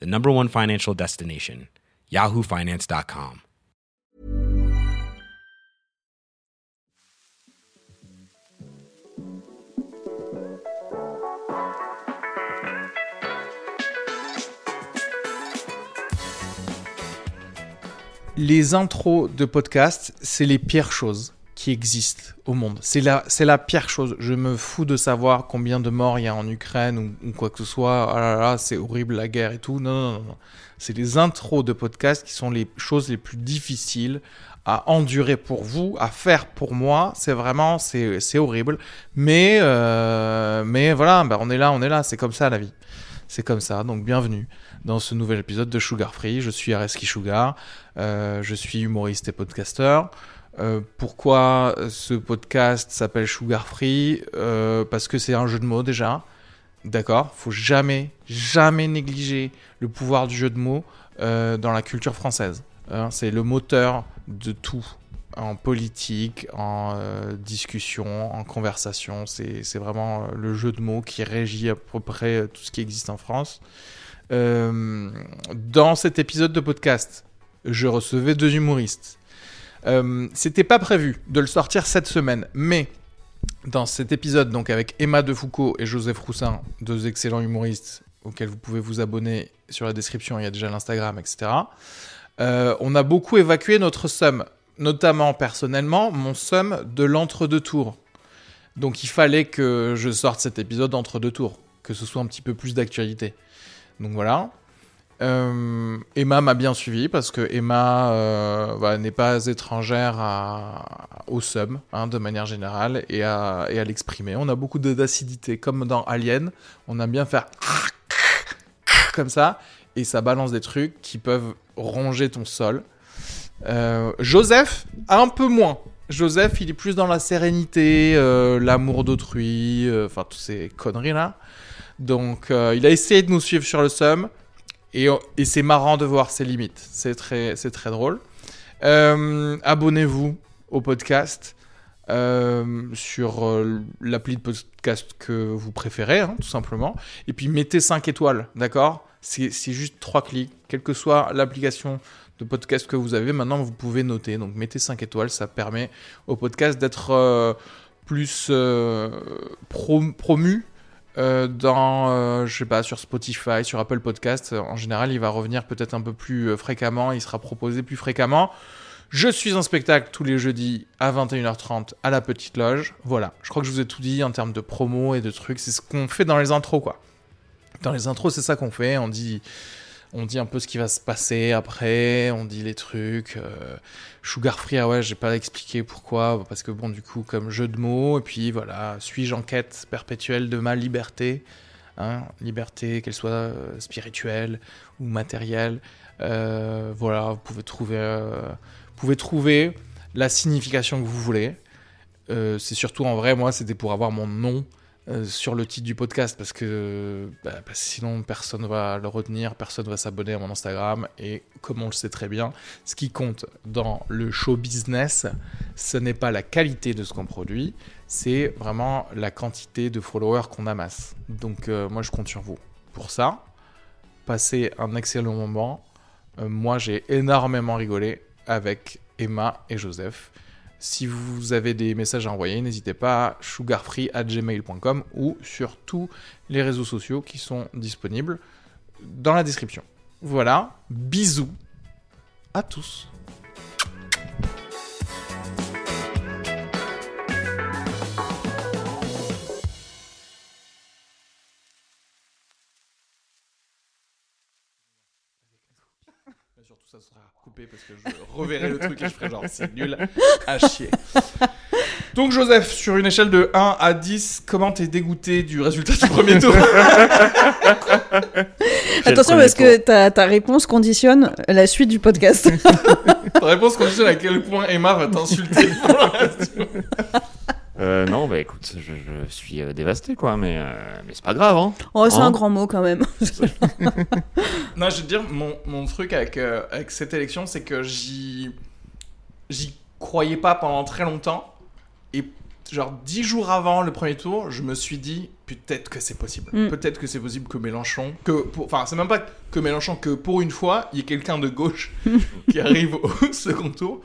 the number one financial destination, yahoofinance.com. Les intros de podcast, c'est les pires choses qui existent au monde. C'est la, c'est la pire chose. Je me fous de savoir combien de morts il y a en Ukraine ou, quoi que ce soit. Ah là là, c'est horrible la guerre et tout. Non, non, non. C'est les intros de podcast qui sont les choses les plus difficiles à endurer pour vous, à faire pour moi. C'est vraiment, c'est, c'est horrible. Mais, euh, mais voilà, bah on est là, on est là. C'est comme ça la vie. C'est comme ça. Donc bienvenue dans ce nouvel épisode de Sugar Free. Je suis Areski Sugar. Euh, je suis humoriste et podcasteur. Euh, pourquoi ce podcast s'appelle Sugar Free Euh, Parce que c'est un jeu de mots déjà. D'accord? Faut jamais, jamais négliger le pouvoir du jeu de mots euh, dans la culture française. Hein, c'est le moteur de tout. En politique, en discussion, en conversation. C'est vraiment le jeu de mots qui régit à peu près tout ce qui existe en France. Dans cet épisode de podcast, je recevais deux humoristes. Euh, C'était pas prévu de le sortir cette semaine, mais dans cet épisode, donc avec Emma Defoucault et Joseph Roussin, deux excellents humoristes auxquels vous pouvez vous abonner sur la description, il y a déjà l'Instagram, etc. Euh, on a beaucoup évacué notre somme, notamment personnellement, mon somme de l'entre-deux tours. Donc il fallait que je sorte cet épisode entre deux tours, que ce soit un petit peu plus d'actualité. Donc voilà. Euh, Emma m'a bien suivi parce que Emma euh, bah, n'est pas étrangère au sum hein, de manière générale et à, l'exprimer. On a beaucoup d'acidité, comme dans Alien. On aime bien faire comme ça et ça balance des trucs qui peuvent ronger ton sol. Euh, Joseph, un peu moins. Joseph, il est plus dans la sérénité, l'amour d'autrui, enfin toutes ces conneries là. Donc, il a essayé de nous suivre sur le sum. Et, c'est marrant de voir ses limites. C'est très, c'est très drôle. Euh, Abonnez-vous au podcast euh, sur euh, l'appli de podcast que vous préférez, hein, tout simplement. Et puis mettez 5 étoiles, d'accord? C'est juste 3 clics. Quelle que soit l'application de podcast que vous avez, maintenant vous pouvez noter. Donc mettez 5 étoiles, ça permet au podcast d'être plus pro- promu euh, dans, euh, je sais pas, sur Spotify, sur Apple Podcast, en général, il va revenir peut-être un peu plus euh, fréquemment, il sera proposé plus fréquemment. Je suis en spectacle tous les jeudis à 21h30 à la Petite Loge. Voilà, je crois que je vous ai tout dit en termes de promo et de trucs. C'est ce qu'on fait dans les intros, quoi. Dans les intros, c'est ça qu'on fait. On dit, on dit un peu ce qui va se passer après, on dit les trucs. euh, Sugar Free, ah ouais, j'ai pas expliqué pourquoi, parce que bon, du coup, comme jeu de mots, et puis voilà, suis-je en quête perpétuelle de ma liberté hein, Liberté, qu'elle soit euh, spirituelle ou matérielle. Euh, voilà, vous pouvez trouver, euh, vous pouvez trouver la signification que vous voulez. C'est surtout en vrai, moi, c'était pour avoir mon nom euh, sur le titre du podcast parce que bah, parce que sinon personne va le retenir, personne va s'abonner à mon Instagram et comme on le sait très bien, ce qui compte dans le show business, ce n'est pas la qualité de ce qu'on produit, c'est vraiment la quantité de followers qu'on amasse. Donc euh, moi je compte sur vous pour ça. Passez un excellent moment. Euh, moi j'ai énormément rigolé avec Emma et Joseph. Si vous avez des messages à envoyer, n'hésitez pas à sugarfree.gmail.com ou sur tous les réseaux sociaux qui sont disponibles dans la description. Voilà, bisous à tous. Ça sera coupé parce que je reverrai le truc et je ferai genre c'est nul à chier. Donc Joseph, sur une échelle de 1 à 10, comment t'es dégoûté du résultat du premier tour? Attention parce que ta, ta réponse conditionne la suite du podcast. Ta réponse conditionne à quel point Emma va t'insulter. Euh, non, bah écoute, je, je suis euh, dévasté quoi, mais, euh, mais c'est pas grave, hein. Oh, c'est Hein un grand mot quand même. non, je veux te dire, mon, mon truc avec, euh, avec cette élection, c'est que j'y j'y croyais pas pendant très longtemps. Et genre dix jours avant le premier tour, je me suis dit peut-être que c'est possible. Mm. Peut-être que c'est possible que Mélenchon, que pour- enfin c'est même pas que Mélenchon, que pour une fois, il y ait quelqu'un de gauche qui arrive au second tour.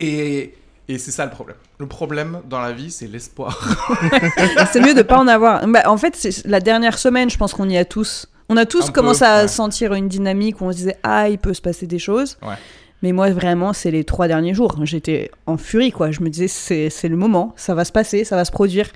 Et, et c'est ça le problème. Le problème dans la vie, c'est l'espoir. c'est mieux de pas en avoir. Bah, en fait, c'est la dernière semaine, je pense qu'on y a tous. On a tous Un peu, commencé à ouais. sentir une dynamique où on se disait ah il peut se passer des choses. Ouais. Mais moi vraiment c'est les trois derniers jours. J'étais en furie quoi. Je me disais c'est le moment, ça va se passer, ça va se produire.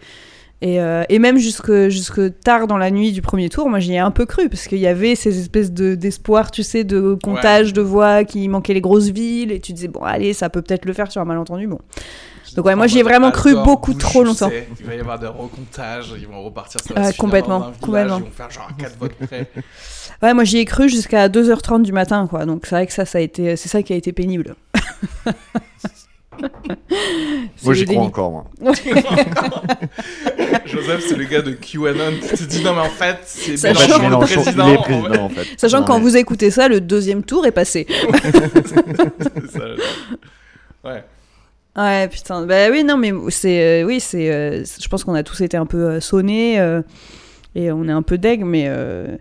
Et, euh, et même jusque, jusque tard dans la nuit du premier tour, moi j'y ai un peu cru parce qu'il y avait ces espèces de d'espoir, tu sais, de comptage de voix qui manquaient les grosses villes et tu disais bon allez ça peut peut-être le faire sur un malentendu bon. Donc ouais, moi, j'y ai vraiment cru beaucoup trop longtemps. sais, Il va y avoir des recomptages, ils vont repartir va se finir complètement, village, complètement. Ils vont faire genre 4 votes près. Ouais, moi j'y ai cru jusqu'à 2h30 du matin, quoi. Donc c'est vrai que ça, ça a été, c'est ça qui a été pénible. Moi j'y crois encore, moi. Joseph, c'est le gars de QAnon qui te dit non, mais en fait, c'est Mélenchon, le Mélenchon, président. il est en fait. président en fait. Sachant Non, que quand mais- vous écoutez ça, le deuxième tour est passé. C'est ça. Ouais. Ouais, putain. Bah oui, non, mais c'est, euh, oui, c'est, euh, je pense qu'on a tous été un peu euh, sonnés euh, et on est un peu deg, mais euh,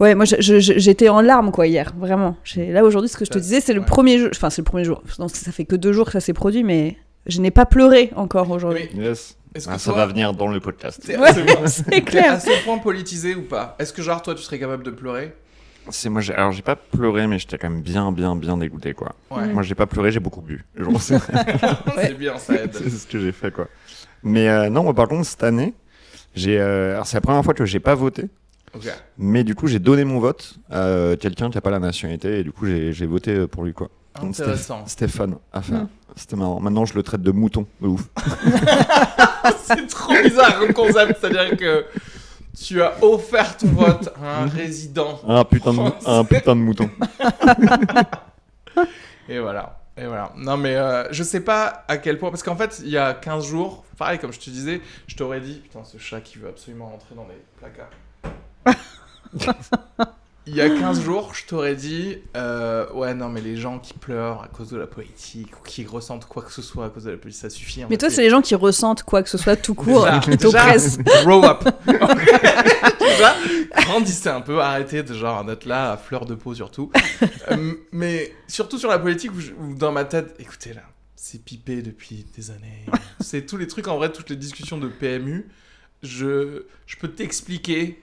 ouais, moi j'étais en larmes quoi hier, vraiment. Là aujourd'hui, ce que je te disais, c'est le ouais. premier jour, enfin c'est le premier jour. Non, ça fait que deux jours que ça s'est produit, mais je n'ai pas pleuré encore aujourd'hui. Mais Yes. est-ce que Ah, ça toi, va venir dans le podcast. Ouais, c'est t'es clair. à ce point politisé ou pas? Est-ce que genre toi, tu serais capable de pleurer? C'est moi, alors j'ai pas pleuré, mais j'étais quand même bien, bien, bien dégoûté quoi. Ouais. Moi j'ai pas pleuré, j'ai beaucoup bu. C'est C'est bien, ça aide. c'est ce que j'ai fait quoi. Mais euh, non, moi par contre cette année, j'ai, euh, alors c'est la première fois que j'ai pas voté, Mais du coup j'ai donné mon vote à quelqu'un qui a pas la nationalité et du coup j'ai voté pour lui quoi. Donc, c'était- Intéressant. C'était fun à faire. Mm. C'était marrant. Maintenant je le traite de mouton, de ouf. C'est trop bizarre comme concept, c'est-à-dire que tu as offert ton vote à un résident. Un putain de, mou- un putain de mouton. Et voilà. Et voilà. Non, mais euh, je sais pas à quel point. Parce qu'en fait, il y a 15 jours, pareil, comme je te disais, je t'aurais dit. Putain, ce chat qui veut absolument rentrer dans les placards. Il y a 15 jours, je t'aurais dit. euh, ouais, non, mais les gens qui pleurent à cause de la politique ou qui ressentent quoi que ce soit à cause de la politique, ça suffit. en Mais toi, c'est les gens qui ressentent quoi que ce soit tout court, Déjà, qui déjà, t'oppressent. Grow up. déjà, grandissez un peu, arrêtez de genre d'être là à fleur de peau surtout. Euh, mais surtout sur la politique où, je- où dans ma tête, écoutez là, c'est pipé depuis des années. c'est tous les trucs en vrai, toutes les discussions de PMU. Je, je peux t'expliquer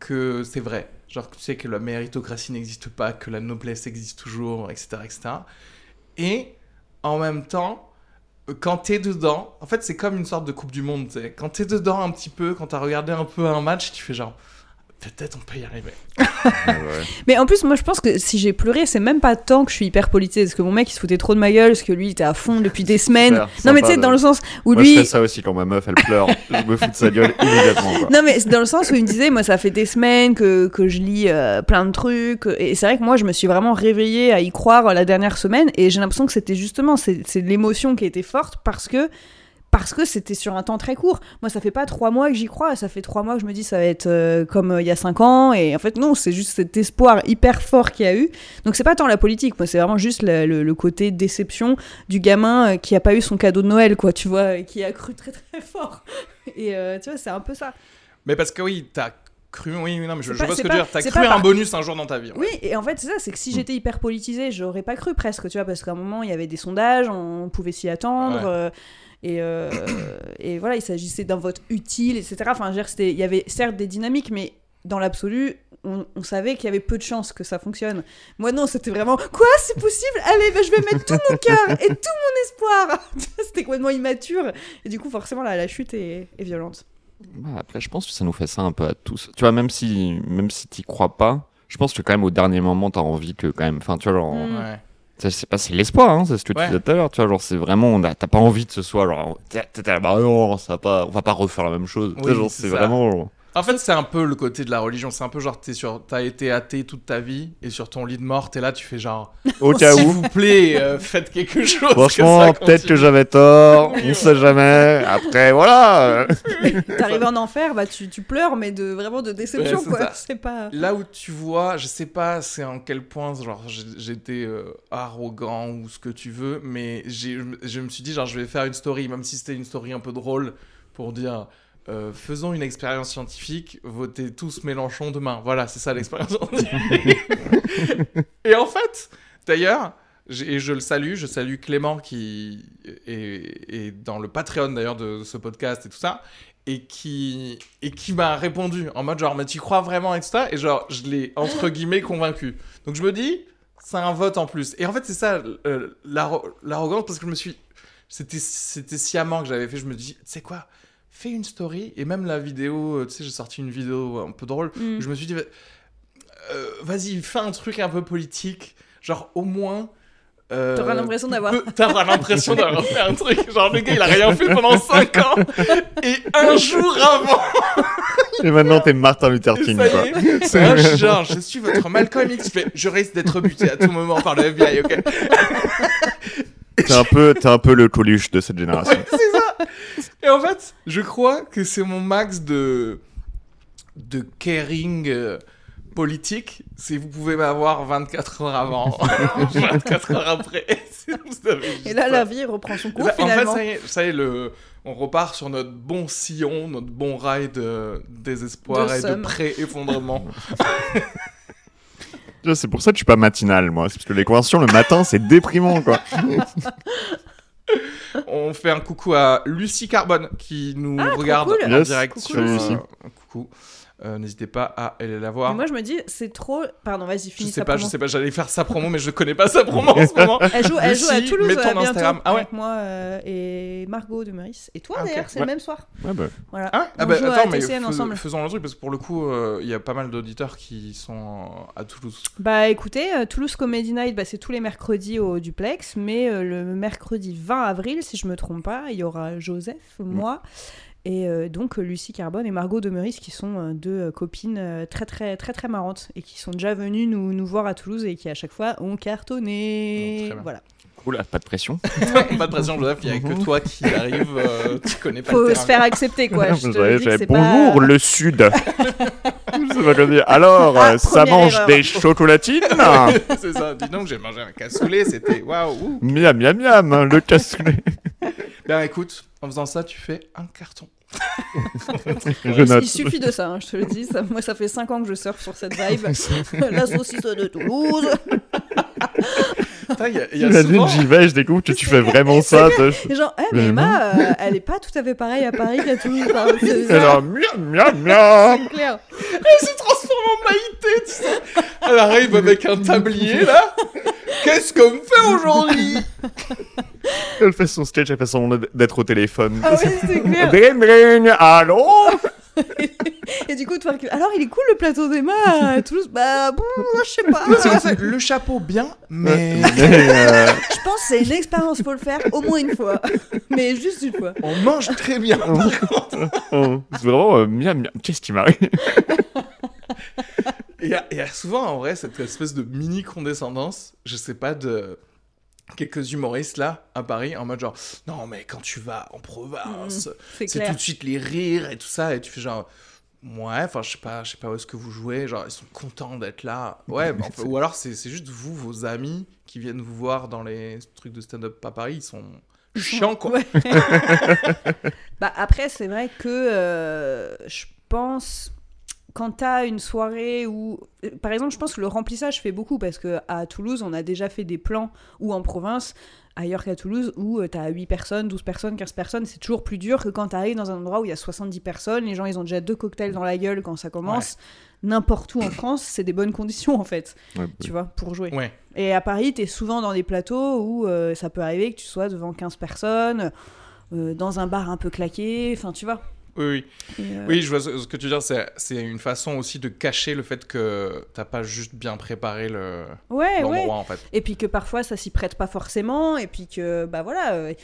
que c'est vrai. Genre, tu sais que la méritocratie n'existe pas, que la noblesse existe toujours, etc. etc. Et en même temps, quand t'es dedans, en fait, c'est comme une sorte de Coupe du Monde, tu sais. Quand t'es dedans un petit peu, quand t'as regardé un peu un match, tu fais genre, peut-être on peut y arriver. Ouais, ouais. Mais en plus, moi, je pense que si j'ai pleuré, c'est même pas tant que je suis hyper politisée, parce que mon mec, il se foutait trop de ma gueule, parce que lui, il était à fond depuis des semaines. Super, non, mais tu sais, de- dans le sens où Moi lui. je fais ça aussi quand ma meuf elle pleure. je me fous de sa gueule immédiatement quoi. Non, mais c'est dans le sens où il me disait, moi, ça fait des semaines que, que je lis euh, plein de trucs. Et c'est vrai que moi, je me suis vraiment réveillée à y croire la dernière semaine. Et j'ai l'impression que c'était justement, c'est l'émotion qui était forte parce que. Parce que c'était sur un temps très court. Moi, ça fait pas trois mois que j'y crois. Ça fait trois mois que je me dis ça va être euh, comme euh, il y a cinq ans. Et en fait, non, c'est juste cet espoir hyper fort qu'il y a eu. Donc, c'est pas tant la politique. Moi, c'est vraiment juste le, le- le côté déception du gamin euh, qui a pas eu son cadeau de Noël, quoi, tu vois, et qui a cru très très fort. Et tu vois, c'est un peu ça. Mais parce que oui, t'as cru. Oui, non, mais je, vois ce que tu veux dire. T'as cru pas un par- bonus un jour dans ta vie. ouais. Oui, et en fait, c'est ça, c'est que si j'étais hyper politisée, j'aurais pas cru presque, tu vois, parce qu'à un moment, il y avait des sondages, on pouvait s'y attendre. Ouais. Et, euh, et voilà, il s'agissait d'un vote utile, etc. Enfin, il y avait certes des dynamiques, mais dans l'absolu, on, on savait qu'il y avait peu de chances que ça fonctionne. Moi, non, c'était vraiment Quoi, c'est possible? Allez, ben, je vais mettre tout mon cœur et tout mon espoir C'était complètement immature. Et du coup, forcément, la, la chute est, est violente. Bah, après, je pense que ça nous fait ça un peu à tous. Tu vois, même si, même si t'y crois pas, je pense que quand même au dernier moment, t'as envie que quand même. Enfin, tu vois, genre. Mm. Ouais. Ça, C'est pas, c'est l'espoir, hein, c'est ce que tu disais tout à l'heure. Tu vois, genre, c'est vraiment. on a- T'as pas envie de ce soit. Genre, t'es- t'es- t'es là, bah non, ça va pas, on va pas refaire la même chose. Oui, sais, genre, c'est vraiment. genre, En fait, c'est un peu le côté de la religion. C'est un peu genre, t'es sur, t'as été athée toute ta vie et sur ton lit de mort, t'es là, tu fais genre, Au cas s'il où. vous plaît, euh, faites quelque chose. Franchement, peut-être que j'avais tort, on sait jamais. Après, voilà. T'arrives en enfer, bah, tu, tu pleures, mais de, vraiment de déception, Ouais, c'est quoi. ça. C'est pas. Là où tu vois, je sais pas c'est en quel point genre j'étais euh, arrogant ou ce que tu veux, mais j'ai- je me suis dit genre je vais faire une story, même si c'était une story un peu drôle, pour dire euh, faisons une expérience scientifique, votez tous Mélenchon demain. Voilà, c'est ça l'expérience scientifique. et en fait, d'ailleurs, et je le salue, je salue Clément qui est, est dans le Patreon d'ailleurs de ce podcast et tout ça, et qui, et qui m'a répondu en mode genre, mais tu crois vraiment et tout ça, et genre, je l'ai entre guillemets convaincu. Donc je me dis, c'est un vote en plus. Et en fait, c'est ça, euh, l'arro- l'arrogance, parce que je me suis. C'était c'était sciemment que j'avais fait, je me dis, tu sais quoi, fais une story, et même la vidéo, euh, tu sais, j'ai sorti une vidéo un peu drôle, Mm. où je me suis dit, euh, vas-y, fais un truc un peu politique, genre au moins. euh, T'auras l'impression d'avoir- T'auras l'impression d'avoir fait un truc. Genre, le gars, il a rien fait pendant 5 ans. Et un jour avant, Et maintenant, t'es Martin Luther King, ça quoi. suis genre, je suis votre Malcolm X. Je, fais, je risque d'être buté à tout moment par le FBI, ok? T'es un peu, t'es un peu le Coluche de cette génération. Ouais, c'est ça. Et en fait, je crois que c'est mon max de de caring euh, politique. Si vous pouvez m'avoir 24 heures avant, 24 heures après. Et là, la vie reprend son cours Là, en fait, finalement. ça y est, ça y est, le, on repart sur notre bon sillon, notre bon rail de désespoir De et de pré-effondrement. C'est pour ça que je suis pas matinal, moi. C'est parce que les conversations le matin, c'est déprimant, quoi. on fait un coucou à Lucie Carbone qui nous Ah, regarde cool. en Yes, direct coucou, sur Lucie. euh, un coucou. Euh, N'hésitez pas à aller la voir. Mais moi, je me dis, c'est trop. Pardon, vas-y, je finis sais sa pas, je sais pas, j'allais faire sa promo, mais je connais pas sa promo en ce moment. Elle joue, elle joue à Toulouse mets ton euh, Instagram. Ah ouais. avec moi euh, et Margot de Meurice. Et toi Ah, d'ailleurs, c'est Ouais. le même soir. Ouais, bah. Voilà. Ah, ah On bah, joue à attends, mais fais- faisons le truc parce que pour le coup, euh, il y a pas mal d'auditeurs qui sont euh, à Toulouse. Bah écoutez, euh, Toulouse Comedy Night, bah, c'est tous les mercredis au duplex, mais euh, le mercredi 20 avril, si je me trompe pas, il y aura Joseph, moi, et euh, donc Lucie Carbone et Margot de Meurice, qui sont euh, deux euh, copines euh, très très très très marrantes et qui sont déjà venues nous, nous voir à Toulouse et qui à chaque fois ont Oh, cartonné. très bien. voilà. Cool, pas de pression. pas de pression, Joseph, il y a que toi qui arrive, euh, tu connais pas Faut le se faire accepter quoi. Je te J'avais- dis que j'avais, c'est Bonjour, pas... le Sud. Alors, Ah, ça mange erreur. des chocolatines C'est ça, dis donc, j'ai mangé un cassoulet, c'était waouh. ouh. Miam, miam, miam, le cassoulet. Ben écoute, en faisant ça, tu fais un carton. Je Il suffit de ça, hein, je te le dis. Ça, moi, ça fait 5 ans que je surfe sur cette vibe. La saucisse de Toulouse. Putain, il y a, il y a Imagine, souvent... j'y vais, je découvre que tu fais vraiment ça. genre, eh, Mais Emma, euh, elle est pas tout à fait pareille à Paris qu'à Toulouse. enfin, c'est alors, miam, miam, miam. c'est clair. Elle se transforme en Maïté, tu sais. Elle arrive avec un tablier, là. Qu'est-ce qu'on fait aujourd'hui? Elle fait son sketch, elle fait son d'être au téléphone. Ah ouais, c'est clair. Dring, dring, allô? Et du coup, toi, alors il est cool le plateau d'Emma à Toulouse? Bah, bon, je sais pas. Le chapeau bien, mais Mais, euh, Je pense que c'est une expérience, faut le faire au moins une fois. Mais juste une fois. on mange très bien. par contre. c'est vraiment euh, miam, miam. Qu'est-ce qui m'arrive? Il y, a, il y a souvent, en vrai, cette espèce de mini condescendance, je sais pas, de quelques humoristes là, à Paris, en mode genre, non, mais quand tu vas en province, C'est c'est tout de suite les rires et tout ça, et tu fais genre. Ouais, enfin, je sais pas, je sais pas où est-ce que vous jouez, genre, ils sont contents d'être là. Ouais, bah, ou alors c'est c'est juste vous, vos amis, qui viennent vous voir dans les trucs de stand-up à Paris, ils sont chiants, quoi. Ouais. bah après, c'est vrai que euh, je pense. Quand t'as une soirée où, euh, par exemple, je pense que le remplissage fait beaucoup parce que à Toulouse, on a déjà fait des plans ou en province, ailleurs qu'à Toulouse, où euh, t'as 8 personnes, 12 personnes, 15 personnes, c'est toujours plus dur que quand t'arrives dans un endroit où il y a 70 personnes, les gens ils ont déjà deux cocktails dans la gueule quand ça commence. N'importe où en France, c'est des bonnes conditions en fait, Ouais, tu vois, pour jouer. Ouais. Et à Paris, t'es souvent dans des plateaux où euh, ça peut arriver que tu sois devant 15 personnes, euh, dans un bar un peu claqué, enfin tu vois. Oui, oui. Euh, Oui, je vois ce que tu veux dire. C'est, une façon aussi de cacher le fait que t'as pas juste bien préparé le, ouais. en fait. Et puis que parfois ça s'y prête pas forcément, et puis que bah voilà, euh,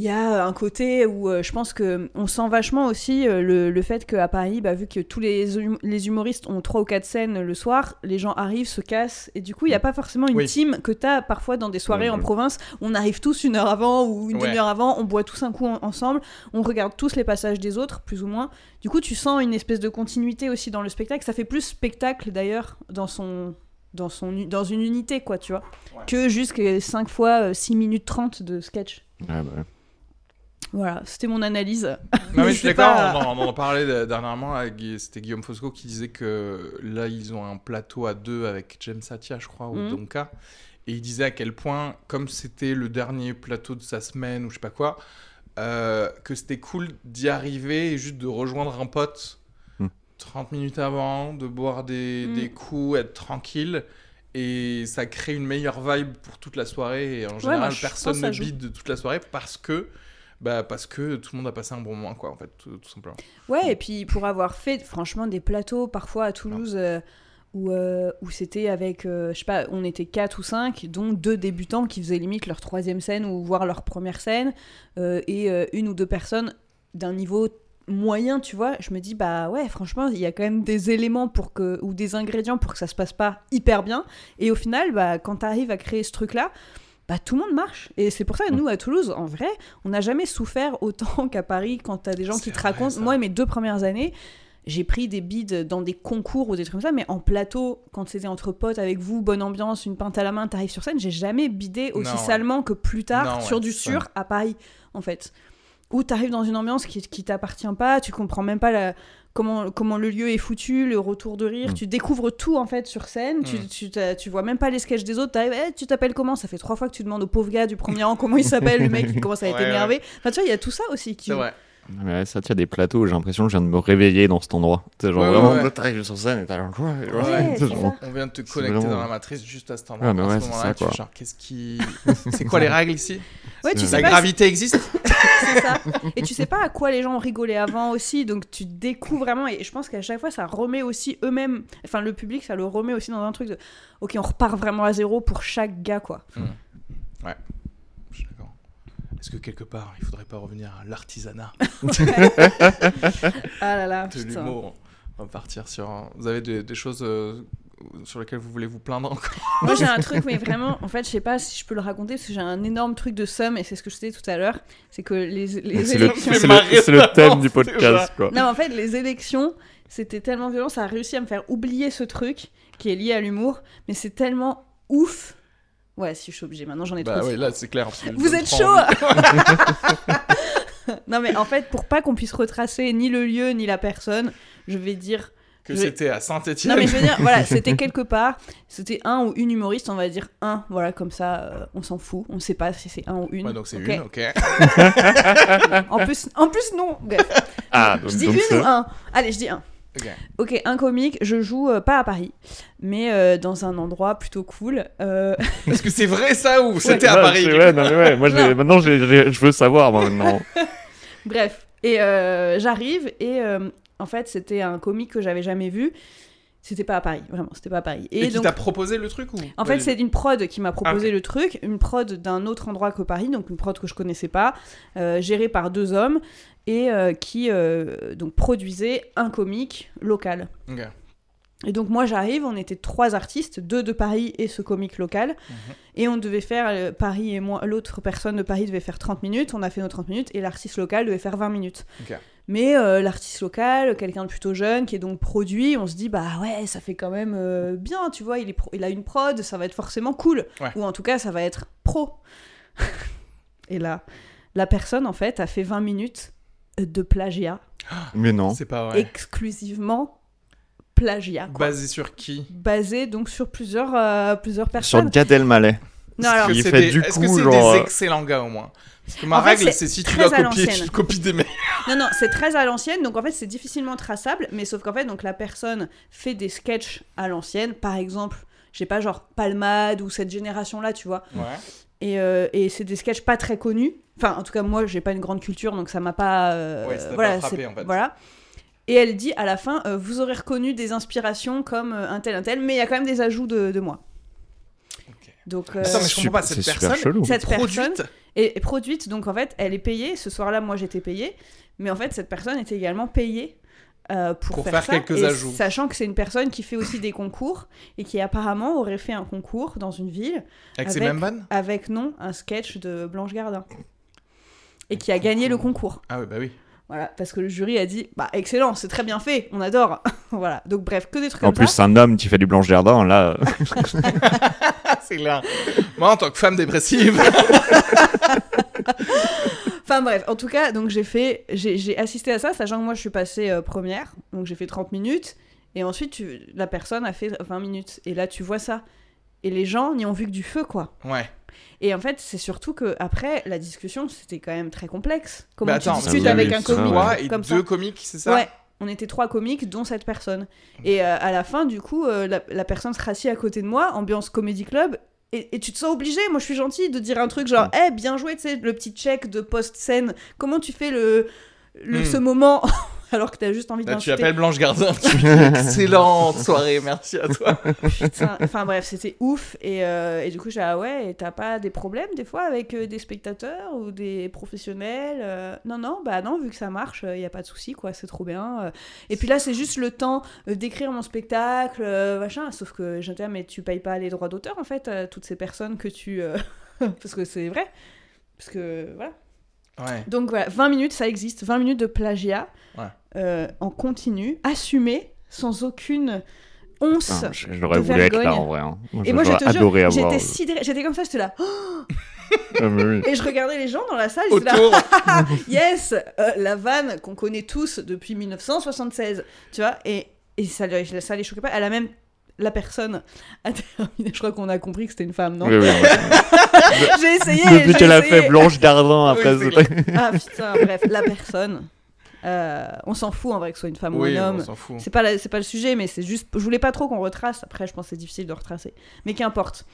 il y a un côté où euh, je pense que on sent vachement aussi euh, le, le fait qu'à Paris, bah, vu que tous les, hum- les humoristes ont trois ou quatre scènes le soir, les gens arrivent, se cassent, et du coup il y a pas forcément une Oui. team que t'as parfois dans des soirées Ouais, en province. On arrive tous une heure avant ou une Ouais. demi-heure avant, on boit tous un coup en- ensemble, on regarde tous les passages des autres, plus ou moins. Du coup tu sens une espèce de continuité aussi dans le spectacle. Ça fait plus spectacle d'ailleurs dans son dans, son, dans une unité, quoi, tu vois. Ouais. Que jusqu'à 5 fois euh, 6 minutes 30 de sketch. Ouais, bah ouais. Voilà, c'était mon analyse. Non, mais je suis C'est d'accord. pas- On, en, on en parlait de- dernièrement. C'était Guillaume Fosco qui disait que là, ils ont un plateau à deux avec James Satia, je crois, ou Mhm. Donka. Et il disait à quel point, comme c'était le dernier plateau de sa semaine ou je sais pas quoi, euh, que c'était cool d'y arriver et juste de rejoindre un pote Mhm. 30 minutes avant, de boire des, Mhm. des coups, être tranquille. Et ça crée une meilleure vibe pour toute la soirée. Et en général, personne ne bide toute la soirée parce que, bah, parce que tout le monde a passé un bon moment, quoi, en fait, tout, tout simplement. Ouais, et puis pour avoir fait franchement des plateaux parfois à Toulouse euh, où, euh, où c'était avec, euh, je sais pas, on était 4 ou 5, dont deux débutants qui faisaient limite leur troisième scène ou voire leur première scène, euh, et une ou deux personnes d'un niveau moyen, tu vois, je me dis, bah ouais, franchement, il y a quand même des éléments pour que, ou des ingrédients pour que ça se passe pas hyper bien. Et au final, bah, quand tu arrives à créer ce truc-là, bah, tout le monde marche. Et c'est pour ça que nous, à Toulouse, en vrai, on n'a jamais souffert autant qu'à Paris quand t'as des gens qui te vrai, racontent. ça. Moi, mes deux premières années, j'ai pris des bides dans des concours ou des trucs comme ça, mais en plateau, quand c'était entre potes avec vous, bonne ambiance, une pinte à la main, t'arrives sur scène, j'ai jamais bidé aussi Non, ouais. salement que plus tard Non, ouais, sur du sûr à Paris, en fait. Où t'arrives dans une ambiance qui, qui t'appartient pas, tu comprends même pas la, comment, comment le lieu est foutu, le retour de rire, Mm. tu découvres tout en fait sur scène, tu, Mm. tu, tu vois même pas les sketchs des autres, Eh, tu t'appelles comment? Ça fait trois fois que tu demandes au pauvre gars du premier rang comment il s'appelle, le mec qui commence à être Ouais, ouais. énervé. Enfin tu vois, il y a tout ça aussi qui C'est joue. vrai. Mais ouais, ça, tu as des plateaux où j'ai l'impression que je viens de me réveiller dans cet endroit. Genre Ouais, vraiment, ouais, ouais. là, t'arrives sur scène et t'as genre, ouais, ouais, Ouais, tu sais, c'est genre, ça. On vient de te connecter vraiment- dans la matrice juste à cet endroit. Mais à ouais, ce c'est moment-là, tu genre, qu'est-ce qui. C'est quoi les règles ici? Ouais, tu C'est- sais La pas gravité existe c'est ça. Et tu sais pas à quoi les gens ont rigolé avant aussi, donc tu découvres vraiment. Et je pense qu'à chaque fois, ça remet aussi eux-mêmes, enfin le public, ça le remet aussi dans un truc de, ok, on repart vraiment à zéro pour chaque gars, quoi. D'accord. Est-ce que quelque part, il faudrait pas revenir à l'artisanat Ah là là, de putain. l'humour On va partir sur. un- Vous avez des, des choses euh, sur lesquelles vous voulez vous plaindre encore? Moi j'ai un truc, mais vraiment, en fait, je sais pas si je peux le raconter parce que j'ai un énorme truc de somme et c'est ce que je disais tout à l'heure, c'est que les, les C'est le, élections. c'est le, c'est le d'avance, thème du podcast, quoi. Non, en fait, les élections, c'était tellement violent, ça a réussi à me faire oublier ce truc qui est lié à l'humour, mais c'est tellement ouf. Ouais, si je suis obligée, maintenant j'en ai Bah trop. oui, là c'est clair. Vous êtes chaud. Non mais en fait, pour pas qu'on puisse retracer ni le lieu ni la personne, je vais dire... Que Je- c'était à Saint-Etienne. Non mais je veux dire, voilà, c'était quelque part, c'était un ou une humoriste, on va dire un, voilà, comme ça, euh, on s'en fout, on sait pas si c'est un ou une. Ouais, donc c'est une, ok. En plus, en plus non, bref. Ah, donc, Je dis donc une ou un Allez, je dis un. Ok. Ok, un comique, je joue euh, pas à Paris, mais euh, dans un endroit plutôt cool. euh, Est-ce que c'est vrai ça ou c'était à Ouais, Paris Ouais, non, mais ouais, moi, Non. maintenant, je veux savoir, moi, maintenant. Bref, et euh, j'arrive et euh, en fait c'était un comique que j'avais jamais vu. C'était pas à Paris, vraiment, c'était pas à Paris. Et, Et, qui donc, t'a proposé le truc ou en fait, c'est une prod qui m'a proposé Ah, le truc, une prod d'un autre endroit que Paris, donc une prod que je connaissais pas, euh, gérée par deux hommes et euh, qui euh, donc produisait un comique local. Et donc moi j'arrive, on était trois artistes, deux de Paris et ce comique local, Mhm. et on devait faire, euh, Paris et moi, l'autre personne de Paris devait faire 30 minutes, on a fait nos 30 minutes, et l'artiste local devait faire 20 minutes. Mais euh, l'artiste local, quelqu'un de plutôt jeune, qui est donc produit, on se dit, bah ouais, ça fait quand même euh, bien, tu vois, il, est pro- il a une prod, ça va être forcément cool. Ouais. Ou en tout cas, ça va être pro. et là, la personne, en fait, a fait 20 minutes de plagiat Mais non. C'est pas vrai. exclusivement plagiat. quoi. Basé sur qui? Basé donc sur plusieurs, euh, plusieurs Sur personnes. Gad Elmaleh. Non, alors, Est-ce que il c'est fait des- du Est-ce coup, que c'est genre, des euh, excellents gars au moins? Parce que ma En règle, c'est c'est si tu dois copier, tu copies des mecs. Non, non, c'est très à l'ancienne, donc en fait c'est difficilement traçable, mais sauf qu'en fait donc la personne fait des sketchs à l'ancienne, par exemple, je sais pas, genre Palmade ou cette génération-là, tu vois, Ouais. Et, euh, et c'est des sketchs pas très connus, enfin en tout cas moi j'ai pas une grande culture donc ça m'a pas... euh, Ouais, ça t'a voilà, pas frappé, en fait. Voilà. Et elle dit à la fin, euh, vous aurez reconnu des inspirations comme euh, un tel, un tel, mais il y a quand même des ajouts de, de moi. Ok. Donc, euh, Attends, mais je comprends pas, cette personne chelou. Cette produite. personne- et, et produite, donc en fait, elle est payée. Ce soir-là, moi, j'étais payée. Mais en fait, cette personne était également payée euh, pour, Pour faire, faire ça. quelques et ajouts. Sachant que c'est une personne qui fait aussi des concours et qui apparemment aurait fait un concours dans une ville Avec ses Avec- mêmes vannes avec, non, un sketch de Blanche Gardin. Et qui a gagné le concours. Ah oui, bah oui. Voilà, parce que le jury a dit, bah excellent, c'est très bien fait, on adore. voilà, donc bref, que des trucs En comme plus, ça. c'est un homme qui fait du Blanche Jardin. Là, euh, c'est. Moi, en tant que femme dépressive. Enfin bref, en tout cas, donc j'ai fait, j'ai assisté à ça, sachant que moi je suis passée euh, première, donc j'ai fait 30 minutes, et ensuite tu- la personne a fait 20 minutes, et là tu vois ça. Et les gens n'y ont vu que du feu, quoi. ouais. Et en fait, c'est surtout que après la discussion, c'était quand même très complexe. Comment Bah tu attends, discutes oui, avec un comique Toi et comme deux ça comiques, c'est ça? Ouais, on était trois comiques, dont cette personne. Et euh, à la fin, du coup, euh, la, la personne se rassit à côté de moi, ambiance comédie club. Et, et tu te sens obligé, moi je suis gentille, de dire un truc genre, eh, bien joué, tu sais, le petit check de post-scène. Comment tu fais le, le Hmm. ce moment? alors que t'as juste envie Là, tu appelles Blanche Gardin. Excellente soirée, merci à toi. Putain, Enfin bref, c'était ouf. Et, euh, et du coup, j'ai ah ouais, et t'as pas des problèmes des fois avec euh, des spectateurs ou des professionnels euh, Non, non, bah non, vu que ça marche, il y a pas de souci, quoi, c'est trop bien. euh. Et puis là, c'est juste le temps euh, d'écrire mon spectacle, euh, machin. Sauf que j'étais mais tu payes pas les droits d'auteur en fait, à toutes ces personnes que tu. euh, Parce que c'est vrai. Parce que voilà. Ouais. Donc voilà, 20 minutes, ça existe. 20 minutes de plagiat Ouais. euh, en continu, assumé, sans aucune once. je- j'aurais voulu être là en vrai. hein. Et moi, je te jure, j'étais sidérée. J'étais comme ça, j'étais là. Ah. Et je regardais les gens dans la salle, j'étais là. Yes euh, La vanne qu'on connaît tous depuis 1976. Tu vois Et, et ça les choquait pas. Elle a même. La personne a terminé. Je crois qu'on a compris que c'était une femme, non Oui, oui, J'ai essayé. Depuis qu'elle a fait Blanche Gardin, après, Ah putain, bref, la personne. Euh, on s'en fout en vrai que ce soit une femme Oui, ou un homme. C'est pas, c'est pas le sujet, mais c'est juste. Je voulais pas trop qu'on retrace. Après, je pense que c'est difficile de retracer. Mais qu'importe.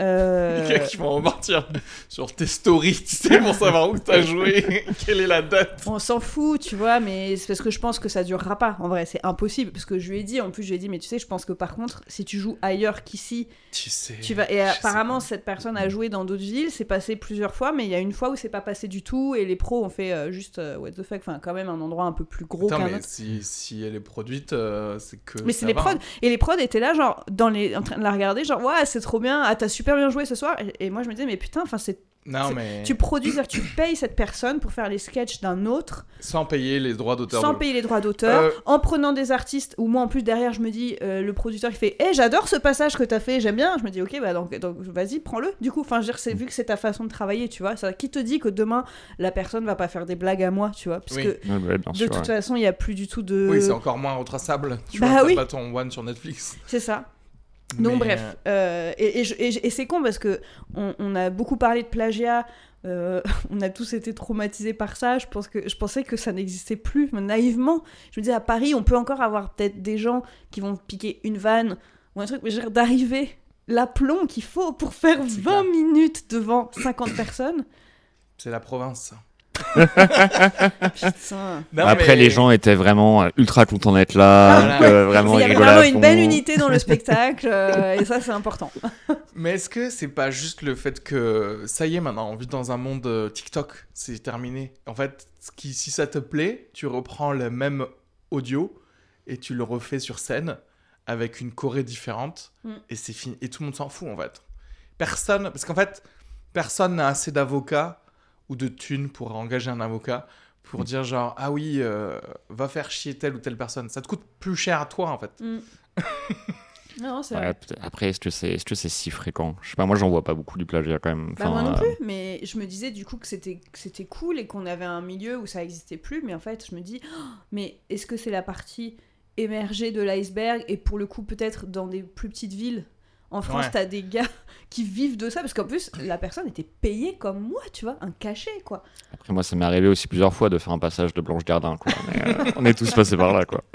Euh, Les gars qui vont repartir sur tes stories, tu sais, pour savoir où t'as joué, quelle est la date. On s'en fout, tu vois, mais c'est parce que je pense que ça durera pas. En vrai, c'est impossible. Parce que je lui ai dit, en plus, je lui ai dit, mais tu sais, je pense que par contre, si tu joues ailleurs qu'ici, Tu sais. tu vas. Et apparemment, cette personne a joué dans d'autres villes, c'est passé plusieurs fois, mais il y a une fois où c'est pas passé du tout, et les pros ont fait euh, juste, euh, what the fuck, enfin, quand même un endroit un peu plus gros qu'un autre. si, si elle est produite, euh, c'est que. Mais c'est les va, prods. hein. Et les prods étaient là, genre, dans les... en train de la regarder, genre, ouais, c'est trop bien, ah, t'as super bien joué ce soir. Et, et moi, je me disais, mais putain, enfin, c'est. Non, mais. Tu produis, c'est-à-dire, tu payes cette personne pour faire les sketchs d'un autre, Sans payer les droits d'auteur. sans de- payer les droits d'auteur, Euh, en prenant des artistes, ou moi, en plus, derrière, je me dis, euh, le producteur, il fait, hé, j'adore ce passage que t'as fait, j'aime bien. Je me dis, ok, bah, donc, donc vas-y, prends-le. Du coup, enfin, je veux dire, c'est vu que c'est ta façon de travailler, tu vois. Ça, qui te dit que demain, la personne va pas faire des blagues à moi, tu vois, parce Oui. que. Bien De sûr, toute ouais. façon, il n'y a plus du tout de. Oui, c'est encore moins retraçable. Tu Bah vois, oui. pas ton one sur Netflix. C'est ça. Donc Mais, bref, euh, et, et c'est con parce que on, on a beaucoup parlé de plagiat, euh, on a tous été traumatisés par ça. Je pense que je pensais que ça n'existait plus, mais naïvement. Je me disais à Paris, on peut encore avoir peut-être des gens qui vont piquer une vanne ou un truc, mais d'arriver l'aplomb qu'il faut pour faire 20 C'est clair. minutes devant 50 personnes. C'est la province. Non, Après, mais- les gens étaient vraiment euh, ultra contents d'être là. Voilà. euh, vraiment, Il y avait vraiment une belle unité dans le spectacle, euh, et ça c'est important. Mais est-ce que c'est pas juste le fait que ça y est maintenant, on vit dans un monde euh, TikTok, c'est terminé. En fait, qui, si ça te plaît, tu reprends le même audio et tu le refais sur scène avec une choré différente Mm. et c'est fini. Et tout le monde s'en fout en fait. Personne, parce qu'en fait, personne n'a assez d'avocats ou de thunes pour engager un avocat pour dire genre ah oui, euh, va faire chier telle ou telle personne. Ça te coûte plus cher à toi en fait. Mm. non, c'est Ouais, après, est-ce que c'est est -ce que c'est si fréquent? Je sais pas, moi j'en vois pas beaucoup du plagiat quand même. Bah, moi Enfin, non euh, plus, mais je me disais du coup que c'était que c'était cool et qu'on avait un milieu où ça existait plus, mais en fait je me dis, oh, mais est-ce que c'est la partie émerger de l'iceberg et pour le coup peut-être dans des plus petites villes? En France, Ouais. t'as des gars qui vivent de ça parce qu'en plus la personne était payée comme moi, tu vois, un cachet quoi. Après, moi, ça m'est arrivé aussi plusieurs fois de faire un passage de Blanche Gardin, quoi. Mais, euh, on est tous passés par là, quoi.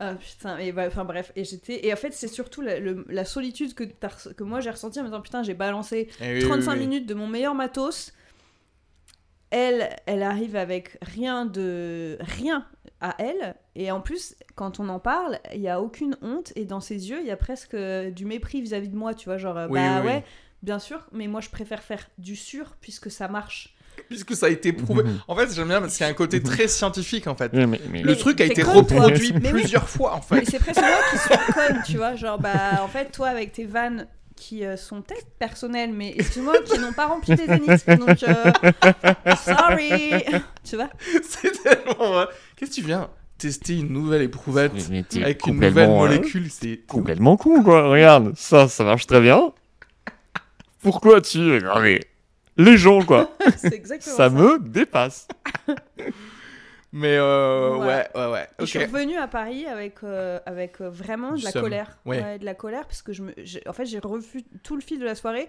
Ah putain, et bah, enfin bref, et j'étais et en fait c'est surtout la, le- la solitude que, que moi j'ai ressentie en me disant putain j'ai balancé Eh oui, 35 oui, oui. minutes de mon meilleur matos. Elle, elle arrive avec rien de rien à elle et en plus quand on en parle, il y a aucune honte et dans ses yeux, il y a presque euh, du mépris vis-à-vis de moi, tu vois, genre euh, Oui, bah oui, oui. ouais, bien sûr, mais moi je préfère faire du sûr puisque ça marche. Puisque ça a été prouvé. En fait, j'aime bien parce qu'il y a un côté très scientifique en fait. Oui, mais, mais- Le Mais truc a été con, toi. reproduit Mais oui. plusieurs fois en Mais fait. c'est presque moi qui suis conne, tu vois, genre bah en fait toi avec tes vannes qui euh, sont peut-être personnelles, mais excuse-moi, qui n'ont pas rempli tes zéniths. Donc, euh, sorry. Tu vois C'est tellement vrai. Qu'est-ce que tu viens? Tester une nouvelle éprouvette mais- mais t'es avec une nouvelle euh, molécule C'est complètement con, quoi. Regarde, ça, ça marche très bien. Pourquoi tu... Non, mais... Les gens, quoi. Ça ça. me dépasse. Mais euh, Ouais. ouais, ouais, ouais. Et Je suis revenue à Paris avec, euh, avec euh, vraiment de la colère. Ouais. de la colère, parce que je me, en fait, j'ai revu tout le fil de la soirée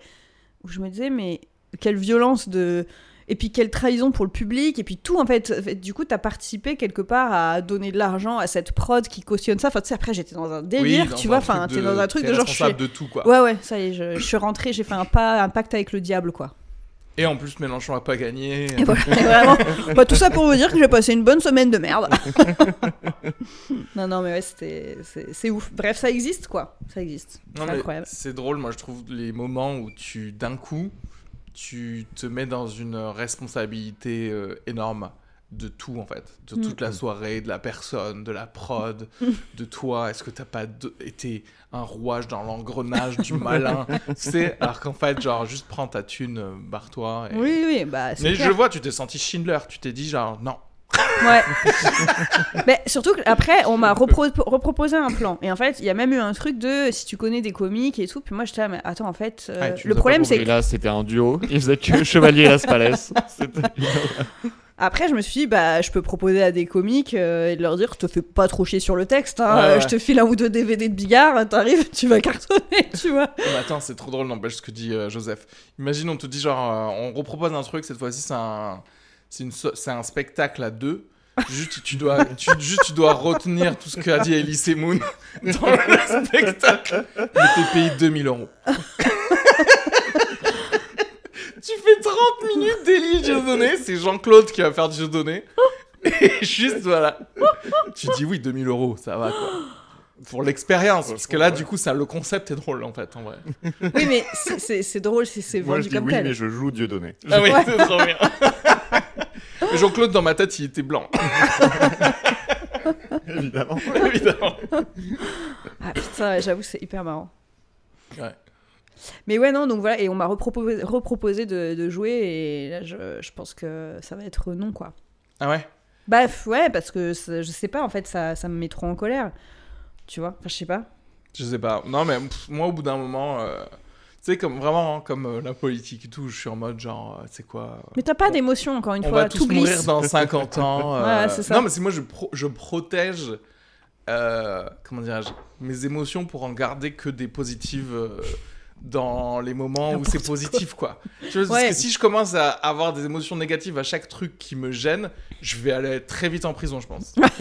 où je me disais, mais quelle violence de. Et puis quelle trahison pour le public, et puis tout en fait. Du coup, t'as participé quelque part à donner de l'argent à cette prod qui cautionne ça. Enfin, tu sais, après, j'étais dans un délire, tu vois. Enfin, t'es dans un truc de genre, je suis. de tout quoi. Ouais, ouais, ça y est, je, je suis rentrée, j'ai fait un, pas, un pacte avec le diable, quoi. Et en plus, Mélenchon a pas gagné. Et voilà, et vraiment. Bah, tout ça pour vous dire que j'ai passé une bonne semaine de merde. non, non, mais ouais, c'était. C'est ouf. Bref, ça existe, quoi. Ça existe. C'est incroyable. C'est drôle, moi je trouve les moments où tu, d'un coup, tu te mets dans une responsabilité euh, énorme de tout en fait, de toute Mm. la soirée, de la personne, de la prod, de toi. Est-ce que t'as pas de- été un rouage dans l'engrenage du malin? Tu sais, alors qu'en fait, genre, juste prends ta thune, euh, barre-toi. et- Oui, oui, bah. c'est Mais clair. je vois, tu t'es senti Schindler, tu t'es dit genre, non. Ouais. Mais surtout qu'après, on m'a repro- reproposé un plan. Et en fait, il y a même eu un truc de si tu connais des comiques et tout. Puis moi, j'étais là, mais attends, en fait, euh, le problème, c'est que. là, c'était un duo. Ils faisaient que Chevalier et Las Palais. C'était- Après, je me suis dit, bah, je peux proposer à des comiques euh, et de leur dire, te fais pas trop chier sur le texte. hein, Ouais, euh, ouais. Je te file un ou deux DVD de Bigard, t'arrives, tu vas cartonner, tu vois. Mais attends, c'est trop drôle, n'empêche ce que dit euh, Joseph. Imagine, on te dit genre, euh, on repropose un truc, cette fois-ci, c'est un, c'est une, so- c'est un spectacle à deux. Juste tu, dois, tu, juste, tu dois retenir tout ce qu'a dit Elise Moon dans le spectacle. Mais t'es payé 2000 euros. tu fais 30 minutes d'Élie Dieudonné, c'est Jean-Claude qui va faire Dieudonné. Et juste, voilà. Tu dis oui, 2000 euros, ça va quoi. Pour l'expérience, parce que là, du coup, ça, le concept est drôle en fait, en vrai. Oui, mais c'est- drôle si c'est Moi, vendu je dis comme oui, tel. mais je joue Dieudonné. Ah oui, c'est trop bien. Jean-Claude, dans ma tête, il était blanc. Évidemment. Évidemment. Ah putain, ouais, j'avoue, c'est hyper marrant. Ouais. Mais ouais, non, donc voilà, et on m'a reproposé, reproposé de, de jouer, et là, je, je pense que ça va être non, quoi. Ah ouais? Bref, ouais, parce que ça- je sais pas, en fait, ça, ça me met trop en colère. Tu vois Enfin, je sais pas. Je sais pas. Non, mais pff, moi, au bout d'un moment, euh, sais, comme vraiment, hein, comme euh, la politique et tout, je suis en mode genre, euh, c'est quoi euh, Mais t'as pas d'émotion, encore une On fois, va tout tous mourir glisse. dans 50 ans. euh, Ouais, c'est ça. Non, mais c'est moi, je, pro- je protège, comment dirais-je, mes émotions pour en garder que des positives dans les moments où c'est positif, quoi. Tu vois, parce Ouais. que si je commence à avoir des émotions négatives à chaque truc qui me gêne, je vais aller très vite en prison, je pense.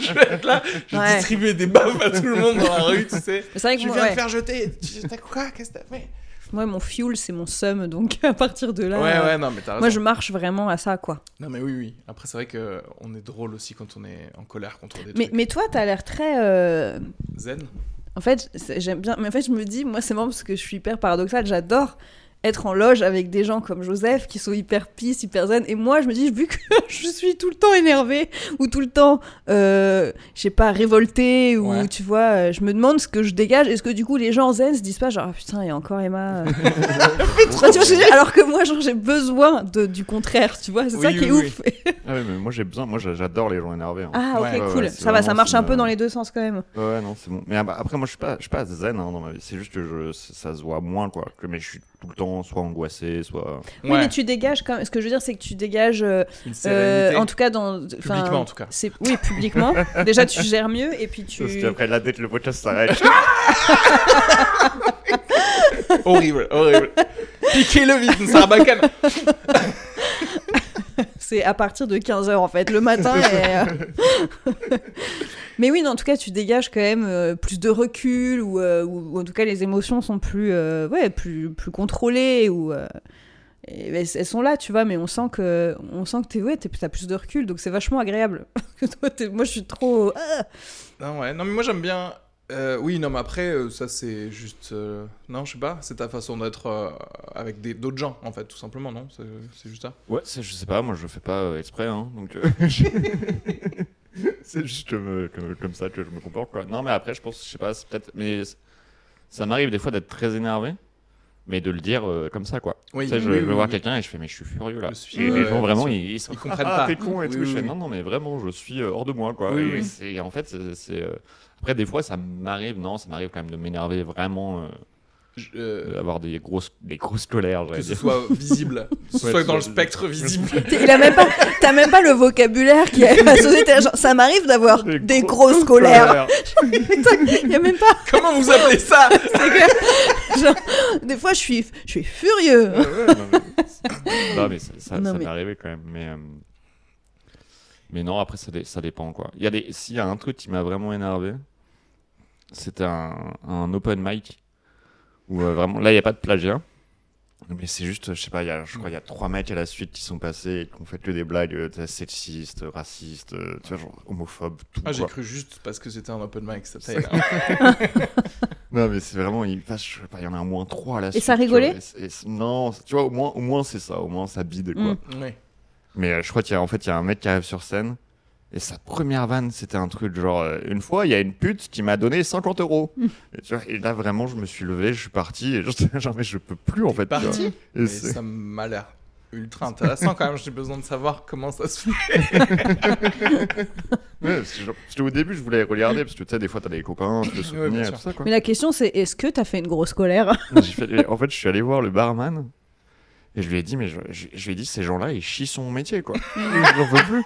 je vais être là, je vais Ouais. distribuer des baffes à tout le monde dans la rue, tu sais. Vrai que moi, viens ouais. faire jeter. Tu- T'as quoi Qu'est-ce que t'as fait? Moi, mon fuel, c'est mon seum, donc à partir de là. Ouais, ouais, non, mais t'as raison. Moi, je marche vraiment à ça, quoi. Non, mais oui, oui. Après, c'est vrai que on est drôle aussi quand on est en colère contre des Mais, trucs. mais toi, t'as l'air très. euh, Zen. En fait, j'aime bien. Mais en fait, je me dis, moi, c'est marrant parce que je suis hyper paradoxale. J'adore être en loge avec des gens comme Joseph qui sont hyper peace, hyper zen. Et moi, je me dis, vu que je suis tout le temps énervée ou tout le temps, euh, je sais pas, révoltée ou Ouais. tu vois, euh, je me demande ce que je dégage. Est-ce que du coup, les gens zen se disent pas genre, ah, putain, il y a encore Emma. euh. Enfin, tu vois, alors que moi, genre, j'ai besoin de, du contraire, tu vois. C'est ça Oui, qui est oui, ouf. Ah ouais, mais moi j'ai besoin, moi j'a- j'adore les gens énervés. hein. ah, ok, Ouais, cool. ça va, ça marche un peu une- dans les deux sens quand même. Ouais, non, c'est bon. Mais ah bah, après, moi je suis pas, je suis pas zen hein, dans ma vie. C'est juste que je, ça se voit moins quoi. Que, mais je suis tout le temps soit angoissé, soit. Oui, Ouais, mais tu dégages quand même. Ce que je veux dire, c'est que tu dégages. euh, euh, en tout cas, dans. enfin, Publiquement, en tout cas. c'est- Oui, publiquement. Déjà, tu gères mieux et puis tu. Parce qu'après dès que le podcast s'arrête, horrible, horrible. Piquer le vide, Sarbacane. C'est à partir de 15h en fait, le matin. et, euh, Mais oui, non, en tout cas, tu dégages quand même euh, plus de recul ou, euh, ou- ou en tout cas les émotions sont plus, euh, ouais, plus, plus contrôlées ou. euh, et, elles elles sont là, tu vois, mais on sent que, on sent que t'es, ouais, t'as plus de recul, donc c'est vachement agréable. Moi, je suis trop. ah Non, ouais. non, mais moi j'aime bien. euh, oui, non, mais après, ça c'est juste. euh, Non, je sais pas, c'est ta façon d'être euh, avec des- d'autres gens, en fait, tout simplement, non? C'est c'est juste ça? Ouais, c'est- je sais pas, moi je fais pas euh, exprès, hein, donc. c'est juste comme, ça que je me comporte, quoi. Non, mais après, je pense, je sais pas, c'est peut-être. Mais ça m'arrive des fois d'être très énervé, mais de le dire euh, comme ça, quoi. Oui, tu sais, je, oui, je oui, vais voir oui. quelqu'un et je fais, mais je suis furieux là. Suis- et les gens, vraiment, ils, ils sont Ils comprennent ah, pas. t'es con et tout. je fais, non, non, mais vraiment, je suis euh, hors de moi, quoi. Et en fait, c'est. euh, Après, des fois, ça m'arrive, non, ça m'arrive quand même de m'énerver vraiment, euh, Je- euh, d'avoir des grosses, des grosses colères, que ce dire. soit visible, que ce Ouais, soit dans le spectre visible. Il a même pas, t'as même pas le vocabulaire qui est associé. genre, ça m'arrive d'avoir des, gros- grosses colères. Il y a même pas. Comment vous appelez ça? Genre, des fois, je suis, je suis furieux. Ouais, non, mais, non, mais ça, ça, ça mais- m'est arrivé quand même. Mais, euh, mais non, après, ça dépend. quoi. Il y a des... S'il y a un truc qui m'a vraiment énervé, c'était un, un open mic où euh, vraiment, là, il n'y a pas de plagiat. Mais c'est juste, je sais pas, il y a, je crois qu'il y a trois mecs à la suite qui sont passés et qui ont fait que des blagues euh, sexistes, racistes, euh, tu vois, genre homophobes, tout. Ah, j'ai cru juste parce que c'était un open mic, ça. Non, mais c'est vraiment, il, enfin, je sais pas, il y en a au moins trois à la suite. ça vois, rigolait et et c'est- Non, tu vois, au moins, au moins c'est ça, au moins ça bide, quoi. Mm. Oui. Mais euh, je crois qu'il y a en fait il y a un mec qui arrive sur scène et sa première vanne c'était un truc genre euh, une fois il y a une pute qui m'a donné 50 euros et, tu vois, et là vraiment je me suis levé je suis parti et j'étais genre mais je peux plus en fait. Parti Et ça m'a l'air ultra intéressant quand même. J'ai besoin de savoir comment ça se fait. Ouais, parce que, genre, parce que au début je voulais regarder parce que tu sais des fois t'as des copains tu bien et sûr. tout ça quoi Mais la question, c'est est-ce que t'as fait une grosse colère? Fait- en fait je suis allé voir le barman et je lui ai dit mais je, je- je lui ai dit ces gens là ils chient son métier quoi j'en peux plus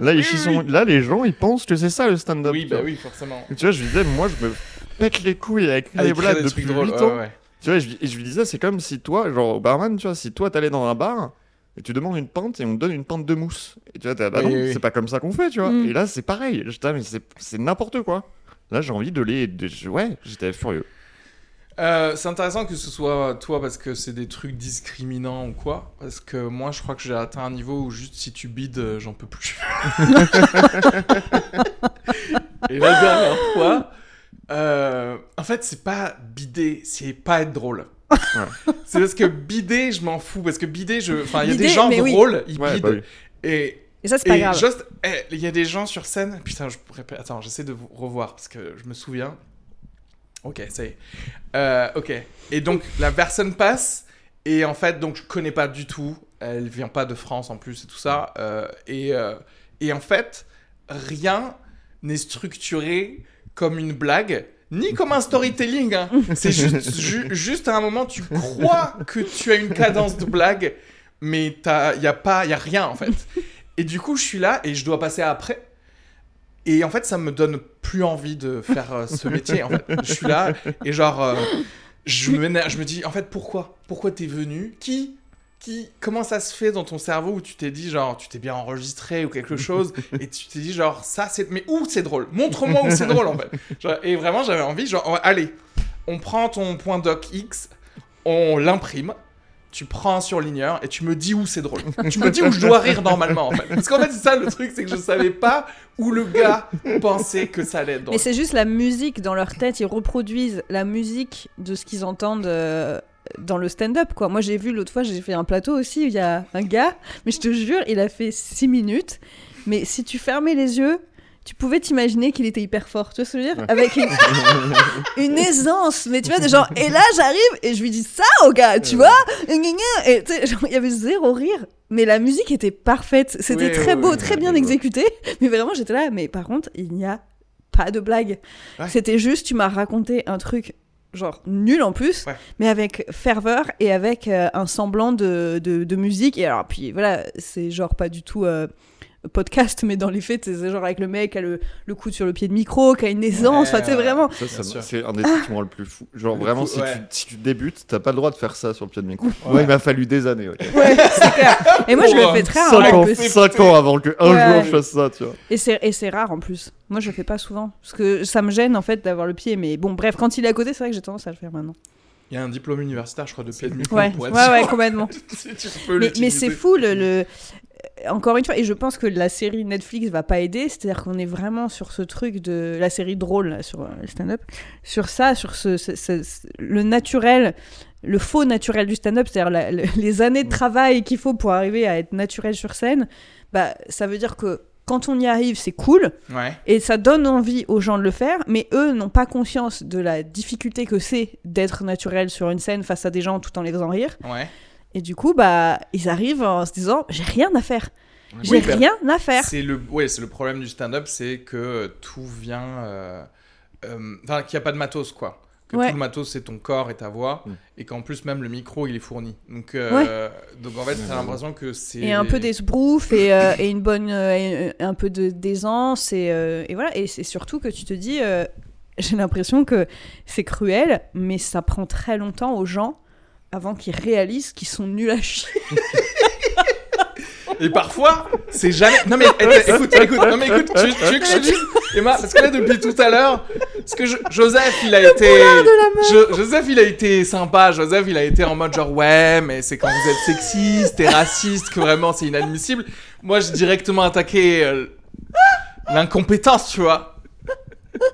là ils chient son- là les gens ils pensent que c'est ça le stand-up Oui, bah oui, forcément. Tu vois je lui disais moi je me pète les couilles avec Avec les blagues depuis trucs drôles, 8 ouais, ans ouais. Tu vois, je, je lui disais, c'est comme si toi, genre au barman, tu vois, si toi t'allais dans un bar et tu demandes une pinte et on te donne une pinte de mousse. Et tu vois, t'es là, bah Oui, non, oui, c'est pas comme ça qu'on fait, tu vois. Mm. Et là, c'est pareil. Ah, mais c'est n'importe quoi. Là, j'ai envie de les. de- ouais, j'étais furieux. Euh, c'est intéressant que ce soit toi parce que c'est des trucs discriminants ou quoi. Parce que moi, je crois que j'ai atteint un niveau où juste si tu bides, euh, j'en peux plus. Et la dernière fois, euh, en fait, c'est pas bider, c'est pas être drôle. c'est parce que bider, je m'en fous. Parce que bider, je... enfin, il y a des gens mais oui. drôles, ils Ouais, bident. bah oui. Et Et ça, c'est pas et grave. juste, eh, il y a des gens sur scène. Putain, je répète. Attends, j'essaie de vous revoir parce que je me souviens. Ok, ça y est. Euh, ok. Et donc la personne passe et en fait, donc je connais pas du tout. Elle vient pas de France en plus et tout ça. Euh, et euh, et en fait, rien n'est structuré comme une blague. Ni comme un storytelling, hein. c'est juste, ju- juste à un moment tu crois que tu as une cadence de blague, mais il y a pas, y a rien en fait. Et du coup, je suis là et je dois passer après. Et en fait, ça me donne plus envie de faire euh, ce métier. En fait, je suis là et genre, euh, je me, je me dis, en fait, pourquoi? Pourquoi t'es venu? Qui qui, comment ça se fait dans ton cerveau où tu t'es dit genre tu t'es bien enregistré ou quelque chose et tu t'es dit genre ça c'est mais où c'est drôle? Montre-moi où c'est drôle en fait. Genre, et vraiment j'avais envie genre allez on prend ton point doc X on l'imprime tu prends un surligneur et tu me dis où c'est drôle. tu me dis où je dois rire normalement en fait. Parce qu'en fait c'est ça le truc, c'est que je savais pas où le gars pensait que ça allait être drôle. Mais c'est juste la musique dans leur tête, ils reproduisent la musique de ce qu'ils entendent euh, dans le stand-up quoi. Moi j'ai vu l'autre fois, j'ai fait un plateau aussi il y a un gars, mais je te jure, il a fait 6 minutes, mais si tu fermais les yeux, tu pouvais t'imaginer qu'il était hyper fort, tu vois ce que je veux dire? Avec une, une aisance, mais tu vois, des gens, et là j'arrive et je lui dis ça au gars, tu vois? Et genre, il y avait zéro rire, mais la musique était parfaite, c'était Oui, très oui, beau, oui, très bien exécuté, mais vraiment j'étais là, mais par contre, il n'y a pas de blague. Ouais. C'était juste, tu m'as raconté un truc genre nul en plus, Ouais. mais avec ferveur et avec euh, un semblant de, de, de musique. Et alors, puis voilà, c'est genre pas du tout euh, podcast, mais dans les faits, c'est genre avec le mec qui a le, le coude sur le pied de micro, qui a une aisance, enfin, tu sais, Ouais, ouais. vraiment. C'est un des trucs qui me rend le plus fou. Genre Le vraiment, coup, si, ouais. tu, si tu débutes, t'as pas le droit de faire ça sur le pied de micro. Ouais. Moi, il m'a fallu des années. Ouais, c'est clair. Et moi, je le fais très cinq rarement Cinq en ans, avant que un Ouais. jour je fasse ça, tu vois. Et c'est, et c'est rare en plus. Moi, je le fais pas souvent. Parce que ça me gêne en fait d'avoir le pied. Mais bon, bref, quand il est à côté, c'est vrai que j'ai tendance à le faire maintenant. Il y a un diplôme universitaire, je crois, de pied de micro. Ouais, pour ouais, être ouais, complètement. Si Mais, mais c'est fou le, le- encore une fois et je pense que la série Netflix va pas aider c'est-à-dire qu'on est vraiment sur ce truc de la série drôle là, sur euh, le stand-up sur ça sur ce, ce- ce- ce- le naturel le faux naturel du stand-up c'est-à-dire le- les années de travail qu'il faut pour arriver à être naturel sur scène bah ça veut dire que quand on y arrive c'est cool Ouais. et ça donne envie aux gens de le faire, mais eux n'ont pas conscience de la difficulté que c'est d'être naturel sur une scène face à des gens tout en les faisant rire. Ouais. Et du coup, bah, ils arrivent en se disant j'ai rien à faire. J'ai Oui, rien à faire. C'est le, ouais, c'est le problème du stand-up, c'est que tout vient, euh, euh, enfin, qu'il n'y a pas de matos, quoi. Que Ouais. tout le matos c'est ton corps et ta voix, Mm. et qu'en plus même le micro il est fourni. Donc, euh, donc en fait, t'as l'impression que c'est. Et un peu d'esbrouf et, euh, et une bonne, un peu de d'aisance et, euh, et voilà. Et c'est surtout que tu te dis, euh, j'ai l'impression que c'est cruel, mais ça prend très longtemps aux gens avant qu'ils réalisent qu'ils sont nuls à chier. Et parfois, c'est jamais. Non mais eh, écoute, écoute, non mais écoute, tu, tu veux que je te dise, Emma, parce que là depuis tout à l'heure, parce que je- Joseph, il a été, Jo- Joseph, il a été sympa. Joseph, il a été en mode genre ouais, mais c'est quand vous êtes sexiste et raciste que vraiment c'est inadmissible. Moi, j'ai directement attaqué euh, l'incompétence, tu vois.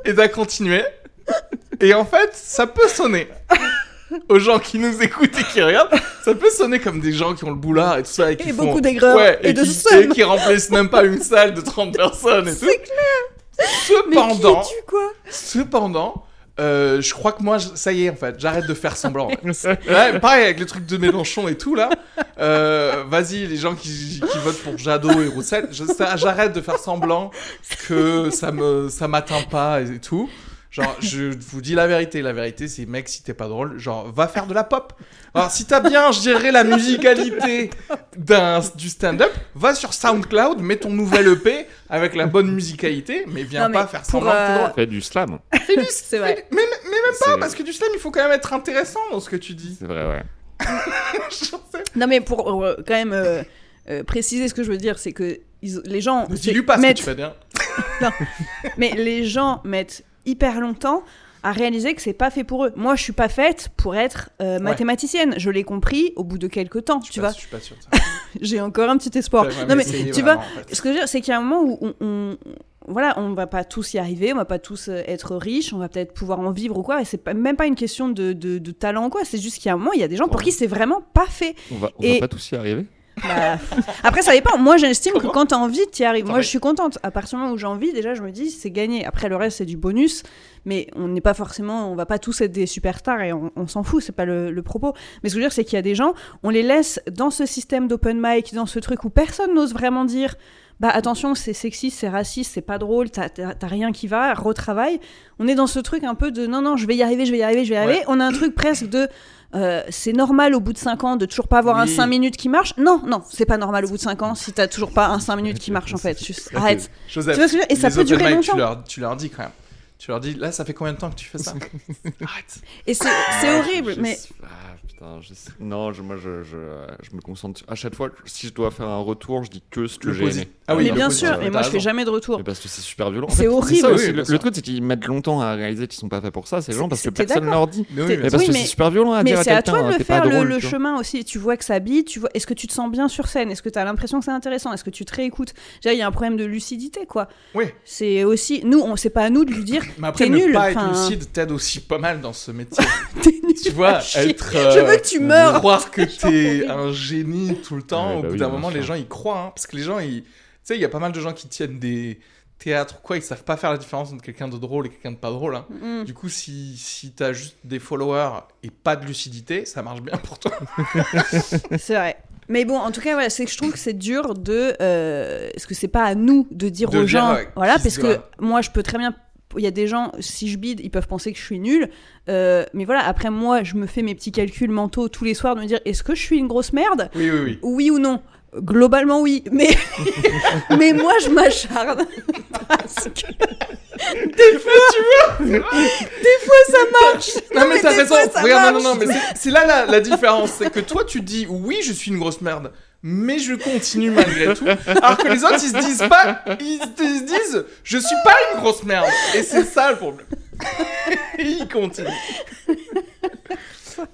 Et t'as continué. Et en fait, ça peut sonner aux gens qui nous écoutent et qui regardent, ça peut sonner comme des gens qui ont le boulard et tout ça et qui Et font- beaucoup d'aigreur Ouais, et de qui, et qui remplissent même pas une salle de 30 personnes et tout. C'est clair. Mais Cependant, qui es-tu quoi? cependant, euh, je crois que moi, ça y est en fait, j'arrête de faire semblant. Ouais, pareil avec les trucs de Mélenchon et tout là. Euh, Vas-y, les gens qui, qui votent pour Jadot et Roussel, j'arrête de faire semblant que ça me ça m'atteint pas et, tout. Genre, je vous dis la vérité. La vérité, c'est mec, si t'es pas drôle, genre, va faire de la pop. Alors, si t'as bien géré la musicalité d'un du stand-up, va sur SoundCloud, mets ton nouvel EP avec la bonne musicalité, mais viens Non, mais pas faire pour, semblant que t'es euh, drôle. Fais du slam. C'est vrai. Mais, mais même pas, parce que du slam, il faut quand même être intéressant dans ce que tu dis. C'est vrai, ouais. Non, mais pour euh, quand même euh, euh, préciser ce que je veux dire, c'est que ils- les gens. Ne dis-lui pas ce que tu fais bien. Mais les gens mettent hyper longtemps à réaliser que c'est pas fait pour eux. Moi, je suis pas faite pour être euh, mathématicienne. Je l'ai compris au bout de quelques temps, Je tu suis vois. Je suis pas sûr de ça. J'ai encore un petit espoir. Non, mais tu vois, vraiment, en fait. ce que je veux dire, c'est qu'il y a un moment où on, on- voilà, on va pas tous y arriver, on va pas tous euh, être riches, on va peut-être pouvoir en vivre ou quoi. Et c'est pas, même pas une question de, de, de talent ou quoi. C'est juste qu'il y a un moment, il y a des gens pour qui c'est vraiment pas fait. On va, on Et- va pas tous y arriver. Bah, après, ça dépend. Moi, j'estime que quand t'as envie, t'y arrives. Moi, je suis contente. À partir du moment où j'ai envie, déjà, je me dis, c'est gagné. Après, le reste, c'est du bonus. Mais on n'est pas forcément, on va pas tous être des superstars et on, on s'en fout. C'est pas le, le propos. Mais ce que je veux dire, c'est qu'il y a des gens, on les laisse dans ce système d'open mic, dans ce truc où personne n'ose vraiment dire. Bah attention, c'est sexiste, c'est raciste, c'est pas drôle, t'as rien qui va, retravaille. On est dans ce truc un peu de non, non, je vais y arriver, je vais y arriver, je vais y Ouais. arriver. On a un truc presque de euh, c'est normal au bout de 5 ans de toujours pas avoir un Oui. 5 minutes qui marche. Non, non, c'est pas normal au bout de 5 ans si t'as toujours pas un 5 minutes qui marche en fait. Juste arrête. Joseph, Tu vois ce que je veux dire? Et ça peut durer Tu longtemps. leur, tu leur dis quand même. Tu leur dis, là, ça fait combien de temps que tu fais ça? Arrête. Et c'est Ah, horrible, mais Ah putain, je sais- Non, je, moi je, je, je me concentre. À chaque fois, si je dois faire un retour, je dis que ce que j'ai aimé. Ah oui, mais bien positif, sûr. Et moi, je fais jamais de retour. Mais parce que c'est super violent. En C'est fait, horrible. ça Oui, le, truc, c'est qu'ils mettent longtemps à réaliser qu'ils sont pas faits pour ça, ces gens, parce que personne leur dit. Mais oui, mais Mais parce Oui, que mais- c'est super violent à Mais dire à c'est à toi de le faire le, chemin aussi. Tu vois que ça bite, tu vois. Est-ce que tu te sens bien sur scène? Est-ce que tu as l'impression que c'est intéressant? Est-ce que tu te réécoutes? Déjà, il y a un problème de lucidité, quoi. Oui. C'est aussi nous, on c'est pas à nous de lui dire Mais après, T'es ne nul, pas être lucide t'aide aussi pas mal dans ce métier. tu vois, être. Je euh, veux que tu meurs. Croire que t'es un génie tout le temps, Ouais, au bah bout oui, d'un moment, les gens y croient. hein, parce que les gens, ils. Tu sais, il y a pas mal de gens qui tiennent des théâtres ou quoi, ils savent pas faire la différence entre quelqu'un de drôle et quelqu'un de pas drôle. hein. Mm. Du coup, si, si t'as juste des followers et pas de lucidité, ça marche bien pour toi. C'est vrai. Mais bon, en tout cas, voilà, c'est que je trouve que c'est dur de. Euh, est-ce que c'est pas à nous de dire De aux dire, gens. euh, voilà, parce que moi, je peux très bien il y a des gens, si je bide, ils peuvent penser que je suis nulle. Euh, mais voilà, après moi, je me fais mes petits calculs mentaux tous les soirs de me dire est-ce que je suis une grosse merde? Oui, oui, oui. Oui ou non? Globalement, oui. Mais, mais moi, je m'acharne. Parce que. Des fois, tu vois Des fois, ça marche. Non, mais, mais t'as raison. fois, Regarde, non, non, non, mais c'est- c'est là la, la différence. C'est que toi, tu dis oui, je suis une grosse merde, mais je continue malgré tout. Alors que les autres, ils se disent pas, ils se disent, je suis pas une grosse merde. Et c'est ça le problème. Et ils continuent.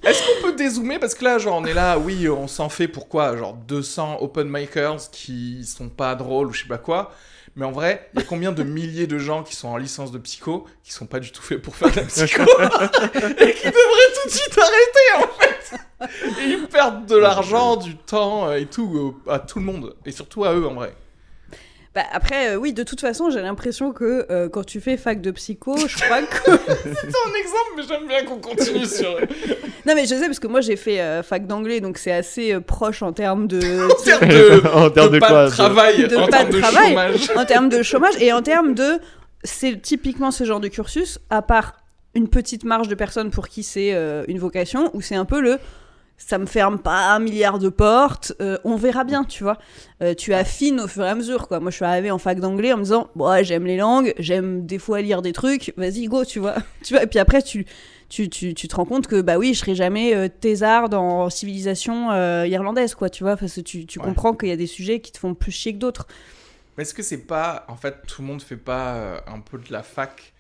Est-ce qu'on peut dézoomer? Parce que là, genre, on est là, oui, on s'en fait pourquoi? Genre 200 open micers qui sont pas drôles ou je sais pas quoi. Mais en vrai, il y a combien de milliers de gens qui sont en licence de psycho qui sont pas du tout faits pour faire de la psycho et qui devraient tout de suite arrêter en fait. Et ils perdent de l'argent, du temps euh, et tout euh, à tout le monde. Et surtout à eux en vrai. Bah, après, euh, oui, de toute façon, j'ai l'impression que euh, quand tu fais fac de psycho, je crois que. C'est un exemple, mais j'aime bien qu'on continue sur. non, mais je sais, parce que moi, j'ai fait euh, fac d'anglais, donc c'est assez euh, proche en termes de. En termes de, en termes de de pas quoi de travail, de en pas termes de travail. chômage. en termes de chômage et en termes de. C'est typiquement ce genre de cursus, à part une petite marge de personnes pour qui c'est euh, une vocation, où c'est un peu le. Ça me ferme pas un milliard de portes, euh, on verra bien, tu vois. Euh, tu affines au fur et à mesure, quoi. Moi, je suis arrivée en fac d'anglais en me disant, bon, ouais, j'aime les langues, j'aime des fois lire des trucs, vas-y, go, tu vois. tu vois. Et puis après, tu, tu, tu, tu te rends compte que, bah oui, je serai jamais euh, thésarde en civilisation euh, irlandaise, quoi, tu vois. Parce que tu, tu Ouais. comprends qu'il y a des sujets qui te font plus chier que d'autres. Mais est-ce que c'est pas, en fait, tout le monde fait pas un peu de la fac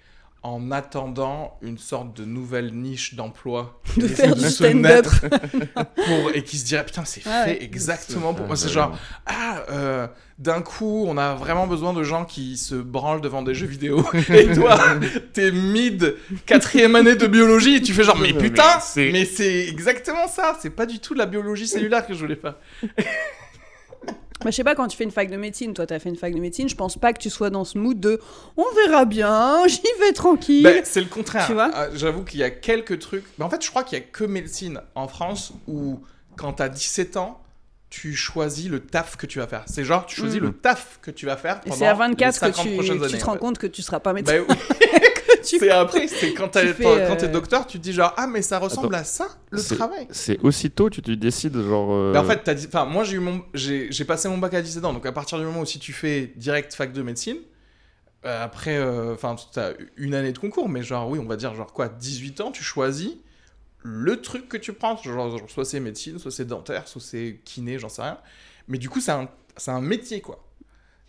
en attendant une sorte de nouvelle niche d'emploi qui De faire du stand-up. et qui se dirait putain c'est Ah fait ouais. exactement pour moi. C'est genre ah euh, d'un coup on a vraiment besoin de gens qui se branlent devant des jeux vidéo. Et toi t'es mid quatrième année de biologie et tu fais genre mais putain c'est- mais c'est exactement ça. C'est pas du tout de la biologie cellulaire que je voulais faire Bah, je sais pas, quand tu fais une fac de médecine, toi t'as fait une fac de médecine, je pense pas que tu sois dans ce mood de on verra bien, j'y vais tranquille. Ben, c'est le contraire. Tu vois Ah, J'avoue qu'il y a quelques trucs. Mais en fait, je crois qu'il y a que médecine en France où, quand t'as 17 ans, tu choisis le taf que tu vas faire. C'est genre, tu choisis Mm. le taf que tu vas faire Et pendant c'est à 24 les que 50 tu, prochaines tu années. te rends en fait. compte que tu seras pas médecin. Bah oui. c'est après, c'est quand t'es euh, docteur, tu te dis genre, ah, mais ça ressemble Attends. à ça, le travail. C'est aussitôt tu te décides genre. euh, Mais en fait, t'as dit- enfin, moi j'ai eu mon, j'ai j'ai passé mon bac à 17 ans, donc à partir du moment où si tu fais direct fac de médecine, euh, après, euh, enfin, t'as une année de concours, mais genre oui, on va dire genre quoi, 18 ans, tu choisis le truc que tu prends, genre, genre, soit c'est médecine, soit c'est dentaire, soit c'est kiné, j'en sais rien. Mais du coup, c'est un, c'est un métier quoi.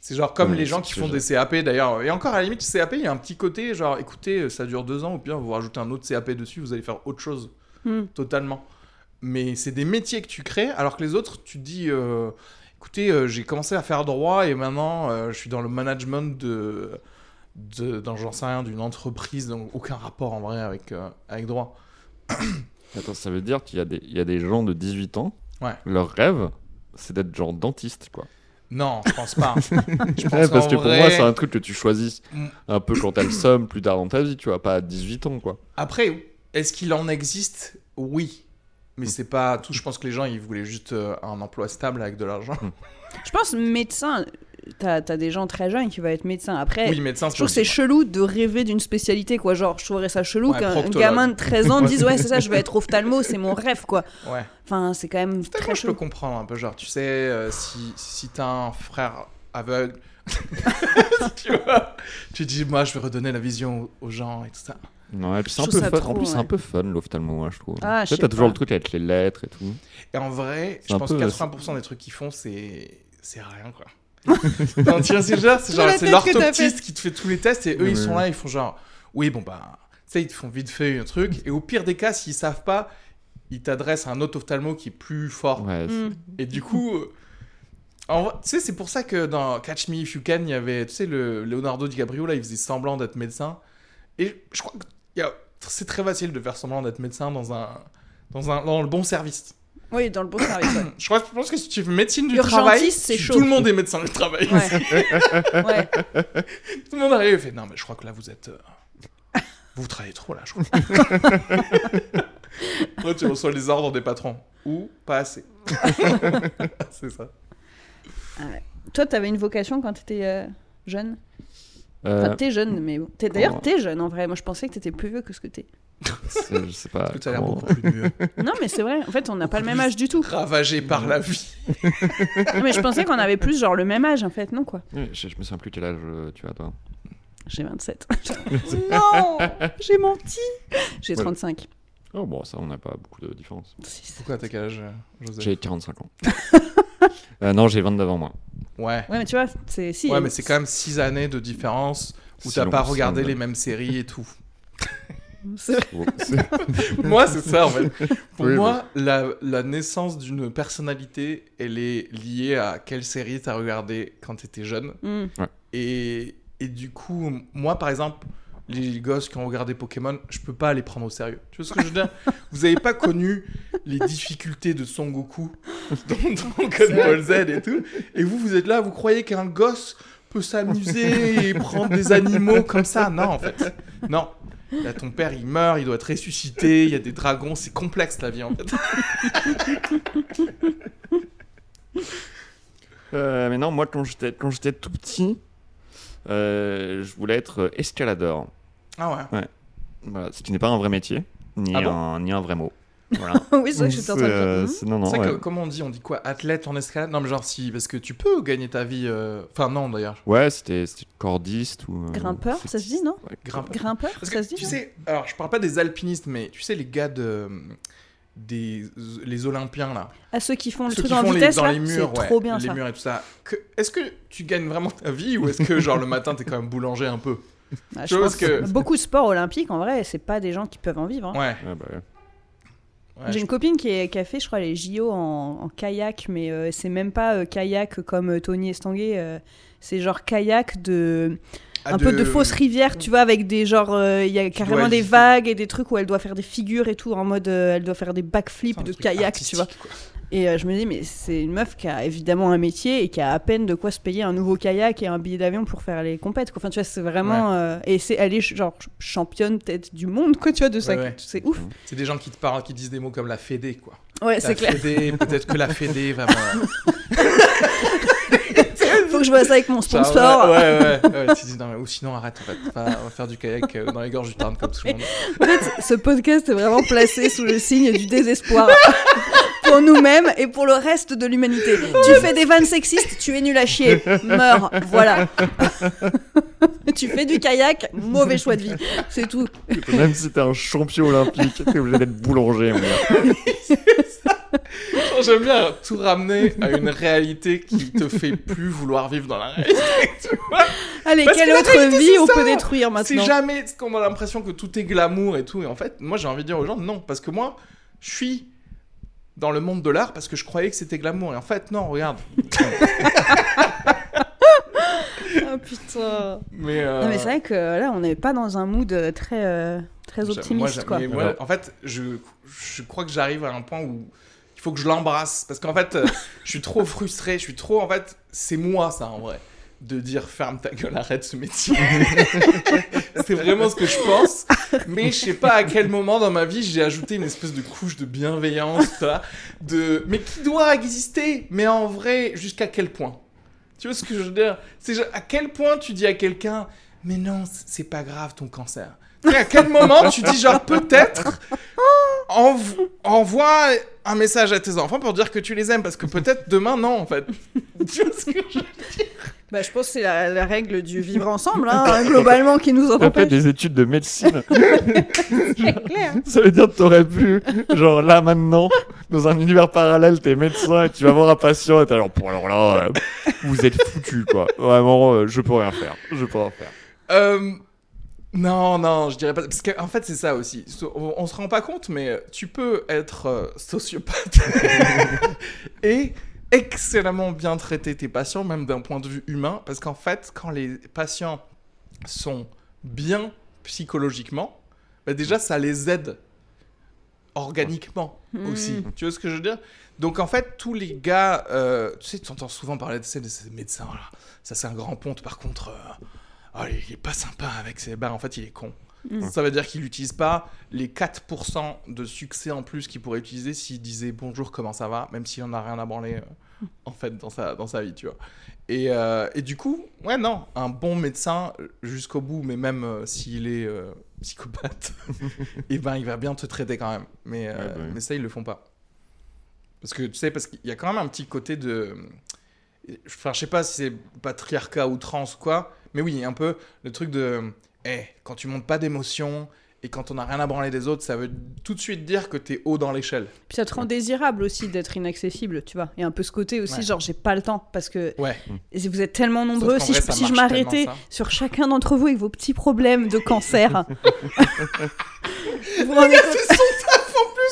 C'est genre comme Ouais, les gens qui font des CAP d'ailleurs. Et encore à la limite, CAP, il y a un petit côté genre, écoutez, ça dure deux ans, ou bien vous rajoutez un autre CAP dessus, vous allez faire autre chose Hmm. totalement. Mais c'est des métiers que tu crées, alors que les autres, tu te dis, euh, écoutez, euh, j'ai commencé à faire droit et maintenant euh, je suis dans le management de, de dans, j'en sais rien, d'une entreprise, donc aucun rapport en vrai avec, euh, avec droit. Attends, ça veut dire qu'il y, a des- il y a des gens de 18 ans, Ouais. leur rêve, c'est d'être genre dentiste, quoi. Non, je pense pas. je pense Ouais, parce que pour moi, c'est un truc que tu choisis Mm. un peu quand t'as le somme plus tard dans ta vie, tu vois, pas à 18 ans, quoi. Après, est-ce qu'il en existe? Oui. Mais c'est pas tout. Je pense que les gens, ils voulaient juste euh, un emploi stable avec de l'argent. Je pense médecin, t'as as des gens très jeunes qui vont être médecins. Après, Oui, médecin, je trouve que c'est chelou de rêver d'une spécialité, quoi. Genre, je trouverais ça chelou Ouais, qu'un gamin de 13 ans dise Ouais, c'est ça, je vais être ophtalmo, c'est mon rêve, quoi. Ouais. Enfin, c'est quand même très moi, je peux chelou. comprendre un peu. Genre, tu sais, euh, si, si t'as un frère aveugle, tu vois, tu dis, moi, je vais redonner la vision aux gens et tout ça. Non, et puis c'est un peu fun. trop, en plus, c'est ouais. un peu fun l'ophtalmo, moi, je trouve. Ah, sais t'as toujours le truc avec les lettres et tout. Et en vrai, je pense que peu- 80% des trucs qu'ils font, c'est c'est rien, quoi. non, tu vois C'est genre, c'est t'as l'orthoptiste qui te fait tous les tests et eux, ils sont là, ils font genre, oui, bon, bah, tu sais, ils te font vite fait un truc. Et au pire des cas, s'ils savent pas, ils t'adressent à un autre ophtalmo qui est plus fort. Ouais, c'est- Hmm. Et du coup, euh, tu sais, c'est pour ça que dans Catch Me If You Can, il y avait, tu sais, le Leonardo DiCaprio, là, il faisait semblant d'être médecin. Et je crois que il y a- c'est très facile de faire semblant d'être médecin dans un, dans un, dans le bon service. Oui, dans le bon service, ouais. Je, crois, je pense que si tu fais médecine du Urgentiste, travail, c'est tu- chaud. tout le monde est médecin du travail. Ouais. ouais. Tout le monde arrive et fait, non, mais je crois que là, vous êtes... euh, Vous travaillez trop, là, je crois. Après, tu reçois les ordres des patrons. Ou pas assez. c'est ça. Toi, t'avais une vocation quand t'étais euh, jeune? Euh, Enfin, t'es jeune, mais bon. T'es- D'ailleurs, t'es jeune en vrai. Moi, je pensais que t'étais plus vieux que ce que t'es. Je sais pas. Tout a l'air comment- beaucoup plus mieux. Non, mais c'est vrai. En fait, on n'a pas le même âge du tout. Ravagé par la vie. Non, mais je pensais qu'on avait plus genre le même âge en fait. Non, quoi. Ouais, Je, je me souviens plus quel âge euh, tu as, toi. J'ai 27. non J'ai menti J'ai Ouais. 35. Oh, bon, ça, on n'a pas beaucoup de différence. Pourquoi t'as quel âge, euh, Joseph J'ai 45 ans. Euh, non, j'ai 29 ans, moi. Ouais. Ouais, mais tu vois, c'est si. Ouais, mais c'est quand même 6 années de différence où Si t'as pas regardé les mêmes séries et tout. Bon, moi, c'est ça en fait. Pour Oui, moi, la, la naissance d'une personnalité, elle est liée à quelle série t'as regardé quand t'étais jeune. Hmm. Et, et du coup, moi par exemple, les gosses qui ont regardé Pokémon, je peux pas les prendre au sérieux. Tu vois ce que je veux dire? Vous avez pas connu les difficultés de Son Goku dans, dans Dragon Ball Z et tout. Et vous, vous êtes là, vous croyez qu'un gosse peut s'amuser et prendre des animaux comme ça? Non, en fait. Non. Là, ton père, il meurt, il doit être ressuscité, il y a des dragons, c'est complexe la vie en fait. Euh, mais non, moi, quand j'étais quand j'étais tout petit, euh, je voulais être escaladeur. Ah ouais. Voilà, ce qui n'est pas un vrai métier, ni, Ah bon un, ni un vrai mot. Voilà. oui, c'est vrai que j'étais en train de euh, dire. hmm. c'est- non, non, C'est ouais. que, comment on dit On dit quoi Athlète en escalade? Non, mais genre si, parce que tu peux gagner ta vie. euh, Enfin, non d'ailleurs. Ouais, c'était c'était cordiste ou. euh, Grimpeur, ça se dit, non? Ouais, Grimpeur. Grimpeur, Parce ça que se dit tu sais, alors je parle pas des alpinistes, mais tu sais les gars de des les Olympiens là, À ceux qui font le ceux truc qui en font vitesse, les, dans là, les murs, c'est ouais, trop bien les ça. murs et tout ça. Que- Est-ce que tu gagnes vraiment ta vie ou est-ce que genre le matin t'es quand même boulanger un peu? Ah, je pense que- que beaucoup de sports olympiques, en vrai, c'est pas des gens qui peuvent en vivre. hein. Ouais. Ouais, bah, ouais. Ouais, J'ai une copine qui, est- qui a fait, je crois, les JO en, en kayak, mais euh, c'est même pas euh, kayak comme euh, Tony Estanguet. euh, c'est genre kayak de Ah, un peu de fausse rivière, tu vois, avec des genre, euh, il y a carrément des vagues et des trucs où elle doit faire des figures et tout, en mode, euh, elle doit faire des backflips de kayak, tu vois. quoi. Et euh, je me dis, mais c'est une meuf qui a évidemment un métier et qui a à peine de quoi se payer un nouveau kayak et un billet d'avion pour faire les compètes. Quoi. Enfin, tu vois, c'est vraiment. euh, et c'est, elle est genre championne peut-être du monde, quoi, tu vois, de ça. Ouais, ouais. C'est ouf. C'est des gens qui te parlent, qui disent des mots comme la Fédé quoi. Ouais, La c'est clair. Fédé, peut-être que la Fédé va me- Faut que je vois ça avec mon sponsor. Ouais, ouais, ouais. ouais, tu dis, non, mais- ou sinon arrête en fait. On va faire du kayak euh, dans les gorges du Tarn comme tout le monde. En fait, ce podcast est vraiment placé sous le signe du désespoir. Pour nous-mêmes et pour le reste de l'humanité. Tu fais des vannes sexistes, tu es nul à chier. Meurs. Voilà. tu fais du kayak, mauvais choix de vie. C'est tout. Même si t'es un champion olympique, t'es obligé d'être boulanger. Genre, J'aime bien tout ramener à une réalité qui te fait plus vouloir vivre dans la réalité. tu vois Allez, Parce quelle autre réalité, vie c'est on ça. peut détruire C'est maintenant jamais parce qu'on a l'impression que tout est glamour et tout. Et en fait, moi j'ai envie de dire aux gens non, parce que moi je suis dans le monde de l'art parce que je croyais que c'était glamour. Et en fait, non, regarde. Oh putain. Mais, euh, Non, mais c'est vrai que là, on n'est pas dans un mood euh, très, euh, très moi, optimiste, quoi. mais moi, en fait, je, je crois que j'arrive à un point où il faut que je l'embrasse. Parce qu'en fait, je suis trop frustré. Je suis trop. En fait, c'est moi ça en vrai. De dire ferme ta gueule, arrête ce métier. c'est vraiment ce que je pense. Mais je sais pas à quel moment dans ma vie j'ai ajouté une espèce de couche de bienveillance, ça, de mais qui doit exister. Mais en vrai, jusqu'à quel point? Tu vois ce que je veux dire? C'est à quel point tu dis à quelqu'un mais non, c'est pas grave ton cancer. À quel moment tu dis genre peut-être env- envoie un message à tes enfants pour dire que tu les aimes parce que peut-être demain non en fait. tu vois ce que je Bah, je pense que c'est la, la règle du vivre ensemble, hein, globalement, qui nous en empêche. des études de médecine. C'est clair. Ça veut dire que t'aurais pu, genre là maintenant, dans un univers parallèle, t'es médecin et tu vas voir un patient et t'es genre, Bon, alors là, euh, vous êtes foutu quoi. Vraiment, euh, je peux rien faire. Je peux rien faire. Euh, non, non, je dirais pas. Parce qu'en fait, c'est ça aussi. On, on se rend pas compte, mais tu peux être euh, sociopathe et excellemment bien traiter tes patients, même d'un point de vue humain. Parce qu'en fait, quand les patients sont bien psychologiquement, bah déjà, ça les aide organiquement aussi. Mhm. Tu vois ce que je veux dire? Donc en fait, tous les gars, euh, tu sais, tu entends souvent parler de ces, de ces médecins là. Ça, c'est un grand ponte. Par contre, euh, oh, il est pas sympa avec ses. Bah, en fait, il est con. Mm. Ça veut dire qu'il n'utilise pas les 4% de succès en plus qu'il pourrait utiliser s'il disait bonjour, comment ça va, même s'il en a rien à branler euh, en fait dans sa, dans sa vie, tu vois. Et, euh, et du coup, ouais, non, un bon médecin euh, jusqu'au bout, mais même euh, s'il est euh, psychopathe, et ben il va bien te traiter quand même. Mais, euh, Ouais, bah oui. mais ça, ils le font pas. Parce que tu sais, parce qu'il y a quand même un petit côté de. Enfin, je sais pas si c'est patriarcat ou trans ou quoi, mais oui, un peu le truc de. Eh, quand tu montes pas d'émotion et quand on a rien à branler des autres, ça veut tout de suite dire que t'es haut dans l'échelle. Puis ça te rend désirable aussi d'être inaccessible, tu vois. Et un peu ce côté aussi, Ouais. genre j'ai pas le temps parce que Ouais. vous êtes tellement nombreux. Si je, vrai, ça si je marche m'arrêtais sur chacun d'entre vous avec vos petits problèmes de cancer. vous vous rendez compte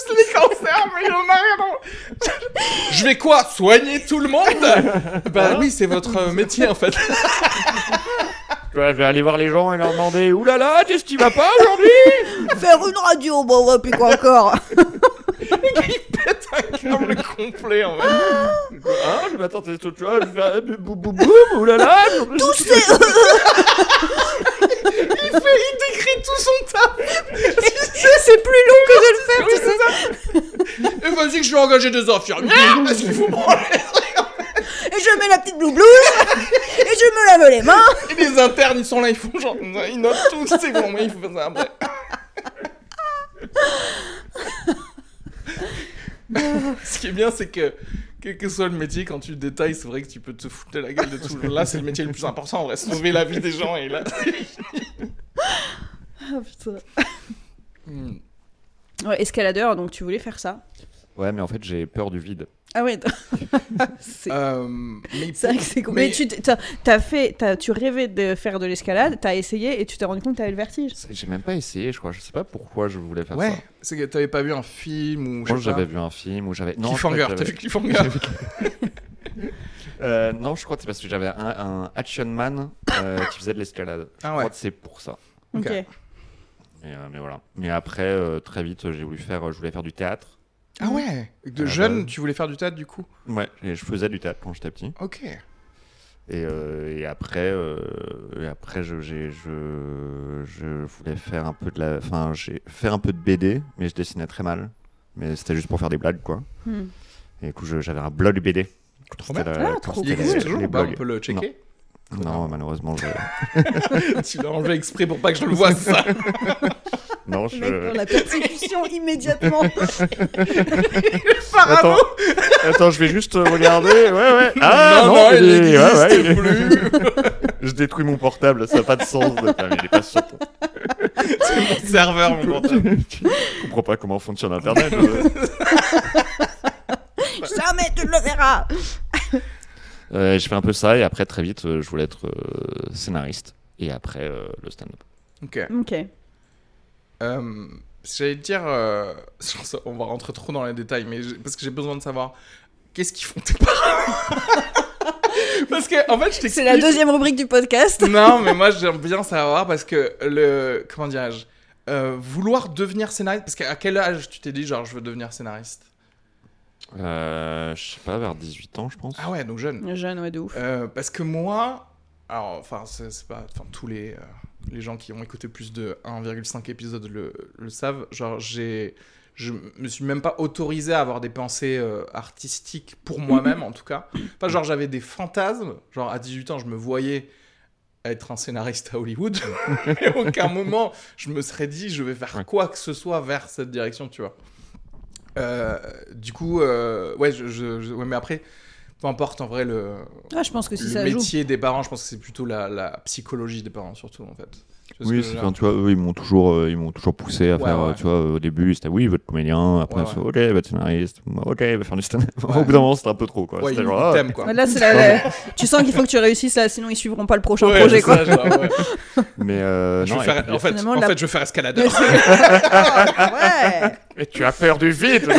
Les cancers, à- Je vais quoi Soigner tout le monde? Bah oui, c'est votre euh, métier en fait. Ouais, je vais aller voir les gens et leur demander Ouh là là, qu'est-ce qui va pas aujourd'hui? Faire une radio, bon, ouais, puis quoi encore? Il pète un câble complet en fait. Hein Je c'est autre chose. Je vais faire boum boum boum, ouh là là Tout c'est Il, fait, il décrit tout son taf. c'est plus long que de le faire, tu vais engager des infirmières parce qu'il faut. Et je mets la petite blue blouse et je me lave les mains. Et les internes, ils sont là, ils font genre, ils notent tout, c'est bon, mais il faut faire ça après. Ce qui est bien, c'est que, quel que soit le métier, quand tu le détailles, c'est vrai que tu peux te foutre de la gueule de tout. le- Là, c'est le métier le plus important, on va sauver la vie des gens, et là... Ah putain. Hmm. Ouais, escaladeur, donc tu voulais faire ça. Ouais, mais en fait, j'ai peur du vide. Ah ouais. c'est Euh, mais c'est vrai que c'est con- mais- Mais tu t'as, t'as fait, t'as- tu rêvais de faire de l'escalade, t'as essayé et tu t'es rendu compte que t'avais le vertige. C'est- J'ai même pas essayé, je crois. Je sais pas pourquoi je voulais faire Ouais, ça. c'est que t'avais pas vu un film ou... je Moi, j'avais vu un film où j'avais. Non, je crois Cliffhanger, que t'as vu Cliffhanger Euh, non, je crois que c'est parce que j'avais un, un action man euh, qui faisait de l'escalade. Je Ah ouais. crois que c'est pour ça. Ok. Ok. Mais, euh, mais voilà. Mais après, euh, très vite, j'ai voulu faire, je voulais faire du théâtre. Ah ouais De Ah jeune, bah. tu voulais faire du théâtre, du coup? Ouais, et je faisais du théâtre quand j'étais petit. Ok. Et, euh, et après, euh, et après je, j'ai- je, je voulais faire un peu de la, enfin, j'ai faire un peu de BD, mais je dessinais très mal. Mais c'était juste pour faire des blagues, quoi. Hmm. Et du coup, je- j'avais un blog BD. Trop C'était bien. la- Ah, trop Il c'était existe les- toujours les ou pas? On blogs. peut le checker? Non, malheureusement, je... Tu l'as enlevé exprès pour pas que je le voie, c'est ça non, Le je... mec dans la persécution immédiatement. Attends, attends, je vais juste euh, regarder. Ouais, ouais. Ah non, non, non, il est- n'existe ouais, ouais, il est- plus. je détruis mon portable, ça n'a pas de sens. De... Mais il est pas sur ton- C'est mon serveur, mon portable. Je comprends pas comment fonctionne Internet. euh. Jamais tu le verras. Euh, je fais un peu ça et après très vite euh, je voulais être euh, scénariste et après euh, le stand-up. Ok. Ok. Euh, J'allais te dire, euh, on va rentrer trop dans les détails, mais j'ai- parce que j'ai besoin de savoir qu'est-ce qu'ils font tes parents? parce que en fait, je t'explique. C'est la deuxième rubrique du podcast. Non, mais moi j'aime bien savoir parce que le comment dirais-je, euh, vouloir devenir scénariste. Parce qu'à quel âge tu t'es dit genre je veux devenir scénariste? Euh, je sais pas, vers 18 ans je pense. Ah ouais, donc jeune. Jeune, ouais, de ouf. Euh, parce que moi, alors, enfin, c'est pas, enfin, tous les, euh, les gens qui ont écouté plus de 1,5 épisodes le, le savent. Genre, j'ai, je me suis même pas autorisé à avoir des pensées euh, artistiques pour moi-même, en tout cas. Enfin, genre, j'avais des fantasmes. Genre, à 18 ans, je me voyais être un scénariste à Hollywood. Mais à aucun moment, je me serais dit, je vais faire quoi que ce soit vers cette direction, tu vois. Euh, du coup, euh, ouais, je, je- je- ouais, mais après, peu importe en vrai le, Ah, je pense que si le ça joue. métier des parents, je pense que c'est plutôt la, la psychologie des parents, surtout, en fait. Tu Oui, c'est- tu vois, eux, ils m'ont toujours, euh, ils m'ont toujours poussé à Ouais, faire, ouais. tu vois, au début, c'était oui, votre comédien, après, Ouais, c'est, ok, votre scénariste, ok, va faire du stand-up. Ouais. Au bout d'un moment, c'était un peu trop, quoi. Ouais, C'était genre, ah, quoi. Là, c'est la- la- Tu sens qu'il faut que tu réussisses là, sinon ils suivront pas le prochain Ouais, projet, quoi. ça, genre, ouais. mais euh, Je non, veux faire- et puis- en fait, en la- fait, je veux faire escaladeur. ouais. Mais tu as peur du vide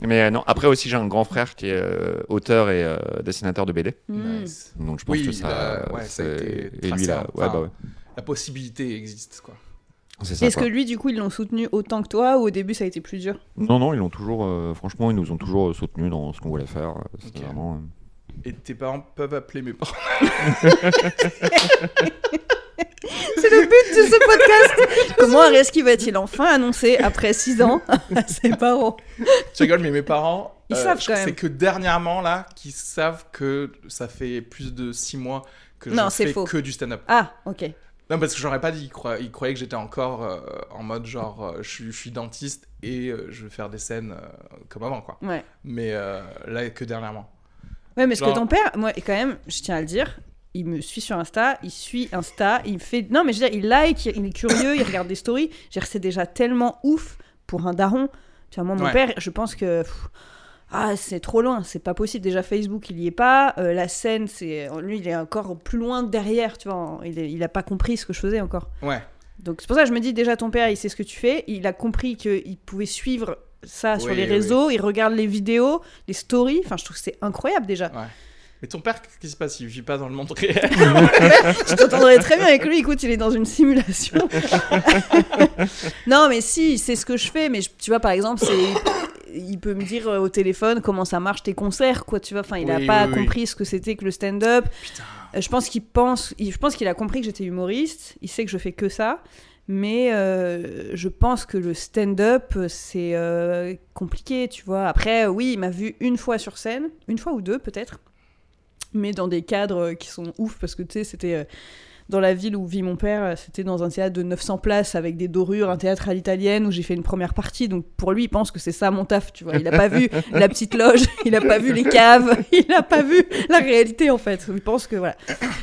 Mais euh, non, après aussi, j'ai un grand frère qui est euh, auteur et euh, dessinateur de BD. Hmm. Nice. Donc je pense Oui, que ça. là, ouais, ça a été Et lui, là, ouais, Enfin, bah ouais. La possibilité existe, quoi. C'est ça. Est-ce que lui, du coup, ils l'ont soutenu autant que toi ou au début ça a été plus dur? Non, non, ils l'ont toujours. euh, franchement, ils nous ont toujours soutenus dans ce qu'on voulait faire. C'était vraiment. euh, Et tes parents peuvent appeler mes parents. C'est le but de ce podcast. Comment Areski va-t-il enfin annoncer, après 6 ans, à ses parents? Tu rigoles, mais mes parents. Ils savent je- quand même. C'est que dernièrement, là, qu'ils savent que ça fait plus de 6 mois que Non, je fais faux. que du stand-up. Ah, ok. Non, parce que j'aurais pas dit. Ils, croyaient que j'étais encore euh, en mode genre, euh, je, suis, je suis dentiste et euh, je vais faire des scènes euh, comme avant, quoi. Ouais. Mais euh, là, que dernièrement. Ouais, mais ce que ton père, moi, et quand même, je tiens à le dire, il me suit sur Insta, il suit Insta, il fait. Non, mais je veux dire, il like, il est curieux, il regarde des stories. Je veux dire, c'est déjà tellement ouf pour un daron. Tu vois, moi, mon Ouais. père, je pense que. pff, ah, c'est trop loin, c'est pas possible. Déjà, Facebook, il y est pas. euh, la scène, c'est. Lui, il est encore plus loin derrière, tu vois. Il, est- il a pas compris ce que je faisais encore. Ouais. Donc, c'est pour ça que je me dis, déjà, ton père, il sait ce que tu fais. Il a compris qu'il pouvait suivre ça sur Oui, les oui, réseaux. Il regarde les vidéos, les stories. Enfin, je trouve que c'est incroyable déjà. Mais ton père, qu'est-ce qui se passe? Il vit pas dans le monde réel? Je t'entendrais très bien avec lui. Écoute, il est dans une simulation. non, mais si, c'est ce que je fais. Mais je- tu vois, par exemple. Il peut me dire euh, au téléphone comment ça marche tes concerts, quoi, tu vois. Enfin, il a Oui, pas oui, oui. compris ce que c'était que le stand-up. Euh, Je pense qu'il pense, je pense qu'il a compris que j'étais humoriste. Il sait que je fais que ça. Mais euh, je pense que le stand-up, c'est euh, compliqué, tu vois. Après, oui, il m'a vu une fois sur scène, une fois ou deux peut-être, mais dans des cadres euh, qui sont ouf, parce que tu sais, c'était dans la ville où vit mon père, c'était dans un théâtre de 900 places avec des dorures, un théâtre à l'italienne où j'ai fait une première partie. Donc pour lui, il pense que c'est ça mon taf, tu vois. Il a pas vu la petite loge, il a pas vu les caves, il a pas vu la réalité en fait. Il pense que voilà.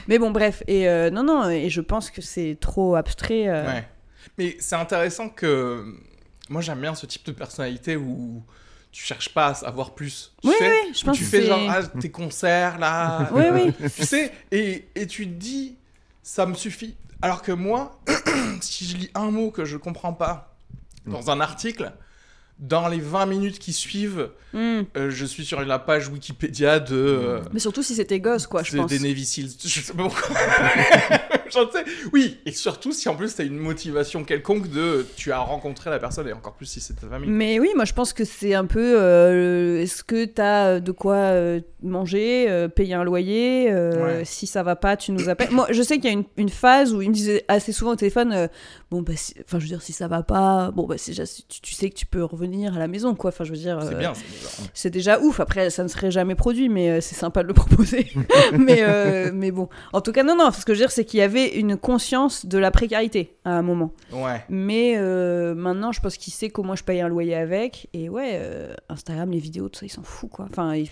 Mais bon, bref. Et euh, non, non, et je pense que c'est trop abstrait. euh. Ouais. Mais c'est intéressant que. Moi, j'aime bien ce type de personnalité où tu cherches pas à savoir plus. Tu Oui, sais, oui, je pense tu que fais genre, ah, tes concerts là. Oui, oui. tu sais, et, et tu te dis, ça me suffit. Alors que moi, si je lis un mot que je comprends pas dans un article, dans les 20 minutes qui suivent, Hmm. euh, je suis sur la page Wikipédia de. euh, Mais surtout si c'était gosse, quoi, je pense. Des Navy Seals. Je sais pas pourquoi. Genre, oui, et surtout si en plus t'as une motivation quelconque de tu as rencontré la personne et encore plus si c'est ta famille. Mais oui, moi je pense que c'est un peu euh, est-ce que t'as de quoi euh, manger, euh, payer un loyer, euh, Ouais. si ça va pas, tu nous appelles. Moi je sais qu'il y a une, une phase où il me disait assez souvent au téléphone euh, bon bah si- enfin je veux dire si ça va pas, bon bah c'est déjà tu, tu sais que tu peux revenir à la maison quoi. Enfin je veux dire C'est euh, bien, c'est déjà ouf. Après, ça ne serait jamais produit, mais euh, c'est sympa de le proposer. mais, euh, mais bon. En tout cas, non, non. Ce que je veux dire, c'est qu'il y avait une conscience de la précarité à un moment. Ouais. Mais euh, maintenant, je pense qu'il sait comment je paye un loyer avec. Et ouais, euh, Instagram, les vidéos, tout ça, il s'en fout, quoi. Enfin, il-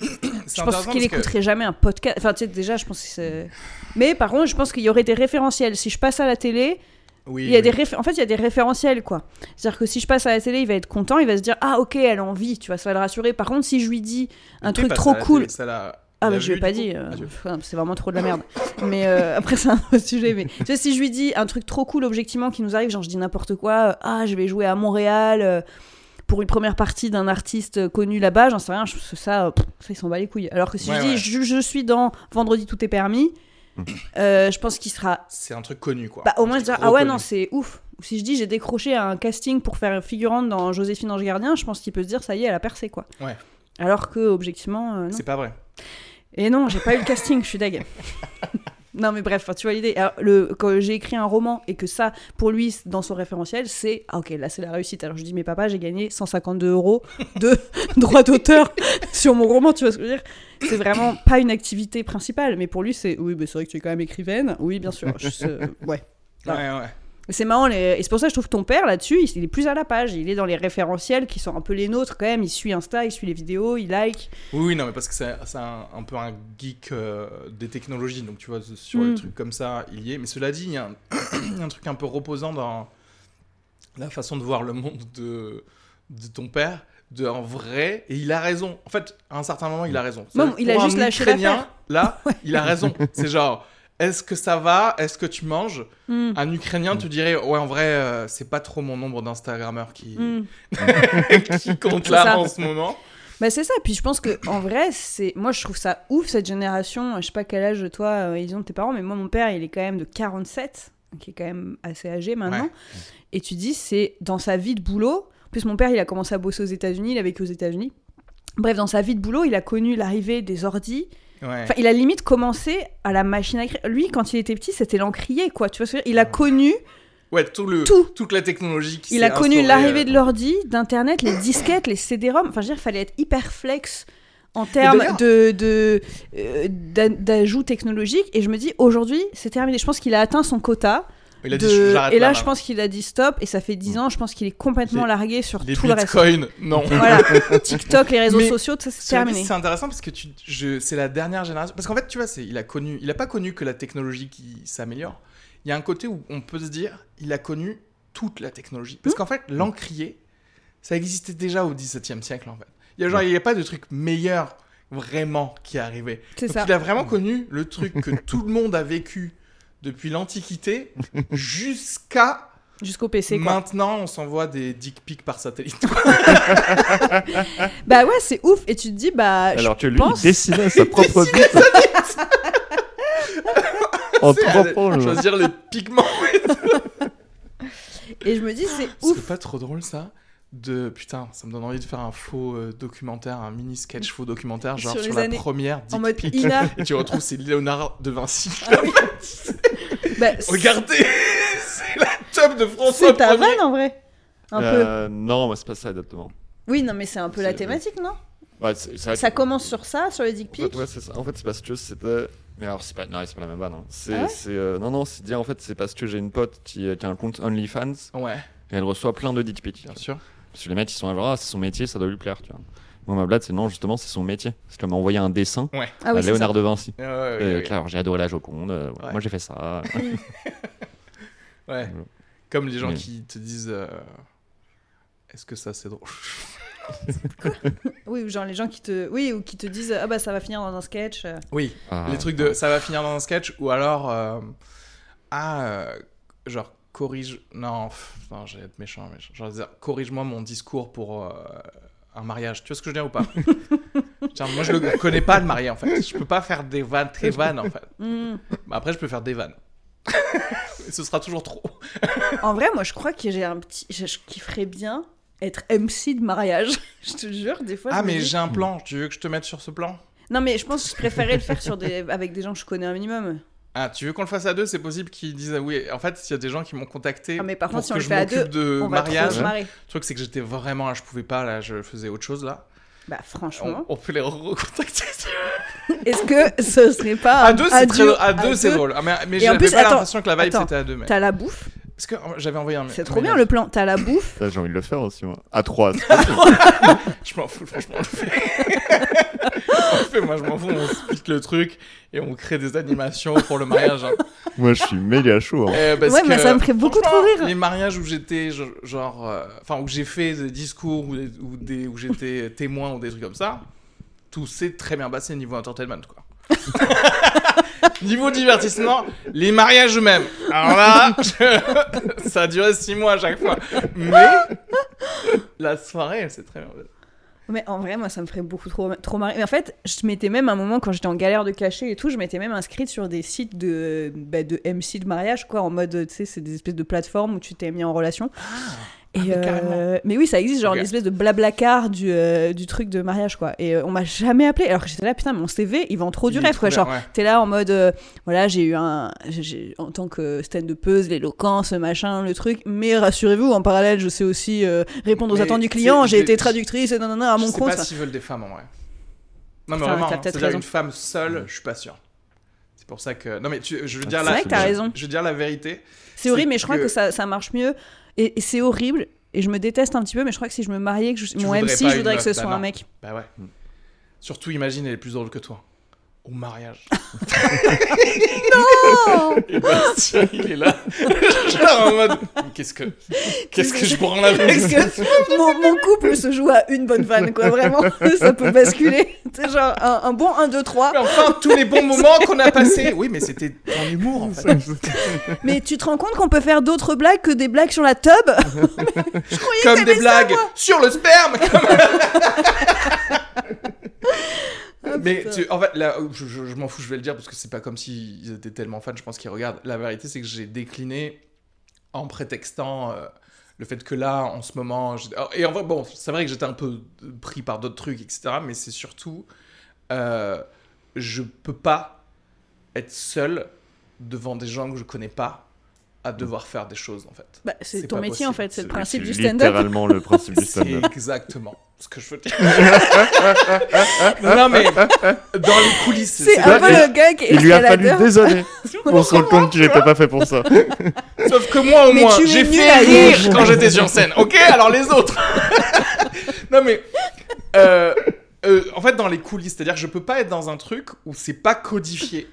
je pense qu'il parce que- écouterait jamais un podcast. Enfin, tu sais, déjà, je pense que c'est. Mais par contre, je pense qu'il y aurait des référentiels. Si je passe à la télé, Oui, il y a oui. des en fait, il y a des référentiels, quoi. C'est-à-dire que si je passe à la télé, il va être content, il va se dire Ah, ok, elle a envie, tu vois, ça va le rassurer. Par contre, si je lui dis un truc trop cool. télé, ça l'a- Ah, bah, je lui ai vu, pas dit. euh, Ah, c'est vraiment trop de la merde. mais euh, après, c'est un autre sujet. Mais tu sais, si je lui dis un truc trop cool, objectivement, qui nous arrive, genre je dis n'importe quoi, euh, ah, je vais jouer à Montréal pour une première partie d'un artiste connu là-bas, j'en sais rien, je, ça, pff, ça, il s'en bat les couilles. Alors que si Ouais, je dis ouais. je, je suis dans Vendredi, tout est permis, euh, je pense qu'il sera. C'est un truc connu quoi. Bah, au moins, je dirais, ah ouais, connu. non, c'est ouf. Ou si je dis j'ai décroché un casting pour faire figurante dans Joséphine Ange Gardien, je pense qu'il peut se dire ça y est, elle a percé, quoi. Ouais. Alors que, objectivement, euh. C'est pas vrai. Et non, j'ai pas eu le casting, je suis deg. non, mais bref, tu vois l'idée. Alors, le, quand j'ai écrit un roman et que ça, pour lui, dans son référentiel, c'est ah, ok, là c'est la réussite. Alors je dis, mais papa, j'ai gagné 152 euros de droits d'auteur sur mon roman, tu vois ce que je veux dire? C'est vraiment pas une activité principale, mais pour lui, c'est oui, mais c'est vrai que tu es quand même écrivaine. Oui, bien sûr. Je sais- ouais. Ouais, ouais. C'est marrant, les- et c'est pour ça que je trouve ton père là-dessus, il est plus à la page. Il est dans les référentiels qui sont un peu les nôtres quand même. Il suit Insta, il suit les vidéos, il like. Oui, oui, non, mais parce que c'est un, un peu un geek euh, des technologies, donc tu vois, sur Mm. les trucs comme ça, il y est. Mais cela dit, il y, a un, truc un peu reposant dans la façon de voir le monde de, de ton père, de en vrai, et il a raison. En fait, à un certain moment, il a raison. Bon, il a juste lâché. Là, il a raison. C'est genre, est-ce que ça va? Est-ce que tu manges? Hmm. Un Ukrainien te dirait, ouais, en vrai, euh, c'est pas trop mon nombre d'Instagrammeurs qui, Hmm. qui compte là ça. en ce moment. Bah c'est ça, puis je pense que en vrai, c'est moi je trouve ça ouf cette génération, je sais pas quel âge toi euh, ils ont tes parents, mais moi mon père il est quand même de 47, qui est quand même assez âgé maintenant, Ouais. et tu dis c'est dans sa vie de boulot, en plus mon père il a commencé à bosser aux États-Unis, il a vécu aux États-Unis, bref dans sa vie de boulot il a connu l'arrivée des ordis, Ouais. Enfin, il a limite commencé à la machine à écrire. Lui, quand il était petit, c'était l'encrier, quoi. Tu vois ce que je veux dire? Il a connu, Ouais, tout le, Tout. toute la technologie qui il a connu l'arrivée euh, de l'ordi, d'internet, les disquettes, les CD-ROM. Enfin, je veux dire, il fallait être hyper flex en termes de euh, d'a- d'ajout technologique. Et je me dis, aujourd'hui, c'est terminé. Je pense qu'il a atteint son quota. Il a dit, de- j'arrête Et là, là, je pense qu'il a dit stop. Et ça fait 10 ans, je pense qu'il est complètement Les- largué sur Les tout le reste. bitcoins, non. Voilà, TikTok, les réseaux Mais sociaux, ça c'est terminé. c'est intéressant parce que tu, je, c'est la dernière génération. Parce qu'en fait, tu vois, c'est, il a connu, il a pas connu que la technologie qui s'améliore. Il y a un côté où on peut se dire, il a connu toute la technologie. Mmh. Parce qu'en fait, l'encrier, ça existait déjà au XVIIe siècle, en fait. Il y a genre, il n'y a pas de truc meilleur vraiment qui est arrivé. C'est Donc, ça. il a vraiment connu le truc que tout le monde a vécu depuis l'Antiquité jusqu'à Jusqu'au PC, quoi. maintenant, on s'envoie des dick pics par satellite. Bah ouais, c'est ouf. Et tu te dis, bah. Alors je que lui, pense... il dessinait sa propre bite. en C'est, trois points, le- choisir les pigments. Et je me dis, c'est C'est ouf. pas trop drôle ça? De putain, ça me donne envie de faire un faux euh, documentaire, un mini sketch faux documentaire, genre Sur sur, la années- première dick En mode pic. Ina. Et tu retrouves c'est Léonard de Vinci. Bah, c'est- Regardez, c'est la top de François c'est ta vanne en vrai. Un peu. Euh, non, c'est pas ça exactement. Oui, non, mais c'est un peu la thématique, non? Ouais, Ça commence sur ça, sur les dick En fait, pics? ouais, c'est ça. En fait, c'est parce que c'était. Mais alors, c'est pas, non, c'est pas la même vanne. hein. C'est, Ah ouais? euh, Non, non, c'est dire en fait, c'est parce que j'ai une pote qui, qui a un compte OnlyFans Ouais, et elle reçoit plein de dick pics. bien sûr. Parce que les mecs, ils sont là, genre, ah, c'est son métier, ça doit lui plaire, tu vois. Moi, ma blague, c'est non, justement, c'est son métier. C'est m'a envoyé un dessin Ouais. Ah à oui, Léonard de Vinci. Ouais, ouais, Et, ouais, j'ai adoré la Joconde. euh. Moi, j'ai fait ça. Ouais. Comme les gens Mais- qui te disent euh, est-ce que ça c'est drôle? Oui, ou genre les gens qui te, oui, ou qui te disent, ah bah ça va finir dans un sketch. Oui, Ah, les trucs de ça va finir dans un sketch ou alors euh, ah euh, genre corrige non pff, non j'allais être méchant mais genre dire corrige-moi mon discours pour euh, un mariage tu vois ce que je veux dire ou pas? Moi je le connais pas le marié en fait je peux pas faire des vannes très vannes en fait Hmm. Bah, après je peux faire des vannes ce sera toujours trop En vrai, moi, je crois que j'ai un petit, je, je kifferais bien être MC de mariage. je te jure, des fois. ah mais dis- j'ai un plan tu veux que je te mette sur ce plan? Non, mais je pense que je préférais le faire sur des, avec des gens que je connais un minimum. Ah tu veux qu'on le fasse à deux? C'est possible qu'ils disent ah oui en fait s'il y a des gens qui m'ont contacté Ah, mais par pour contre, si on que le je fait à m'occupe deux, de On va mariage marrer. le truc c'est que j'étais vraiment là je pouvais pas là je faisais autre chose là Bah, on, franchement, on peut les recontacter est-ce que ce serait pas À deux, c'est très duo- à deux, c'est drôle. Ah, mais mais j'avais pas l'impression que la vibe c'était à deux. Mais... T'as la bouffe? Parce que euh, j'avais envoyé un. C'est un trop bien le plan. T'as la bouffe. J'ai envie de le faire aussi, moi. À trois. Je m'en fous, franchement. Fait. moi je m'en fous. On split le truc et on crée des animations pour le mariage. hein. moi, je suis méga chaud. hein. Euh, parce Ouais, mais que, ça me ferait beaucoup franchement, trop rire. Les mariages où j'étais genre, genre, euh, enfin où j'ai fait des discours ou, des, ou des- où j'étais témoin ou des trucs comme ça, tout s'est très bien passé niveau entertainment quoi. niveau divertissement, les mariages eux-mêmes. Alors là, je- ça a duré six mois à chaque fois, mais la soirée, s'est très bien. Mais en vrai, moi, ça me ferait beaucoup trop, trop marrer. Mais en fait, je m'étais même à un moment, quand j'étais en galère de cachet et tout, je m'étais même inscrite sur des sites de, bah, de MC de mariage, quoi, en mode, tu sais, c'est des espèces de plateformes où tu t'es mis en relation. Et, mais euh, mais oui, ça existe, genre Ok. une espèce de blablacar du, euh, du truc de mariage, quoi. Et euh, on m'a jamais appelé, alors que j'étais là, putain, mon CV, il vend trop du Il rêve, quoi. bien, Genre, ouais. t'es là en mode, euh, voilà, j'ai eu un. j'ai- j'ai- en tant que stand-upeuse, l'éloquence, machin, le truc. Mais rassurez-vous, en parallèle, je sais aussi euh, répondre aux Mais attentes du sais, client. J'ai je- été traductrice, et non, non, non, à je mon sais compte. pas s'ils veulent des femmes en vrai. Non mais vraiment, c'est-à-dire raison. une femme seule, je suis pas sûr. C'est pour ça que non mais tu, je veux dire C'est la, vrai que t'as je- raison. Je veux dire la vérité. C'est horrible, mais je crois que- que ça, ça marche mieux. Et, et c'est horrible. Et je me déteste un petit peu, mais je crois que si je me mariais, que je- mon MC, je voudrais que ce soit bah un mec. Bah ouais. Surtout imagine elle est plus drôle que toi. Au mariage. Non Et Bastien, il est là. Genre en mode qu'est-ce que qu'est-ce que je branle avec que mon, mon couple se joue à une bonne vanne, quoi, vraiment. ça peut basculer. C'est genre un, un bon 1, 2, 3. Mais enfin, tous les bons moments qu'on a passés. Oui, mais c'était en humour en fait. Mais tu te rends compte qu'on peut faire d'autres blagues que des blagues sur la tub Je croyais que Comme des ça, blagues sur le sperme. Ah, Mais tu, en fait, là, je, je- je m'en fous, je vais le dire parce que c'est pas comme s'ils étaient tellement fans. Je pense qu'ils regardent. La vérité, c'est que j'ai décliné en prétextant euh, le fait que là, en ce moment, je- oh, et en vrai, bon, c'est vrai que j'étais un peu pris par d'autres trucs, etc. Mais c'est surtout euh, je peux pas être seul devant des gens que je connais pas à devoir faire des choses en fait. Bah, c'est C'est ton métier en fait, c'est le C'est- principe C'est du stand-up. littéralement le principe du C'est stand-up. exactement ce que je veux dire. non mais dans les coulisses, C'est un peu le gars qui Il lui a fallu des années pour se rendre compte qu'il n'était pas fait pour ça. Sauf que moi, au Mais moins, j'ai fait à rire quand j'étais sur scène. Ok, alors les autres. non mais, euh, euh, en fait, dans les coulisses, c'est-à-dire que je peux pas être dans un truc où c'est pas codifié,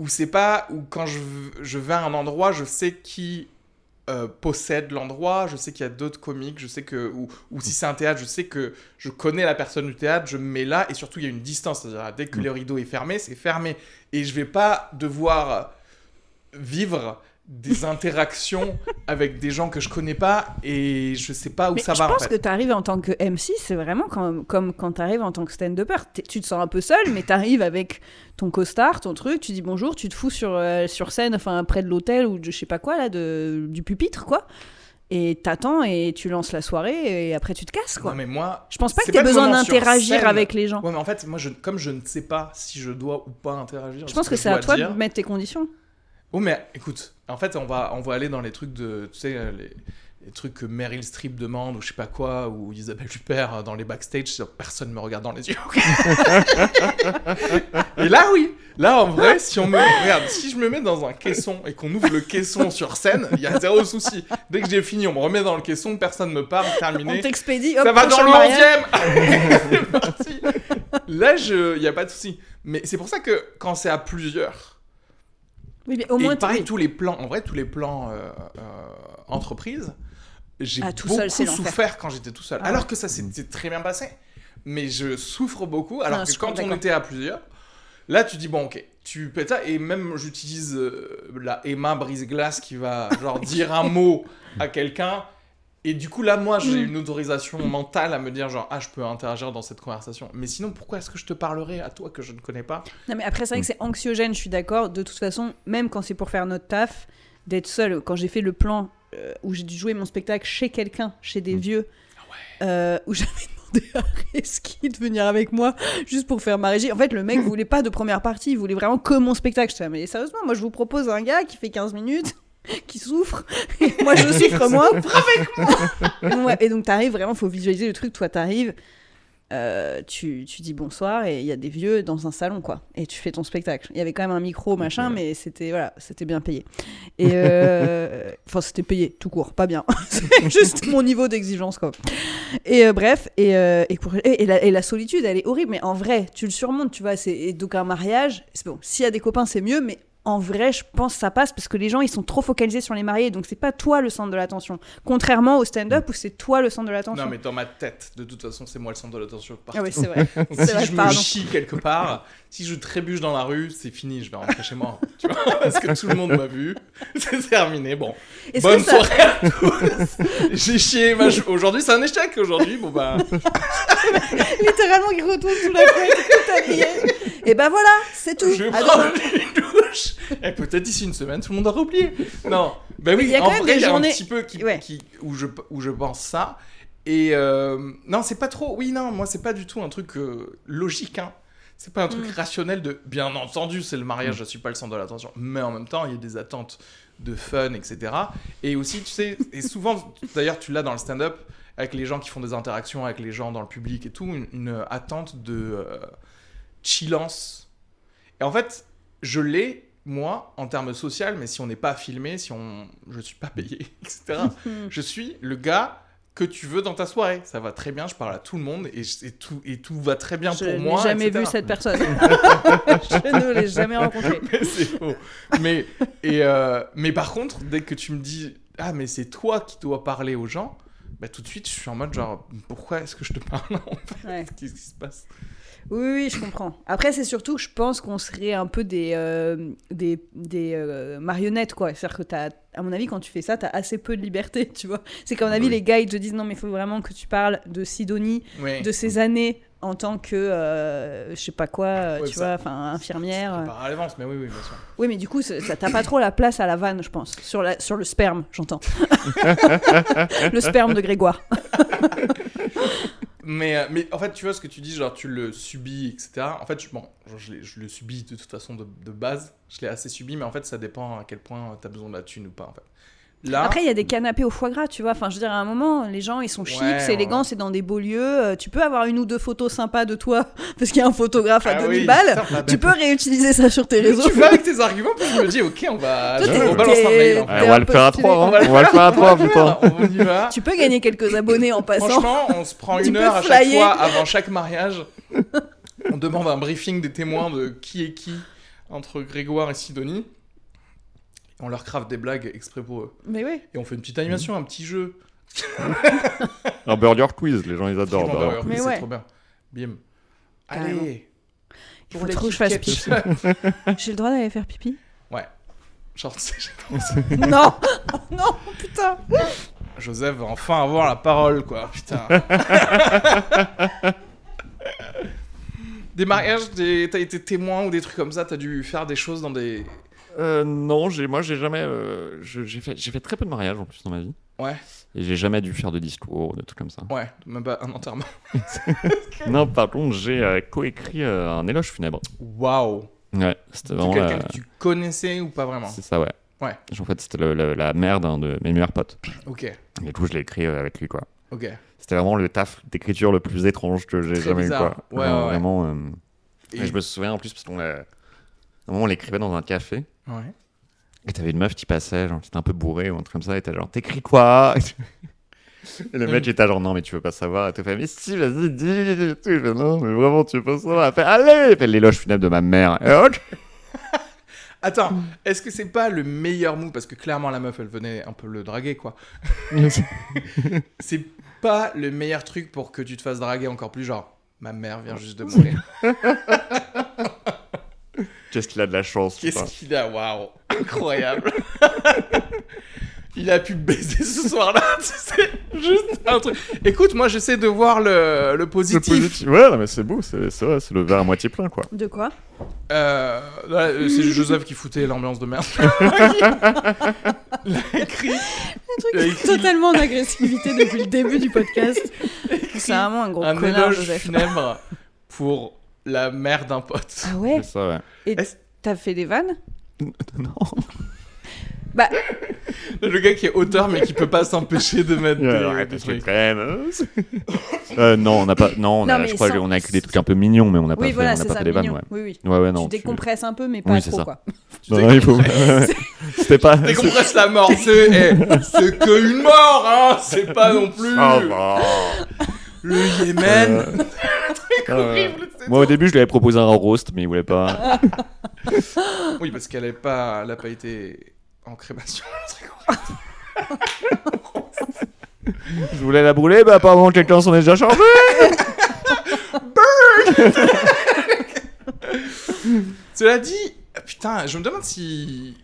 où c'est pas où quand je, je vais à un endroit, je sais qui euh, possède l'endroit, je sais qu'il y a d'autres comiques, je sais que ou, ou si c'est un théâtre, je sais que je connais la personne du théâtre, je me mets là et surtout il y a une distance, c'est-à-dire dès que Mm. le rideau est fermé, c'est fermé et je vais pas devoir vivre des interactions avec des gens que je connais pas et je sais pas où Mais ça je va en pense fait. que tu arrives en tant que MC, c'est vraiment comme, comme quand tu arrives en tant que stand-upper. Tu te sens un peu seul, mais tu arrives avec ton costard, ton truc, tu dis bonjour, tu te fous sur, euh, sur scène, enfin près de l'hôtel ou de je sais pas quoi, là, de, du pupitre, quoi. Et t'attends et tu lances la soirée et après tu te casses, quoi. Non mais moi, Je pense pas que le besoin d'interagir avec les gens. ouais mais en fait moi je, comme je ne sais pas si je dois ou pas interagir. Je pense que je c'est à toi dire- de mettre tes conditions. Oh mais écoute, en fait on va on va aller dans les trucs de tu sais les, les trucs que Meryl Streep demande ou je sais pas quoi ou Isabelle Huppert euh, dans les backstage, personne me regarde dans les yeux. et là oui, là en vrai si on me regarde, si je me mets dans un caisson et qu'on ouvre le caisson sur scène, il y a zéro souci. Dès que j'ai fini, on me remet dans le caisson, personne me parle, On terminé. t'expédie, hop, Ça va dans le mariage. 11 C'est parti. Là, il n'y a pas de souci. Mais c'est pour ça que quand c'est à plusieurs, Oui, mais au et moins, pareil, oui. tous les plans, en vrai, tous les plans euh, euh, entreprise, j'ai Ah, beaucoup seul, souffert quand j'étais tout seul. Ah alors ouais. que ça s'était très bien passé. Mais je souffre beaucoup. Alors Non, que quand on était à plusieurs, là, tu dis, bon, ok, tu pètes ça. Et même, j'utilise euh, la Emma brise-glace qui va, genre, dire un mot à quelqu'un. Et du coup, là, moi, j'ai Mm. une autorisation mentale à me dire, genre, ah, je peux interagir dans cette conversation. Mais sinon, pourquoi est-ce que je te parlerai à toi que je ne connais pas? Non, mais après, c'est vrai que c'est anxiogène, je suis d'accord. De toute façon, même quand c'est pour faire notre taf, d'être seul. Quand j'ai fait le plan euh, où j'ai dû jouer mon spectacle chez quelqu'un, chez des Mm. vieux, euh, où j'avais demandé à Reski de venir avec moi juste pour faire ma régie. En fait, le mec voulait pas de première partie, il voulait vraiment que mon spectacle. Je disais, mais sérieusement, moi je vous propose un gars qui fait 15 minutes. qui souffre et moi je souffre moins avec moi. Et donc t'arrives vraiment faut visualiser le truc. Toi t'arrives euh, tu, tu dis bonsoir et il y a des vieux dans un salon quoi. Et tu fais ton spectacle. Il y avait quand même un micro machin mais c'était voilà c'était bien payé. Et euh, enfin c'était payé tout court pas bien. C'est juste mon niveau d'exigence quoi. Et euh, bref et, euh, et, la, et la solitude elle est horrible mais en vrai tu le surmontes tu vois et donc un mariage c'est bon. S'il y a des copains c'est mieux mais en vrai, je pense que ça passe parce que les gens ils sont trop focalisés sur les mariés, donc c'est pas toi le centre de l'attention. Contrairement au stand-up où c'est toi le centre de l'attention. Non, mais dans ma tête, de toute façon, c'est moi le centre de l'attention. Ah oui, c'est vrai. Si vrai, je me pardon. chie quelque part, si je trébuche dans la rue, c'est fini, je vais rentrer chez moi. Tu vois Parce que tout le monde m'a vu. C'est terminé. Bon. Bonne ça- soirée à tous. J'ai chié. ma Aujourd'hui, c'est un échec. Aujourd'hui, bon bah. Littéralement, il retourne sous la couette, tout habillé. Et ben voilà, c'est tout. Je vais À prendre demain. une douche. Et peut-être d'ici une semaine, tout le monde aura oublié. Non. Ben oui, Il y a en quand même vrai, des il y a journées- un petit peu qui, Ouais. qui- où, je, où je pense ça. Et euh, non, c'est pas trop. Oui, non, moi, c'est pas du tout un truc euh, logique. Hein. C'est pas un truc Mm. rationnel de. Bien entendu, c'est le mariage, je suis pas le centre de l'attention. Mais en même temps, il y a des attentes de fun, etc. Et aussi, tu sais, et souvent, d'ailleurs, tu l'as dans le stand-up, avec les gens qui font des interactions avec les gens dans le public et tout, une, une attente de euh, chillance. Et en fait, je l'ai, moi, en termes social, mais si on n'est pas filmé, si on, je suis pas payé, etc. je suis le gars que tu veux dans ta soirée. Ça va très bien, je parle à tout le monde et, je- et tout, et tout va très bien Je pour n'ai moi. jamais etc. vu cette personne. je ne l'ai jamais rencontrée. Mais c'est faux. Mais, et, euh, mais par contre, dès que tu me dis Ah, mais c'est toi qui dois parler aux gens, bah, tout de suite, je suis en mode genre Pourquoi est-ce que je te parle en fait? Ouais. Qu'est-ce qui se passe? Oui, oui, je comprends. Après, c'est surtout que je pense qu'on serait un peu des, euh, des, des euh, marionnettes, quoi. C'est-à-dire que, t'as, à mon avis, quand tu fais ça, t'as assez peu de liberté, tu vois. C'est qu'à mon avis, Oui. les gars, ils te disent non, mais il faut vraiment que tu parles de Sidonie, Oui. de ses années en tant que, euh, je sais pas quoi, euh, Ouais, tu ça- vois, enfin, infirmière. À l'avance, mais oui, oui, bien sûr. Oui, mais du coup, ça, ça- t'as pas trop la place à la vanne, je pense. Sur, la, sur le sperme, j'entends. le sperme de Grégoire. Mais, euh, mais en fait, tu vois ce que tu dis, genre tu le subis, etc. En fait, je, bon, je, le subis de toute façon de, base. Je l'ai assez subi, mais en fait, ça dépend à quel point tu as besoin de la thune ou pas. En fait. Là, Après, il y a des canapés au foie gras, tu vois. Enfin, je veux dire, à un moment, les gens, ils sont chics, Ouais, c'est élégant, ouais. c'est dans des beaux lieux. Euh, Tu peux avoir une ou deux photos sympas de toi, parce qu'il y a un photographe à Ah 2000 oui, balles. Tu peux réutiliser ça sur tes réseaux. tu vas avec tes arguments, puis je me dis, ok, on va. Toi, on balance un mail. en fait. On va le faire à trois, hein. On va le on va le faire à trois, putain. On y va. Tu peux gagner quelques abonnés en passant. Franchement, on se prend une heure à chaque fois avant chaque mariage. On demande un briefing des témoins de qui est qui entre Grégoire et Sidonie. On leur crave des blagues exprès pour eux. Mais oui. Et on fait une petite animation, un petit jeu. Un burger quiz, les gens ils adorent. Burger Mais c'est ouais. trop bien. Bim. Carrément. Allez. Il faut trop que je fasse pipi. J'ai le droit d'aller faire pipi? Ouais. Genre, Non Non, putain Joseph va enfin avoir la parole, quoi. Putain. des mariages, des... t'as été témoin ou des trucs comme ça, t'as dû faire des choses dans des. Euh, non, j'ai, moi j'ai jamais. euh, je- j'ai, fait, j'ai fait très peu de mariages en plus dans ma vie. Ouais. Et j'ai jamais dû faire de discours, de trucs comme ça. Ouais, même pas un enterrement. non, par contre, j'ai euh, coécrit euh, un éloge funèbre. Waouh. Ouais, c'était De vraiment. quelqu'un la- que tu connaissais ou pas vraiment? C'est ça, ouais. Ouais. En fait, c'était le- le- la mère d'un de mes meilleurs potes. Ok, Et tout, je l'ai écrit euh, avec lui, quoi. ok. C'était vraiment le taf d'écriture le plus étrange que j'ai Très jamais eu, quoi. Ouais, Vraiment, ouais, ouais. Vraiment. euh, Et... et je me souviens en plus, parce qu'on l'a. À un moment, on l'écrivait dans un café. Ouais. Et t'avais une meuf qui passait, genre, qui était un peu bourrée ou un truc comme ça, et t'es genre, t'écris quoi? Et le mec, il était genre, non, mais tu veux pas savoir. Et t'es fait, mais si, vas-y, dis. Et tout. Fait, non, mais vraiment, tu veux pas savoir. Elle fait, allez Elle fait l'éloge funèbre de ma mère. Et hop Attends, est-ce que c'est pas le meilleur move? Parce que clairement, la meuf, elle venait un peu le draguer, quoi. C'est pas le meilleur truc pour que tu te fasses draguer encore plus, genre, ma mère vient juste de mourir. Qu'est-ce qu'il a de la chance, Qu'est-ce qu'il a? Waouh Incroyable Il a pu baiser ce soir-là, tu sais, juste un truc. Écoute, moi j'essaie de voir le, le Le positif. positif. Ouais, non, mais c'est beau, c'est c'est vrai, c'est le verre à moitié plein, quoi. De quoi? Euh, euh, c'est Joseph qui foutait l'ambiance de merde. Il a écrit. A écrit Totalement en agressivité depuis le début du podcast. C'est vraiment un gros un connard, éloge Joseph. funèbre pour la mère d'un pote. Ah ouais C'est ça, ouais. Et t'as fait des vannes? Non. Bah, Le gars qui est auteur mais qui peut pas s'empêcher de mettre Ouais, des, arrête, des trucs. Euh, non, on n'a pas. Non, on Non, a, je crois sans- qu'on a écrit des trucs un peu mignons, mais on n'a pas oui, fait, voilà, on n'a c'est pas ça, fait des vannes, ouais. Oui, oui. Ouais, ouais, non. tu décompresses un peu, mais pas Oui, c'est trop, ça. quoi. Tu Non, non, il faut. C'était pas. Tu décompresses la mort, c'est eh, c'est que une mort, hein, c'est pas non plus Oh, bah. Le Yémen. Euh, Truc horrible, Moi, au début, je lui avais proposé un roast, mais il voulait pas. Oui, parce qu'elle n'a pas, elle a pas été en crémation. Je voulais la brûler, bah apparemment, quelqu'un s'en est déjà chargé. Cela dit, putain, je me demande si.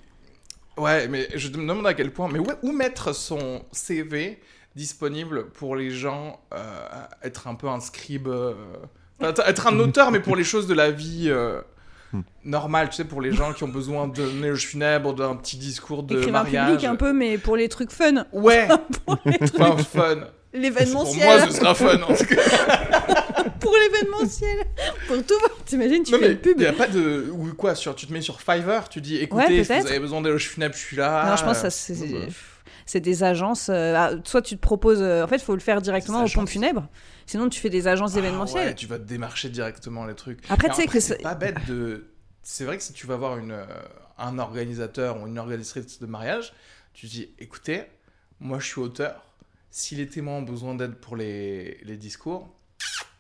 Ouais, mais je me demande à quel point. Mais où, où mettre son CV disponible pour les gens euh, être un peu un scribe. euh, être un auteur, mais pour les choses de la vie. euh, Hmm. normale, tu sais, pour les gens qui ont besoin de éloge funèbre, d'un petit discours de Écrivain mariage. public un peu, mais pour les trucs fun. Ouais, Pour les trucs- enfin fun. Pour l'événementiel. moi, ce sera fun. En tout cas. Pour l'événementiel. pour tout. T'imagines, tu Non, fais mais une pub. y a pas de ou quoi sur tu te mets sur Fiverr, tu dis écoutez, Ouais, si vous avez besoin d'éloge funèbre, je suis là. Non, je pense que ça, c'est, bah. C'est des agences. euh, ah, soit tu te proposes. euh, en fait, il faut le faire directement aux pompes funèbres. Sinon, tu fais des agences Ah événementielles. ouais, tu vas te démarcher directement les trucs. Après, tu sais que c'est c'est- pas bête de. C'est vrai que si tu vas voir une, euh, un organisateur ou une organisatrice de mariage, tu dis écoutez, moi je suis auteur. Si les témoins ont besoin d'aide pour les, les discours,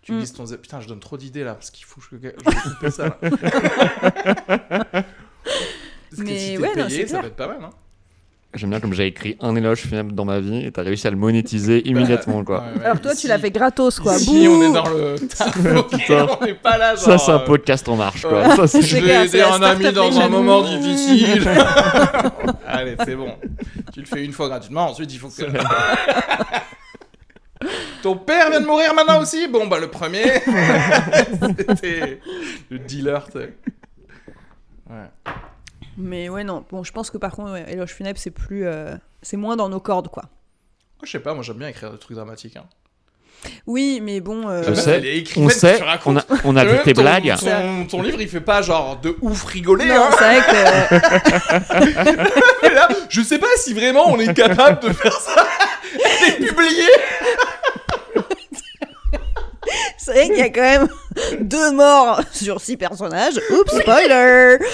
tu Mm. ton. Putain, je donne trop d'idées là parce qu'il faut que je, je vais couper ça là. Parce que Mais si ouais, non, payé, c'est ça clair. va être pas mal. Hein. J'aime bien comme j'ai écrit un éloge funèbre dans ma vie et t'as réussi à le monétiser immédiatement, quoi. Ouais, ouais. Alors, toi, tu l'as fait gratos, quoi. Bouh on est dans le. Putain. on n'est pas là, genre. Ça, c'est un euh, podcast en marche, quoi. ouais. Ça, c'est- Je vais aider un ami dans un moment difficile. Allez, c'est bon. Tu le fais une fois gratuitement, ensuite il faut que. Ton père vient de mourir maintenant aussi? Bon, bah le premier. C'était le dealer, tu sais. Ouais. Mais ouais, non. Bon, je pense que par contre, ouais, éloge funèbre, c'est plus. euh, C'est moins dans nos cordes, quoi. Moi, je sais pas, moi j'aime bien écrire des trucs dramatiques. hein. Oui, mais bon. euh, Je sais, elle est écrivaine, on sait, tu racontes on a, on a vu Même tes ton- blagues. Ton, ton livre, il fait pas genre de ouf rigoler. Non, hein. c'est vrai que. Mais là, je sais pas si vraiment on est capable de faire ça et de publier. C'est vrai qu'il y a quand même deux morts sur six personnages. Oups, spoiler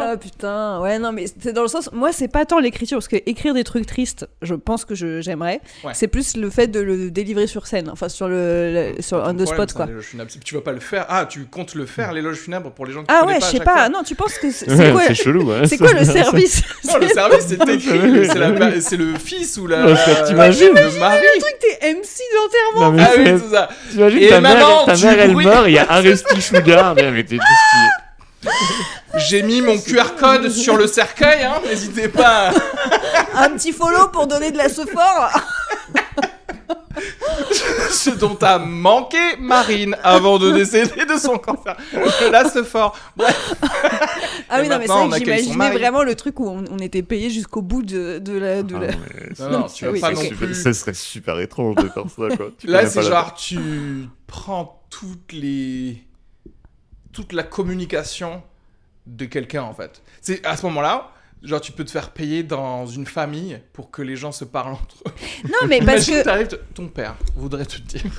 Ah putain, ouais, non, mais c'est dans le sens. Moi, c'est pas tant l'écriture, parce que écrire des trucs tristes, je pense que je- j'aimerais. Ouais. C'est plus le fait de le délivrer sur scène, enfin sur le, le- sur on the Le problème, spot, quoi. un Tu vas pas le faire. Ah, tu comptes le faire, l'éloge funèbre pour les gens qui Ah ouais, je sais pas. Non, tu penses que c'est c'est Ouais, quoi C'est chelou, hein. C'est quoi le service? Non, le service, c'est écrit. C'est le fils ou la. Ouais, t'imagines Le mari. Le truc, t'es MC d'enterrement Ah oui, c'est- ça. T'imagines ta mère, elle meurt, il y a Aresti Sugar. Mais t'es J'ai mis mon QR code sur le cercueil, hein. N'hésitez pas. à- Un petit follow pour donner de la sephore Ce dont a manqué Marine avant de décéder de son cancer. Là, c'est fort. Bref. Ah oui, non, mais c'est vrai que j'imaginais vraiment le truc où on, on était payé jusqu'au bout de, de la. De Ah, la... mais Non, non, tu vas Oui, pas non super- plus. Ce serait super étrange de faire ça, quoi. Tu Là, c'est genre, tu prends toutes les. Toute la communication de quelqu'un, en fait. C'est à ce moment-là. Genre, tu peux te faire payer dans une famille pour que les gens se parlent entre eux. Non, mais parce Imagine, que. t'arrives, ton père voudrait te dire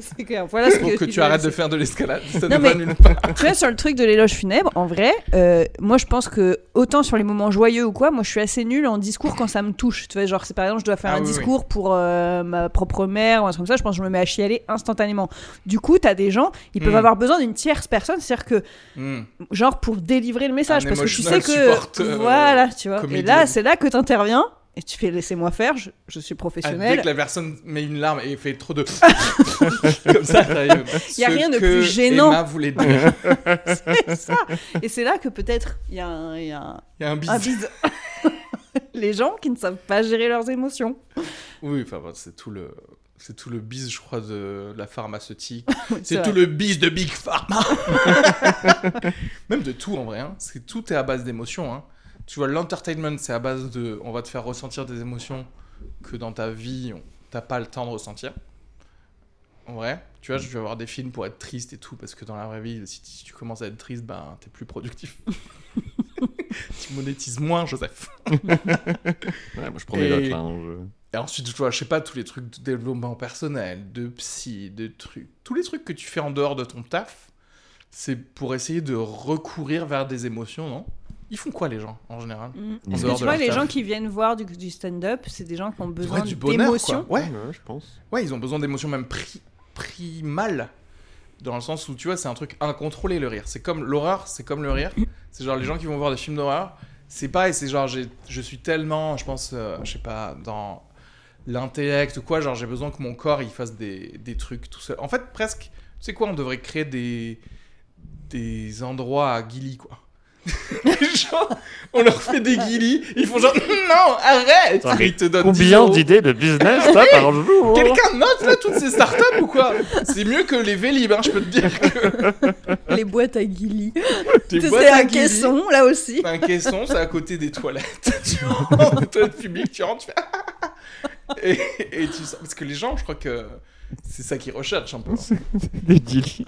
C'est clair, voilà ce faut que tu arrêtes de faire de l'escalade. Ça Non, ne mais- va nulle part. Tu vois, sur le truc de l'éloge funèbre, en vrai, euh, moi je pense que autant sur les moments joyeux ou quoi, moi je suis assez nulle en discours quand ça me touche. Tu vois, genre, c'est par exemple, je dois faire Ah un oui, oui. discours pour euh, ma propre mère ou un truc comme ça, je pense que je me mets à chialer instantanément. Du coup, t'as des gens, ils peuvent Hmm. avoir besoin d'une tierce personne, c'est-à-dire que, Hmm. genre, pour délivrer le message, Un parce que tu sais que. support, euh, voilà, tu vois. Et comédienne. là, c'est là que t'interviens. Et tu fais laissez-moi faire, je, je suis Ah, professionnel. dès que la personne met une larme et fait trop de. Comme ça, t'arrives. Y a rien de plus gênant. Emma voulait dire. c'est ça. Et c'est là que peut-être il y a un- il y a un, Il y a un bis. un bise. Les gens qui ne savent pas gérer leurs émotions. Oui, enfin, c'est tout le. C'est tout le bis, je crois, de la pharmaceutique. Oui, C'est vrai. tout le bis de Big Pharma. Même de tout en vrai. Hein. C'est tout est à base d'émotions. Hein. Tu vois, l'entertainment, c'est à base de. On va te faire ressentir des émotions que dans ta vie, on- t'as pas le temps de ressentir. En vrai, tu vois, je vais avoir des films pour être triste et tout, parce que dans la vraie vie, si tu, si tu commences à être triste, ben t'es plus productif. tu monétises moins, Joseph. Ouais, moi je prends des Et- notes là. hein, je- Et ensuite, tu vois, je sais pas, tous les trucs de développement personnel, de psy, de trucs. Tous les trucs que tu fais en dehors de ton taf, c'est pour essayer de recourir vers des émotions, non? Ils font quoi, les gens, en général Mm. En Parce que tu vois, les gens qui viennent voir du, du stand-up, c'est des gens qui ont besoin quoi. Ouais, ouais, je pense. ouais, ils ont besoin d'émotions même pri primales. Dans le sens où, tu vois, c'est un truc incontrôlé, le rire. C'est comme l'horreur, c'est comme le rire. C'est genre les gens qui vont voir des films d'horreur. C'est pareil, c'est genre, j'ai- je suis tellement, je pense, euh, je sais pas, dans l'intellect ou quoi, genre j'ai besoin que mon corps il fasse des, des trucs tout seul. En fait, presque, tu sais quoi, on devrait créer des, des endroits à Gilly, quoi. genre, on leur fait des Gilly, ils font genre, non, arrête Attends, mais Ils te donnent 10 Combien d'idées de business t'as par jour? Quelqu'un note là toutes ces startups ou quoi? C'est mieux que les Vélib, hein, je peux te dire que Les boîtes à Gilly. tes C'est un caisson, là aussi. Un caisson, c'est à côté des toilettes. tu rentres, des toilettes publiques, tu rentres, tu fais. et, et tu sors. Parce que les gens, je crois que c'est ça qu'ils recherchent un peu. Des guillis.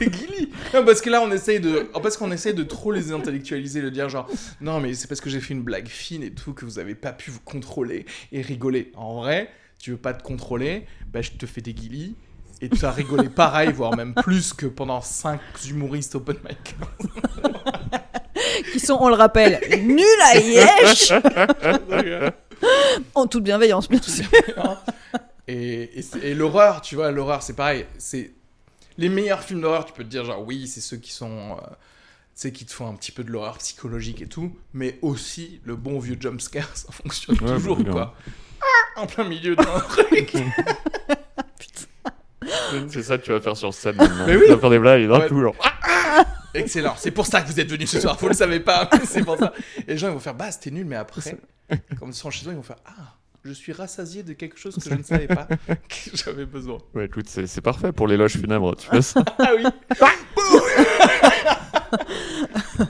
Les guillis. Non, parce que là, on essaye de. oh, Parce qu'on essaye de trop les intellectualiser, de dire genre, non, mais c'est parce que j'ai fait une blague fine et tout que vous avez pas pu vous contrôler et rigoler. En vrai, tu veux pas te contrôler, bah je te fais des guillis. Et tu as rigolé pareil, voire même plus que pendant 5 humoristes open mic. Qui sont, on le rappelle, nuls à Yesh En toute bienveillance, bien sûr. Et, et, c'est- et l'horreur, tu vois, l'horreur, c'est pareil. C'est les meilleurs films d'horreur. Tu peux te dire genre oui, c'est ceux qui sont, euh, tu sais, qui te font un petit peu de l'horreur psychologique et tout, mais aussi le bon vieux jumpscare, ça fonctionne Ouais, toujours bah, quoi. Ah, en plein milieu d'un truc. C'est ça que tu vas faire sur scène maintenant. Mais oui. Tu vas faire des blagues d'un Ouais. coup, genre. Excellent. C'est pour ça que vous êtes venus ce soir. Vous le savez pas, c'est pour ça. Et les gens ils vont faire bah c'était nul, mais après, comme ils sont chez eux, ils vont faire ah. Je suis rassasié de quelque chose que je ne savais pas que j'avais besoin. Ouais, écoute, c'est c'est parfait pour l'éloge funèbre, tu fais ça. Ah oui.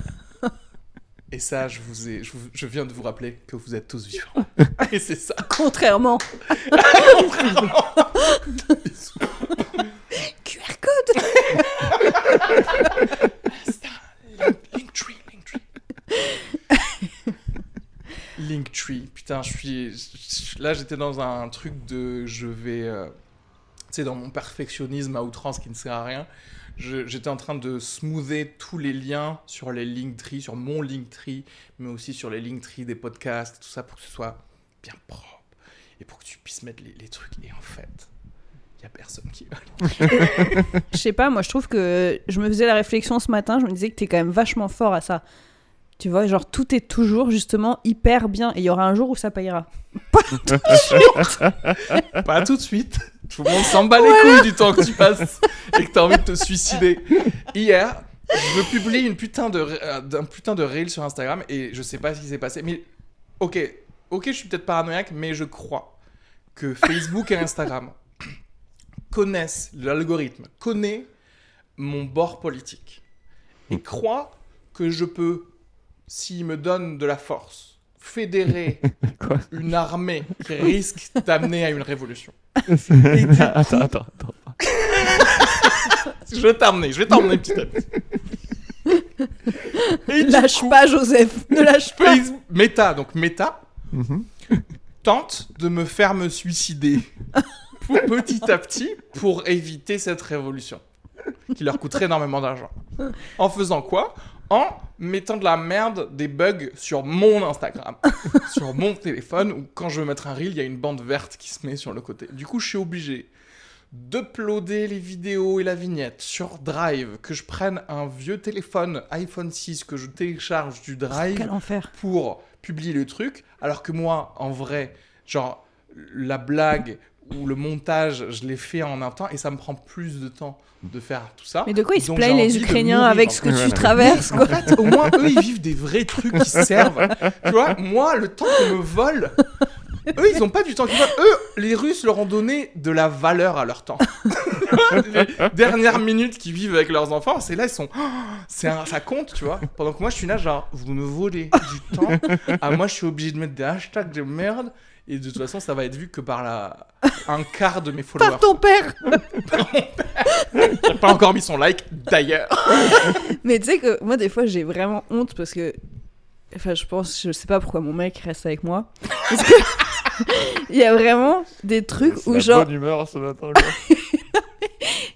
Et ça, je, vous ai, je, vous- je viens de vous rappeler que vous êtes tous vivants. Et c'est ça. Contrairement. QR code Linktree, Linktree. Linktree. Putain, je suis. Là, j'étais dans un truc de. Je vais. euh, Tu sais, dans mon perfectionnisme à outrance qui ne sert à rien. J'étais en train de smoother tous les liens sur les Linktree, sur mon Linktree, mais aussi sur les Linktree des podcasts, tout ça pour que ce soit bien propre et pour que tu puisses mettre les, trucs. Et en fait, il n'y a personne qui va. Je sais pas, moi je trouve que je me faisais la réflexion ce matin, je me disais que t'es quand même vachement fort à ça. Tu vois, genre tout est toujours justement hyper bien et il y aura un jour où ça payera. Pas tout de suite. Tout le monde s'en bat les couilles du temps que tu passes et que t'as envie de te suicider. Hier, je veux publier une putain de, euh, d'un putain de reel sur Instagram et je sais pas ce qui s'est passé. Mais ok, ok, je suis peut-être paranoïaque, mais je crois que Facebook et Instagram connaissent l'algorithme, connaît mon bord politique et croit que je peux, s'il me donne de la force, fédérer une armée qui risque d'amener à une révolution. attends, attends, attends. Je vais t'emmener, je vais t'emmener petit à petit. Et du Lâche coup, pas Joseph, ne lâche pas. Meta, donc Meta, Mhm. tente de me faire me suicider pour- petit à petit pour éviter cette révolution qui leur coûterait énormément d'argent. En faisant quoi? En mettant de la merde, des bugs sur mon Instagram, sur mon téléphone, où quand je veux mettre un reel, il y a une bande verte qui se met sur le côté. Du coup, je suis obligé d'uploader les vidéos et la vignette sur Drive, que je prenne un vieux téléphone iPhone 6, que je télécharge du Drive pour publier le truc, alors que moi, en vrai, genre, la blague ou le montage, je l'ai fait en un temps et ça me prend plus de temps de faire tout ça. Mais de quoi ils se plaignent les Ukrainiens avec ce que tu traverses en quoi fait, au moins, eux, ils vivent des vrais trucs qui servent. Tu vois, moi, le temps qu'on me vole, eux, ils ont pas du temps qu'ils volent. Eux, les Russes leur ont donné de la valeur à leur temps. les dernières minutes qu'ils vivent avec leurs enfants, c'est là, ils sont. Oh, c'est un- ça compte, tu vois. Pendant que moi, je suis là, genre, vous me volez du temps. Ah, moi, je suis obligé de mettre des hashtags de merde. Et de toute façon, ça va être vu que par la... un quart de mes followers. Par ton père a pas encore mis son like, d'ailleurs. Mais tu sais que moi, des fois, j'ai vraiment honte parce que. Enfin, je pense, je sais pas pourquoi mon mec reste avec moi. Parce que. Il y a vraiment des trucs où, la genre, bonne humeur ce matin. quoi.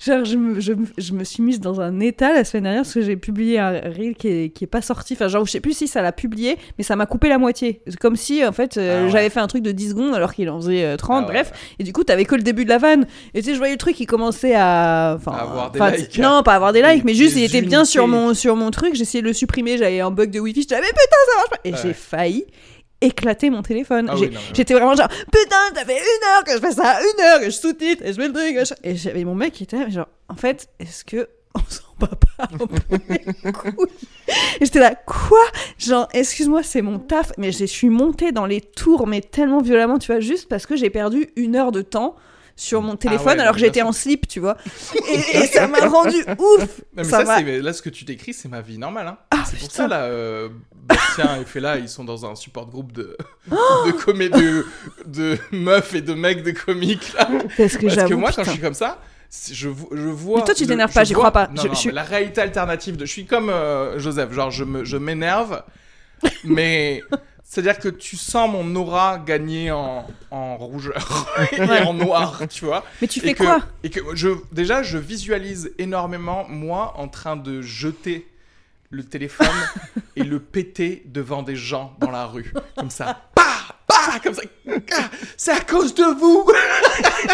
genre je, me, je, me- je me suis mise dans un état la semaine dernière parce que j'ai publié un reel qui est, qui est pas sorti. Enfin, genre, je sais plus si ça l'a publié, mais ça m'a coupé la moitié. C'est Comme si, en fait, euh, Ah ouais. j'avais fait un truc de 10 secondes alors qu'il en faisait euh, 30, Ah ouais, bref. Et du coup, t'avais que le début de la vanne. Et tu sais, je voyais le truc, il commençait à. Enfin, avoir des likes. Non, pas avoir des likes, mais juste, il était bien sur mon, sur mon truc. J'essayais de le supprimer, j'avais un bug de wifi. J'étais, ah, mais putain, ça marche pas. Et Ouais. j'ai failli éclater mon téléphone. Ah oui, J'étais vraiment genre, putain, ça fait une heure que je fais ça, une heure que je sous-titre et je mets le truc. Et j'avais mon mec qui était là, genre, en fait, est-ce que on s'en bat pas un peu les couilles Et j'étais là, quoi? Genre, excuse-moi, c'est mon taf, mais je suis montée dans les tours, mais tellement violemment, tu vois, juste parce que j'ai perdu une heure de temps sur mon téléphone Ah ouais, alors que j'étais en slip, tu vois. Et, et ça m'a rendu ouf Non, mais Ça là, ce que tu décris, c'est ma vie normale. Hein. Ah, c'est pour ça, là, euh, Bastien et Fela, ils sont dans un support groupe de, de, comé- de, de meufs et de mecs de comiques, là. Parce que Parce que j'avoue, moi, quand je suis comme ça, je, je vois. Mais toi, tu t'énerves pas, j'y crois pas. Non, Je- non, je suis- mais la réalité alternative de. Je suis comme euh, Joseph, genre, je me- je m'énerve, mais. C'est-à-dire que tu sens mon aura gagner en, en rougeur et Ouais. en noir, tu vois. Mais tu Et fais que- quoi? Et que je, déjà, je visualise énormément moi en train de jeter le téléphone et le péter devant des gens dans la rue. Comme ça. Bah Bah Comme ça. C'est à cause de vous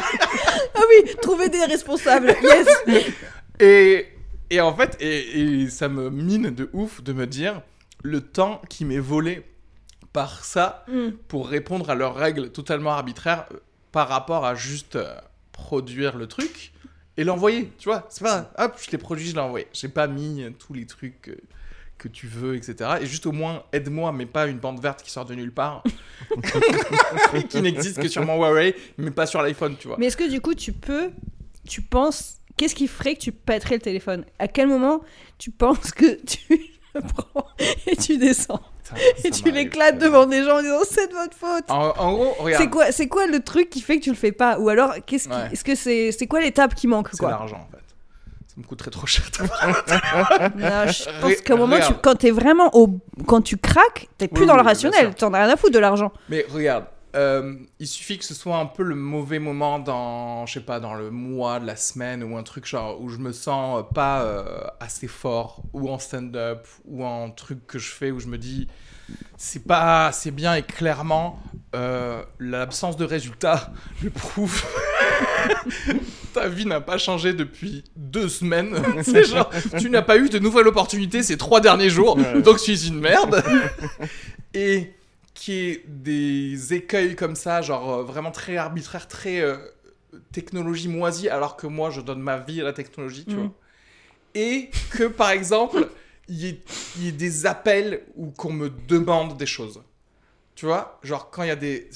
Ah oui, trouver des responsables, yes et, et en fait, et, et ça me mine de ouf de me dire le temps qui m'est volé par ça Mm. pour répondre à leurs règles totalement arbitraires euh, par rapport à juste euh, produire le truc et l'envoyer. Tu vois, c'est pas hop, je l'ai produit, je l'ai envoyé. J'ai pas mis euh, tous les trucs euh, que tu veux, etc. Et juste au moins aide-moi, mais pas une bande verte qui sort de nulle part, qui n'existe que sur mon Huawei, mais pas sur l'iPhone, tu vois. Mais est-ce que du coup, tu peux, tu penses, qu'est-ce qui ferait que tu pèterais le téléphone? À quel moment tu penses que tu le prends et tu descends? Putain, Et tu l'éclates devant des gens en disant c'est de votre faute. En, en gros, regarde. C'est quoi, c'est quoi le truc qui fait que tu le fais pas? Ou alors, qu'est-ce qui, Ouais. est-ce que c'est, c'est quoi l'étape qui manque C'est quoi? l'argent en fait. Ça me coûterait trop cher. Non, je pense un moment, tu, quand t'es vraiment au, quand tu craques, t'es plus Oui, dans le rationnel. T'en as rien à foutre de l'argent. Mais regarde, euh, il suffit que ce soit un peu le mauvais moment dans, je sais pas, dans le mois, la semaine ou un truc genre où je me sens euh, pas euh, assez fort ou en stand-up ou en truc que je fais où je me dis c'est pas assez bien et clairement euh, l'absence de résultat le prouve. Ta vie n'a pas changé depuis deux semaines. C'est genre, tu n'as pas eu de nouvelle opportunité ces trois derniers jours, donc tu es une merde. Et qui est des écueils comme ça, genre euh, vraiment très arbitraire, très euh, technologie moisie, alors que moi je donne ma vie à la technologie, tu Mm. vois. Et que par exemple, il y, y ait des appels où qu'on me demande des choses. Tu vois, genre quand il y a des.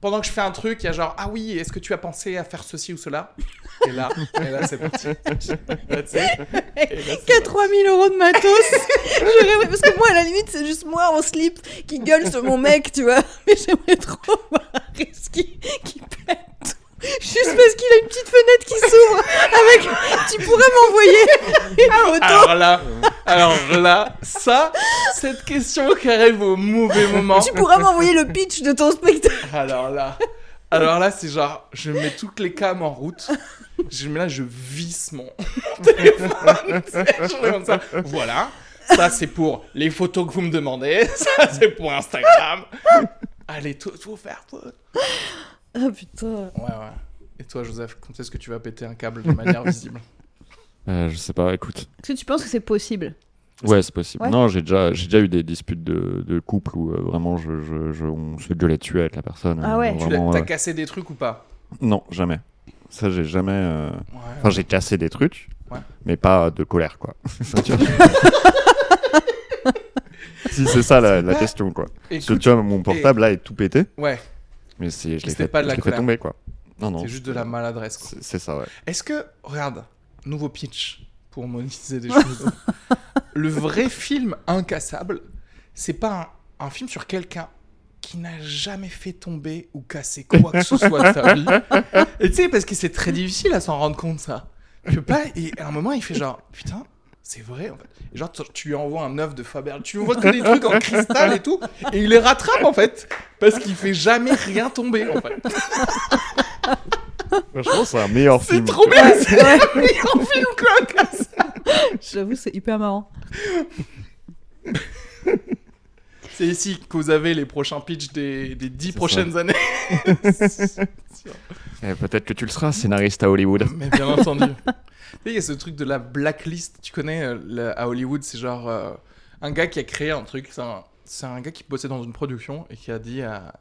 Pendant que je fais un truc, il y a genre, ah oui, est-ce que tu as pensé à faire ceci ou cela? Et là, et là c'est parti. Qu'à 3000 euros de matos Je Parce que moi, à la limite, c'est juste moi en slip qui gueule sur mon mec, tu vois. Mais j'aimerais trop voir un risque qui pète. Juste parce qu'il a une petite fenêtre qui s'ouvre avec. Tu pourrais m'envoyer une photo. Alors là, alors là, ça, cette question qui arrive au mauvais moment. Tu pourras m'envoyer le pitch de ton spectacle. Alors là, alors là, c'est genre, je mets toutes les cams en route. Je mets là, je visse mon téléphone. comme ça. Voilà. Ça, c'est pour les photos que vous me demandez. Ça, c'est pour Instagram. Allez, tout, tout faire, tout. Ah putain. Ouais, ouais. Et toi, Joseph, quand est-ce que tu vas péter un câble de manière visible Euh, je sais pas, écoute. Est-ce que tu penses que c'est possible Ouais, c'est possible. Ouais. Non, j'ai déjà, j'ai déjà eu des disputes de, de couple où euh, vraiment je, je, je- on se gueulait dessus avec la personne. Ah euh, ouais. Tu vraiment, T'as ouais. cassé des trucs ou pas Non, jamais. Ça, j'ai jamais. euh, Ouais. Enfin, j'ai cassé des trucs, Ouais. mais pas de colère, quoi. Tu si, c'est ça la, la question, quoi. Parce que tu vois, mon portable là est tout pété, ouais, mais c'est, je l'ai fait, pas de la je fait tomber, quoi. Non, non. c'est juste de la maladresse. quoi. C'est, ça, ouais. Est-ce que, regarde, nouveau pitch pour monétiser des choses. le vrai film incassable, c'est pas un, un film sur quelqu'un qui n'a jamais fait tomber ou casser quoi que ce soit de sa vie. Et tu sais, parce que c'est très difficile à s'en rendre compte, ça. Tu peux pas, et à un moment, il fait genre, putain, c'est vrai, en fait. Et genre, tu- lui envoies un œuf de Faber, tu lui envoies que des trucs en cristal et tout, et il les rattrape, en fait. Parce qu'il fait jamais rien tomber, en fait. Franchement, c'est un meilleur C'est film. trop bien, Ouais, c'est ouais. un meilleur film qu'un J'avoue, c'est hyper marrant. C'est ici que vous avez les prochains pitchs des, des 10 C'est prochaines années. Eh, peut-être que tu le seras, scénariste à Hollywood. Mais bien entendu. Il y a ce truc de la blacklist. Tu connais euh, à Hollywood, c'est genre euh, un gars qui a créé un truc. C'est un, c'est un gars qui bossait dans une production et qui a dit à-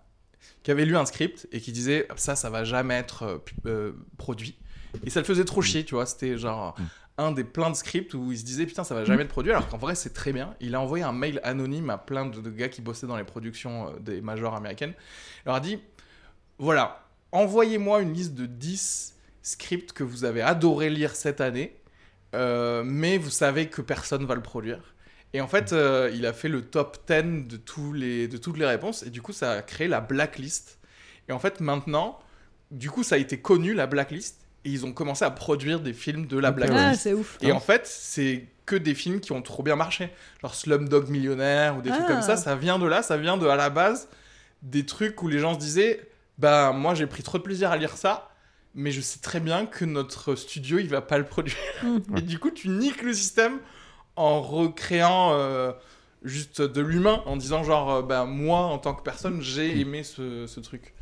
qui avait lu un script et qui disait ça, ça va jamais être euh, pu- euh, produit. Et ça le faisait trop chier, tu vois. C'était genre Mm. un des plein de scripts où il se disait putain, ça va jamais être produit, alors qu'en vrai, c'est très bien. Il a envoyé un mail anonyme à plein de, de gars qui bossaient dans les productions euh, des majors américaines. Il leur a dit voilà, envoyez-moi une liste de 10 scripts que vous avez adoré lire cette année, euh, mais vous savez que personne va le produire. Et en fait, euh, il a fait le top 10 de, tous les, de toutes les réponses, et du coup, ça a créé la blacklist. Et en fait, maintenant, du coup, ça a été connu, la blacklist, et ils ont commencé à produire des films de la Ok, blacklist. Ah, c'est ouf. Et en fait, c'est que des films qui ont trop bien marché. Genre Slumdog Millionnaire ou des trucs Ah. comme ça. Ça vient de là, ça vient de, à la base, des trucs où les gens se disaient Bah, moi, j'ai pris trop de plaisir à lire ça, mais je sais très bien que notre studio, il va pas le produire. Mm. Et du coup, tu niques le système en recréant euh, juste de l'humain, en disant genre, euh, bah, moi, en tant que personne, j'ai aimé ce, ce truc.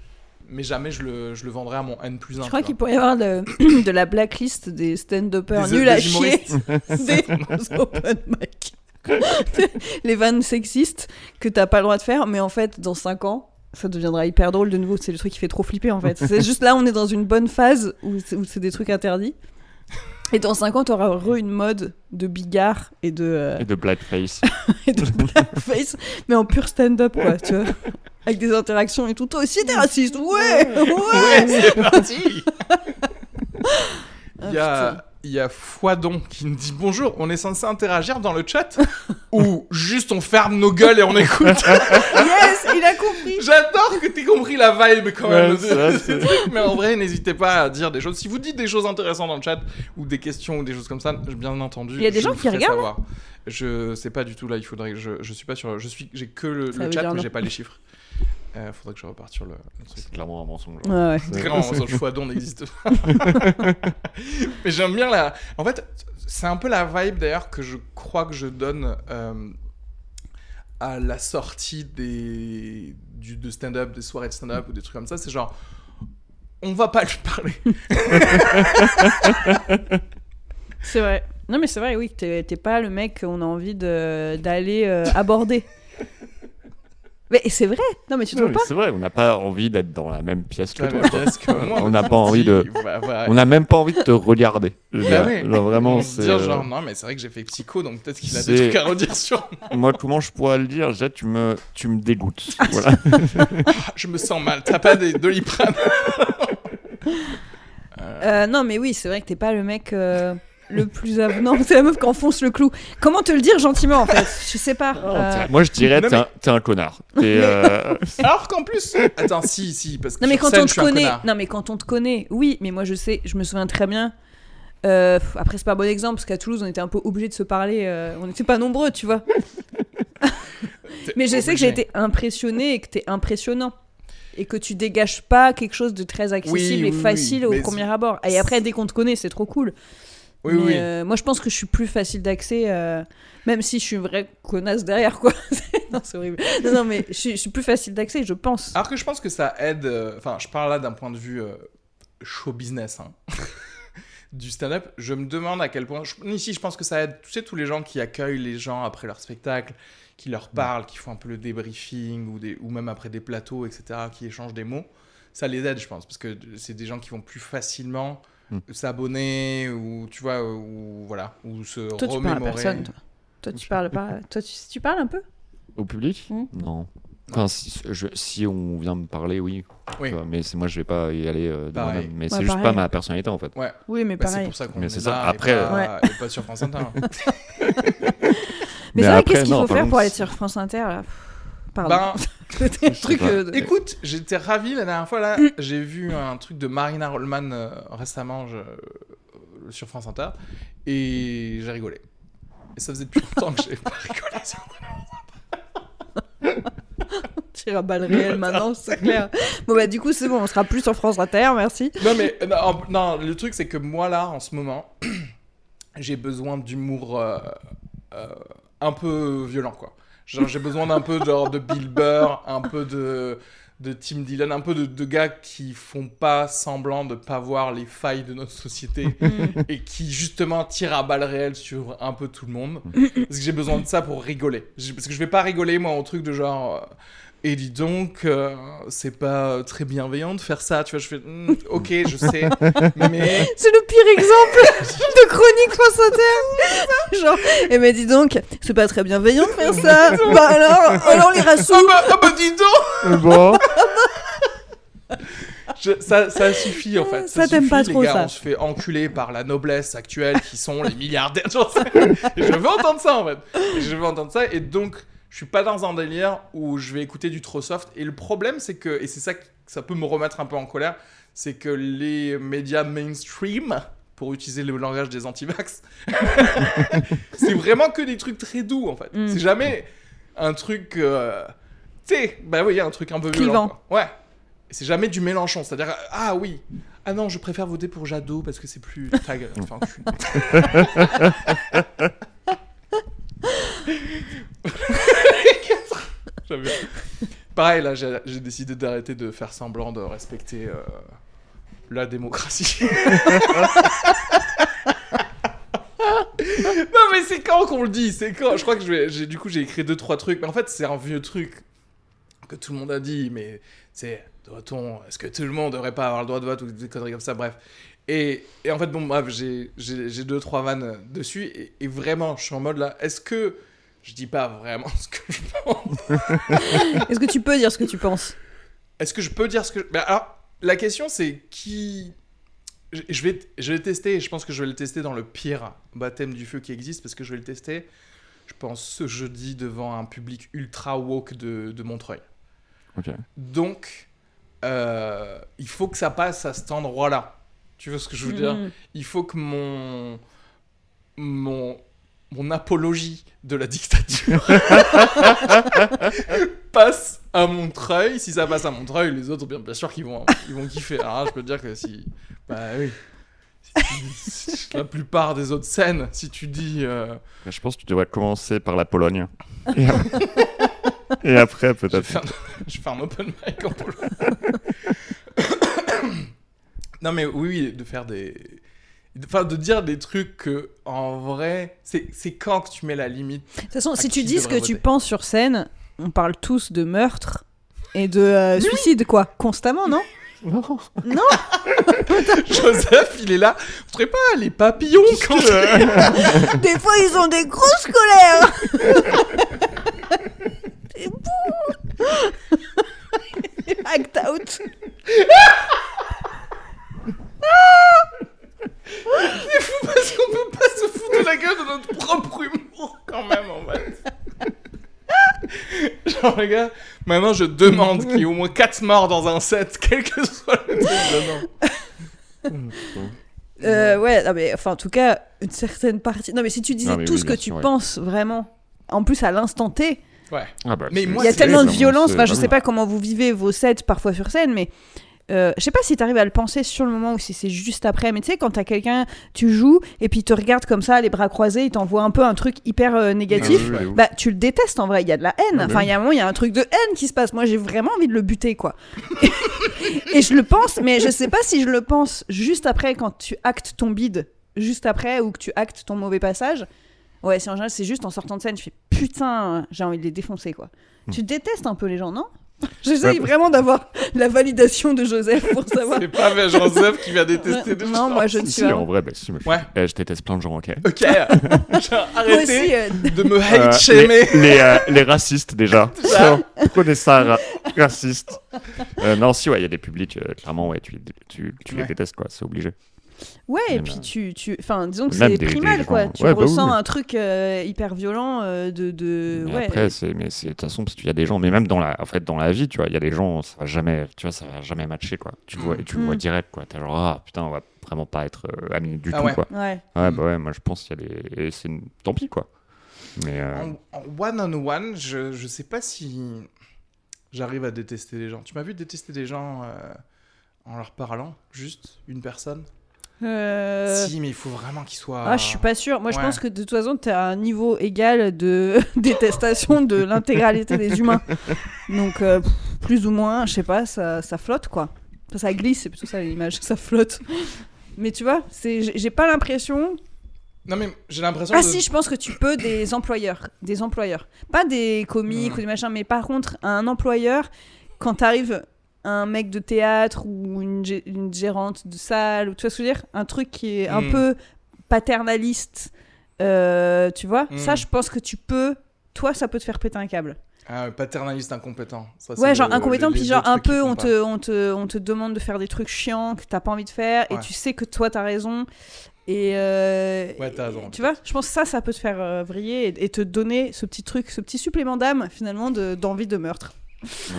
Mais jamais je le, je le vendrai à mon N plus 1. Je crois qu'il pourrait y avoir de, de la blacklist des stand-uppers nuls à chier des open mic. Les vannes sexistes que t'as pas le droit de faire, mais en fait, dans 5 ans, ça deviendra hyper drôle de nouveau. C'est le truc qui fait trop flipper en fait. C'est juste là, on est dans une bonne phase où c'est, des trucs interdits. Et dans 5 ans, t'auras re une mode de bigard et de, euh, Et de blackface. et de blackface, mais en pur stand-up, quoi, tu vois. Avec des interactions et tout. Toi aussi, t'es raciste Ouais Ouais, Ouais, c'est parti Ah, Il y a, il y a Foidon qui me dit bonjour, on est censé interagir dans le chat ou juste on ferme nos gueules et on écoute. Yes, il a compris. J'adore que t'aies compris la vibe quand même. Ouais, c'est vrai, de- de- trucs, mais en vrai, n'hésitez pas à dire des choses. Si vous dites des choses intéressantes dans le chat ou des questions ou des choses comme ça, bien entendu. Il y a des gens qui regardent, savoir. Je sais pas du tout là. Il faudrait. que Je, je suis pas sur. Je suis. J'ai que le, le chat, mais j'ai pas les chiffres. Euh, faudrait que je reparte sur le. le truc. C'est clairement un mensonge. Ouais, ouais. C'est- Clairement, c'est- son choix d'on n'existe pas. Mais j'aime bien la. En fait, c'est un peu la vibe d'ailleurs que je crois que je donne euh, à la sortie des du, de stand-up, des soirées de stand-up ou des trucs comme ça. C'est genre, on va pas lui parler. C'est vrai. Non, mais c'est vrai, oui, t'es t'es pas le mec qu'on a envie de- d'aller euh, aborder. Mais c'est vrai. Non, mais tu trouves pas C'est vrai, on n'a pas envie d'être dans la même pièce que toi. même pièce que moi. On n'a pas envie de- bah, bah, On n'a même pas envie de te regarder. Bah genre, vraiment, c'est. dire euh, genre, non, mais c'est vrai que j'ai fait psycho, donc peut-être qu'il a des trucs à redire sur moi. Moi, comment je pourrais le dire? Déjà, tu me, tu me dégoûtes. voilà. Ah, Je me sens mal. T'as pas des doliprane Euh, Non, mais oui, c'est vrai que t'es pas le mec euh, le plus avenant. C'est la meuf qui enfonce le clou. Comment te le dire gentiment, en fait? Je sais pas. Euh, Moi, je dirais, t'es un, connard. T'es, euh, Alors qu'en plus. Attends, si, si, parce que. Non mais quand scène, on je te connaît, connard. non mais quand on te connaît, oui, mais moi je sais, je me souviens très bien. euh, après c'est pas un bon exemple parce qu'à Toulouse on était un peu obligés de se parler, euh, on n'était pas nombreux, tu vois. Mais je sais que j'ai obligé. été impressionné et que t'es impressionnant et que tu dégages pas quelque chose de très accessible Oui, et oui, facile oui, au premier abord. Et après dès qu'on te connaît, c'est trop cool. Oui, Mais, oui. euh, moi je pense que je suis plus facile d'accès, euh, même si je suis une vraie connasse derrière quoi. non c'est horrible. Non, non mais je suis, je suis plus facile d'accès, je pense. Alors que je pense que ça aide. euh, Enfin, je parle là d'un point de vue euh, show business. hein. du stand-up, je me demande à quel point. je- ici, je pense que ça aide. Tu sais, tous les gens qui accueillent les gens après leur spectacle, qui leur parlent, qui font un peu le débriefing, ou, des, ou même après des plateaux, etc., qui échangent des mots, ça les aide, je pense, parce que c'est des gens qui vont plus facilement Mm. s'abonner, ou tu vois, ou voilà, ou se Toi tu parles à remémorer. personne. Toi, toi tu parles pas. Toi tu, tu parles un peu? Au public? Hmm. Non. Enfin, si, je- si on vient me parler, oui. Oui. Vois, Mais c'est moi, je vais pas y aller euh, de moi-même. Mais Ouais, c'est juste pas ma personnalité, en fait. Ouais. Oui mais Bah, c'est pareil. pour ça qu'on Mais est c'est ça. là et Après, pas- et pas sur France Inter. hein. Mais, c'est vrai, qu'est-ce qu'il faut faire pour aller sur France Inter là? Pardon. Ben, C'était un truc. euh, de- Écoute, j'étais ravi la dernière fois là. J'ai vu un truc de Marina Rollman euh, récemment je- euh, sur France Inter et j'ai rigolé. Et ça faisait depuis longtemps que j'ai pas rigolé. sur- Tire à balles réelles maintenant, c'est clair. Bon bah du coup c'est bon, on sera plus sur France Inter, merci. Non mais non, le truc c'est que moi là en ce moment j'ai besoin d'humour euh, euh, un peu violent quoi. Genre j'ai besoin d'un peu genre de Bill Burr, un peu de de Tim Dillon, un peu de, de gars qui font pas semblant de pas voir les failles de notre société et qui justement tirent à balles réelles sur un peu tout le monde. Parce que j'ai besoin de ça pour rigoler. Parce que je vais pas rigoler moi au truc de genre. euh, et dis donc, euh, c'est pas très bienveillant de faire ça. Tu vois, je fais, Hmm, ok, je sais, mais C'est le pire exemple de chronique France Inter. Genre, et mais dis donc, c'est pas très bienveillant de faire ça. bah alors, alors les rassous. ah bah, ah bah dis donc, Bon. Je- ça, ça suffit en fait. Ça, t'aimes suffit, pas les trop, gars, ça. On se fait enculer par la noblesse actuelle qui sont les milliardaires. Sais. Et je veux entendre ça en fait. Et je veux entendre ça et donc je suis pas dans un délire où je vais écouter du trop soft. Et le problème c'est que et c'est ça que ça peut me remettre un peu en colère, c'est que les médias mainstream pour utiliser le langage des antivax, c'est vraiment que des trucs très doux en fait. Mm. C'est jamais un truc, euh, tu sais, bah oui, un truc un peu violent. Quoi. Ouais. C'est jamais du Mélenchon, c'est-à-dire ah oui, ah non, je préfère voter pour Jadot parce que c'est plus ta gueule. Enfin, Pareil, là, j'ai décidé d'arrêter de faire semblant de respecter euh, la démocratie. non, mais c'est quand qu'on le dit? C'est quand? Je crois que je du coup, j'ai écrit deux, trois trucs. Mais en fait, c'est un vieux truc que tout le monde a dit. Mais c'est, doit-on. Est-ce que tout le monde devrait pas avoir le droit de vote ou des conneries comme ça? Bref. Et, et en fait, bon, bref, j'ai, deux, trois vannes dessus. Et vraiment, je suis en mode là. Est-ce que. Je dis pas vraiment ce que je pense. Est-ce que tu peux dire ce que tu penses? Est-ce que je peux dire ce que. Ben alors, la question c'est qui. je vais, je vais le tester et je pense que je vais le tester dans le pire baptême du feu qui existe parce que je vais le tester, je pense, ce jeudi devant un public ultra woke de, de Montreuil. Ok. Donc, euh, il faut que ça passe à cet endroit-là. Tu vois ce que je veux dire? Mhm. Il faut que mon, mon, mon apologie de la dictature passe à Montreuil. Si ça passe à Montreuil, les autres, bien, bien sûr qu'ils vont, ils vont kiffer. Alors, je peux te dire que si. Bah oui. Si tu- si- la plupart des autres scènes, si tu dis. euh, Je pense que tu devrais commencer par la Pologne. Et, et après, je, vais peut-être. je vais faire un open mic en Pologne. non, mais oui, oui, de faire des. Enfin, de dire des trucs que, en vrai, c'est quand que tu mets la limite. De toute façon, si tu dis ce que tu penses sur scène, on parle tous de meurtre et de euh, suicide, quoi. Constamment, non? Joseph, il est là. Vous trouvez pas les papillons quand Des fois, ils ont des grosses colères. C'est bon Act out Parce qu'on peut pas se foutre de la gueule de notre propre humour quand même en fait. Genre les gars, maintenant je demande qu'il y ait au moins 4 morts dans un set, quel que soit le truc dedans. Euh, ouais, non, mais enfin, en tout cas, une certaine partie. Non, mais si tu disais Non, tout oui, ce que tu sûr, ouais. penses vraiment, en plus à l'instant T, Ouais. Ah bah, Mais c'est- moi, il y a c'est- tellement de c'est- violence. c'est- Enfin, je sais pas comment vous vivez vos sets parfois sur scène, mais euh, je sais pas si t'arrives à le penser sur le moment ou si c'est juste après. Mais tu sais, quand t'as quelqu'un, tu joues et puis il te regarde comme ça, les bras croisés, il t'envoie un peu un truc hyper euh, négatif. Ah oui, oui, oui. Bah, tu le détestes en vrai, il y a de la haine. Ah, enfin, mais il y a un moment, il y a un truc de haine qui se passe. Moi, j'ai vraiment envie de le buter, quoi. et je le pense, mais je sais pas si je le pense juste après quand tu actes ton bide, juste après, ou que tu actes ton mauvais passage. Ouais, c'est en général, c'est juste en sortant de scène, je fais putain, j'ai envie de les défoncer, quoi. Tu détestes un peu les gens, non? J'essaye. Ouais. vraiment d'avoir la validation de Joseph pour savoir. C'est pas vers Joseph qui va détester des non, moi je ne suis si, en vrai, bah, si, moi, je... Ouais. eh, je déteste plein de gens, ok. Ok. Genre, Moi arrêtez aussi, euh, de me Euh, hate les, shamer. les, euh, les racistes déjà. Ça. Prenez ça, ra- raciste. Euh, non, si, ouais, il y a des publics, euh, clairement, ouais, tu, tu, tu Ouais. les détestes, quoi, c'est obligé. Ouais, et puis euh, tu, tu, enfin, disons que c'est primal, des quoi. Tu ouais, bah oui, ressens un truc euh, hyper violent euh, de, de, Mais ouais. après, c'est, mais c'est, de toute façon, parce qu'il y a des gens, mais même dans la, en fait, dans la vie, tu vois, il y a des gens, ça va jamais, tu vois, ça va jamais matcher, quoi. Tu vois, tu vois Mm. direct, quoi. T'es genre, ah, putain, on va vraiment pas être euh, amis du Ah tout, ouais. quoi. Ouais. Ouais, Mm. bah ouais, moi, je pense qu'il y a des, et c'est, une- tant pis, quoi. Mais, euh, En, en one-on-one, je, je sais pas si j'arrive à détester les gens. Tu m'as vu détester des gens euh, en leur parlant Juste une personne? Euh, Si, mais il faut vraiment qu'ils soient. Ah, je suis pas sûre. Moi, je pense que de toute façon, t'as un niveau égal de détestation de l'intégralité des humains. Donc, euh, plus ou moins, je sais pas, ça, ça flotte, quoi. Enfin, ça glisse, c'est plutôt ça l'image, ça flotte. Mais tu vois, c'est, j'ai pas l'impression. Non, mais j'ai l'impression Ah de- si, je pense que tu peux des employeurs, des employeurs, pas des comiques ou des machins, mais par contre, un employeur, quand t'arrives un mec de théâtre ou une, gé- une gérante de salle, ou tu vois ce que je veux dire, un truc qui est un Hmm. peu paternaliste, euh, tu vois, Hmm. ça, je pense que tu peux, toi, ça peut te faire péter un câble. Ah, paternaliste incompétent. Ça, Ouais, le- genre incompétent, puis genre un peu, on te, on, te, on te demande de faire des trucs chiants que t'as pas envie de faire, et tu sais que toi, t'as raison. Et euh, Ouais, t'as raison, Tu vois, je pense que ça, ça peut te faire euh, vriller et, et te donner ce petit truc, ce petit supplément d'âme, finalement, de- d'envie de, meurtre.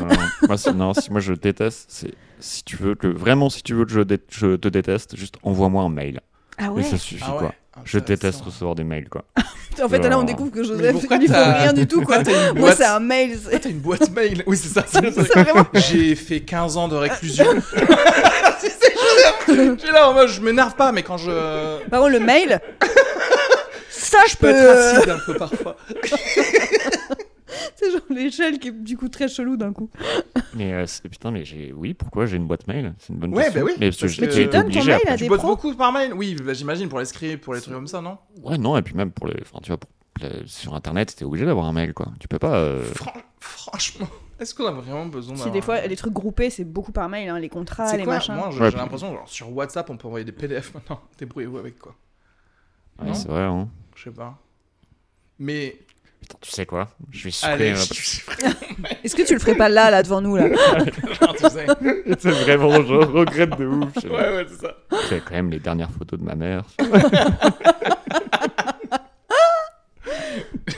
Non, moi, c'est- non, si moi je déteste, c'est, si tu veux que, vraiment, si tu veux que je, dé- je te déteste, juste envoie-moi un mail. Ah Et ça suffit, Ah ouais, quoi. Je intéressant. déteste recevoir des mails, quoi. En fait, là, on Euh, découvre que Joseph, il faut t'as- rien du tout, quoi. Moi, boîte- c'est un mail. c'est- Ah, t'as une boîte mail. Oui, c'est ça. vraiment. J'ai fait 15 ans de réclusion. Si, c'est Joseph. Je suis là en mode, je m'énerve pas, mais quand je. Par contre, le mail. Ça, je Je peux peux. être euh, acide un peu parfois. C'est genre l'échelle qui est du coup très chelou d'un coup. Mais euh, c'est- putain, mais j'ai, oui, pourquoi j'ai une boîte mail? C'est une bonne Ouais, question. bah oui, Mais, parce que parce j'ai que- été Mais tu donnes ton obligé mail après. à Tu des bosses pros? beaucoup par mail? Oui, bah, j'imagine pour les scripts, pour les trucs comme ça, non? Ouais, non, et puis même pour les, enfin, tu vois, pour- sur Internet, t'es obligé d'avoir un mail, quoi. Tu peux pas. euh, Fran- Franchement, est-ce qu'on a vraiment besoin Si d'avoir des fois, un- les trucs groupés, c'est beaucoup par mail, hein, les contrats, C'est les quoi? machins. Moi, j'ai Ouais, j'ai puis- l'impression, genre, sur WhatsApp, on peut envoyer des PDF maintenant. Débrouillez-vous avec quoi Ouais, Non? c'est vrai, hein. Je sais pas. Mais. Putain, tu sais quoi? Je vais Allez, supprimer. je suis vraiment Est-ce que tu le ferais pas là, là, devant nous, là? Genre, tu sais. c'est vraiment, je regrette de ouf. je sais. Ouais, ouais, c'est ça. J'ai quand même les dernières photos de ma mère.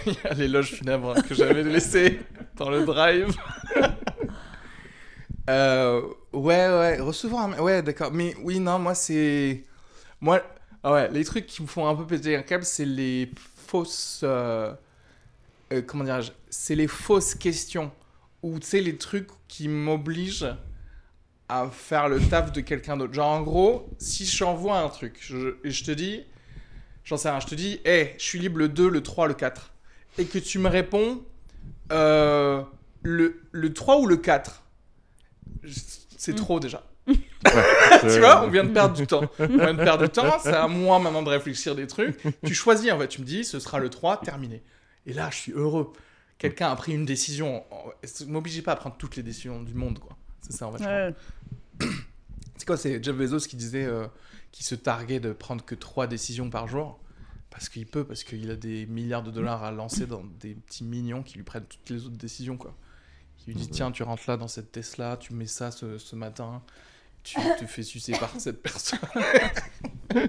Il y a l'éloge funèbre que j'avais laissé dans le drive. Euh, ouais, ouais, recevoir un... Ouais, d'accord. Mais oui, non, moi, c'est... Moi, ah ouais, les trucs qui me font un peu péter un câble, c'est les fausses... euh, euh, comment dirais-je C'est les fausses questions. Ou, tu sais, les trucs qui m'obligent à faire le taf de quelqu'un d'autre. Genre, en gros, si je t'envoie un truc, je, et je te dis... J'en sais rien, je te dis, hé, je suis libre le 2, le 3, le 4. Et que tu me réponds, euh, le, le 3 ou le 4 C'est trop déjà. tu vois, on vient de perdre du temps. On vient de perdre du temps, c'est à moi maintenant de réfléchir des trucs. Tu choisis, en fait, tu me dis, ce sera le 3, terminé. Et là, je suis heureux. Quelqu'un a pris une décision. Ne m'obligez pas à prendre toutes les décisions du monde, quoi. C'est ça, en fait. Ouais. C'est quoi C'est Jeff Bezos qui disait euh, qu'il se targuait de prendre que trois décisions par jour? Parce qu'il peut, parce qu'il a des milliards de dollars à lancer dans des petits mignons qui lui prennent toutes les autres décisions, quoi. Qui lui dit tiens, tu rentres là dans cette Tesla, tu mets ça ce, ce matin, tu te fais sucer par cette personne.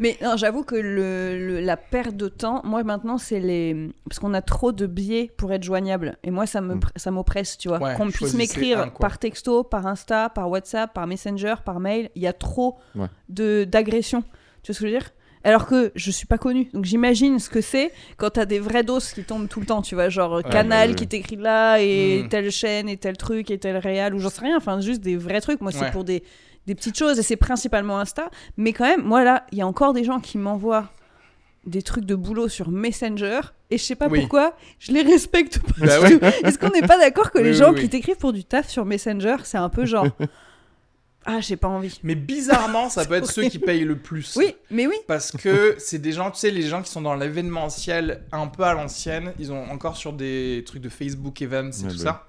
Mais non, j'avoue que le, le- la perte de temps, moi maintenant, c'est les. Parce qu'on a trop de biais pour être joignable. Et moi, ça me Mm. m'oppresse, tu vois. Ouais, Qu'on puisse m'écrire par texto, par Insta, par WhatsApp, par Messenger, par mail. Il y a trop Ouais. de d'agressions. Tu vois ce que je veux dire? Alors que je suis pas connue. Donc j'imagine ce que c'est quand t'as des vraies doses qui tombent tout le temps, tu vois, genre Canal qui t'écrit là et Mm. telle chaîne et tel truc et tel réal ou j'en sais rien, enfin juste des vrais trucs. Moi c'est pour des, des petites choses et c'est principalement Insta. Mais quand même, moi là, il y a encore des gens qui m'envoient des trucs de boulot sur Messenger et je sais pas Oui. pourquoi, je les respecte pas. Bah du oui. tout. Est-ce qu'on n'est pas d'accord que Oui, les oui, gens oui. qui t'écrivent pour du taf sur Messenger, c'est un peu genre ah j'ai pas envie. Mais bizarrement, ça peut être ceux qui payent le plus. Oui, mais oui. Parce que c'est des gens, tu sais, les gens qui sont dans l'événementiel un peu à l'ancienne, ils ont encore sur des trucs de Facebook Events et Ouais, tout bah ça,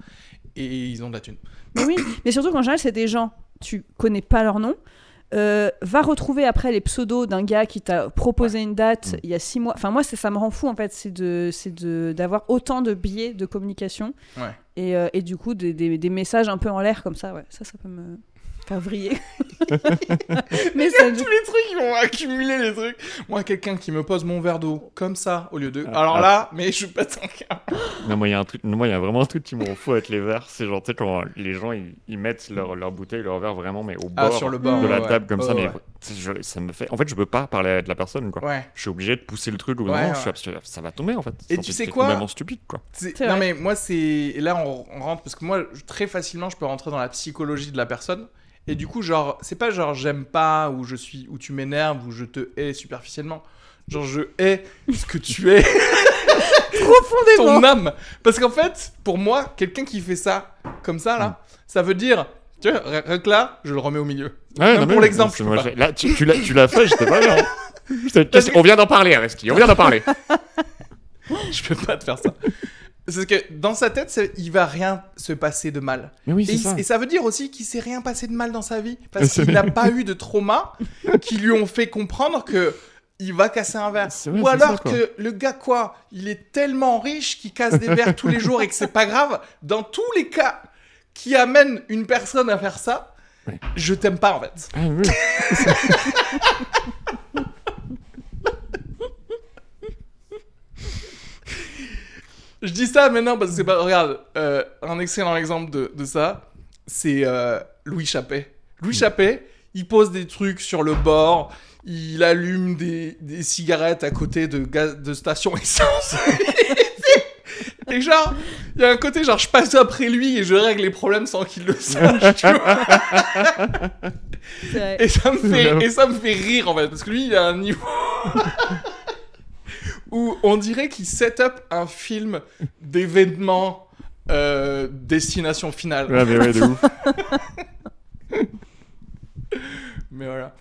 et ils ont de la thune. Mais oui, mais surtout qu'en général, c'est des gens, tu connais pas leur nom. euh, va retrouver après les pseudos d'un gars qui t'a proposé une date Mm. il y a six mois. Enfin, moi, ça me rend fou en fait, c'est de, c'est de d'avoir autant de biais de communication Ouais. et, euh, et du coup des, des, des messages un peu en l'air comme ça. Ouais, ça, ça peut me faire vriller. mais ça, Tous les trucs, ils vont accumuler les trucs. Moi, quelqu'un qui me pose mon verre d'eau comme ça au lieu de. Ah, Alors ah. là, mais je pète un câble. Non, moi, il y a un truc, moi, il y a vraiment un truc qui me rend fou avec les verres. C'est genre, tu sais, quand les gens, ils, ils mettent leur, leur bouteille, leur verre vraiment, mais au bord Ah, sur le bord. de ouais, la ouais. table, comme ça. Ouais, Mais je- ça me fait. En fait, je peux pas parler à de la personne, quoi. Ouais. Je suis obligé de pousser le truc ou Ouais, non, ouais. je suis absolu- ça va tomber, en fait. Et tu c'est- sais c'est quoi complètement stupide, quoi. C'est- C'est Non, mais moi, c'est. et Là, on, on rentre parce que moi, très facilement, je peux rentrer dans la psychologie de la personne. Et du coup, genre, c'est pas genre j'aime pas ou je suis ou tu m'énerves ou je te hais superficiellement. Genre, je hais ce que tu es, profondément. ton âme. Parce qu'en fait, pour moi, quelqu'un qui fait ça comme ça, là, ça veut dire. Tu vois, là, je le remets au milieu. Ouais, Même non, pour mais- l'exemple, Là, tu, tu l'as tu l'as fait, j'étais pas bien. hein. On vient d'en parler, Areski, on vient d'en parler. Je peux pas te faire ça. Parce que dans sa tête, il va rien se passer de mal. Mais oui, Et, il- ça. et ça veut dire aussi qu'il s'est rien passé de mal dans sa vie parce qu'il n'a pas eu de trauma qui lui ont fait comprendre que il va casser un verre. Vrai, Ou alors ça, que le gars quoi, il est tellement riche qu'il casse des verres tous les jours et que c'est pas grave. Dans tous les cas qui amènent une personne à faire ça, Ouais. je t'aime pas en fait. Ah, oui. Je dis ça maintenant parce que c'est pas. Regarde, euh, un excellent exemple de, de ça, c'est euh, Louis Chappet. Louis Chappet, il pose des trucs sur le bord, il allume des, des cigarettes à côté de, gaz, de stations essence. et genre, il y a un côté, genre, je passe après lui et je règle les problèmes sans qu'il le sache, tu vois. Et ça me fait, et ça me fait rire en fait, parce que lui, il a un niveau où on dirait qu'il set up un film d'événements euh, destination finale. Ouais, mais ouais, de ouf. Mais voilà.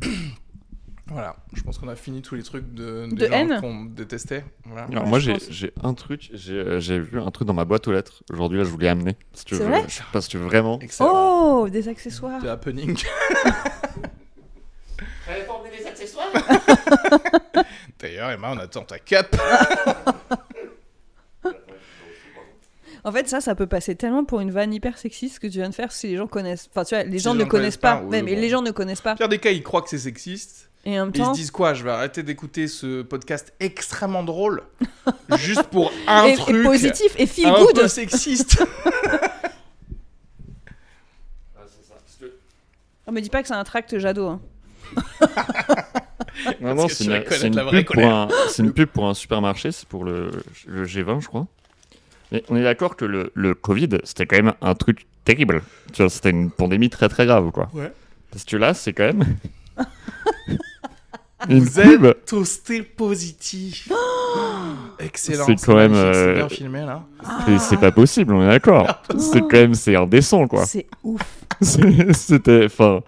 voilà, je pense qu'on a fini tous les trucs de, De haine qu'on détestait. Voilà. Alors, Ouais, moi, je j'ai un truc, j'ai euh, j'ai vu un truc dans ma boîte aux lettres. Aujourd'hui, là, je voulais amener. Si tu C'est veux, vrai Parce que vraiment. Excellent. Oh, des accessoires. De happening. D'ailleurs, Emma, on attend ta cape. En fait, ça, ça peut passer tellement pour une vanne hyper sexiste que tu viens de faire si les gens connaissent. Enfin, tu vois, les Si gens ne connaissent connaissent pas. pas, oui, Ouais, mais bon. les gens ne connaissent pas. Pire des cas, ils croient que c'est sexiste. Et en même Et ils se temps. disent quoi Je vais arrêter d'écouter ce podcast extrêmement drôle juste pour un Et, et truc positif et feel un good. peu sexiste. On me dit pas que c'est un tract Jadot. hein. Non, non, que c'est une, c'est pub pour un, c'est une pub pour un supermarché, c'est pour le, le G20, je crois. Mais on est d'accord que le, le Covid, c'était quand même un truc terrible. Tu vois, c'était une pandémie très très grave, quoi. Ouais. Parce que là, c'est quand même. une Vous pub. êtes toasté positif. Excellent. C'est quand même, euh, bien filmé là. C'est- C'est pas possible, on est d'accord. C'est quand même, c'est indécent, quoi. C'est ouf. C'était, enfin,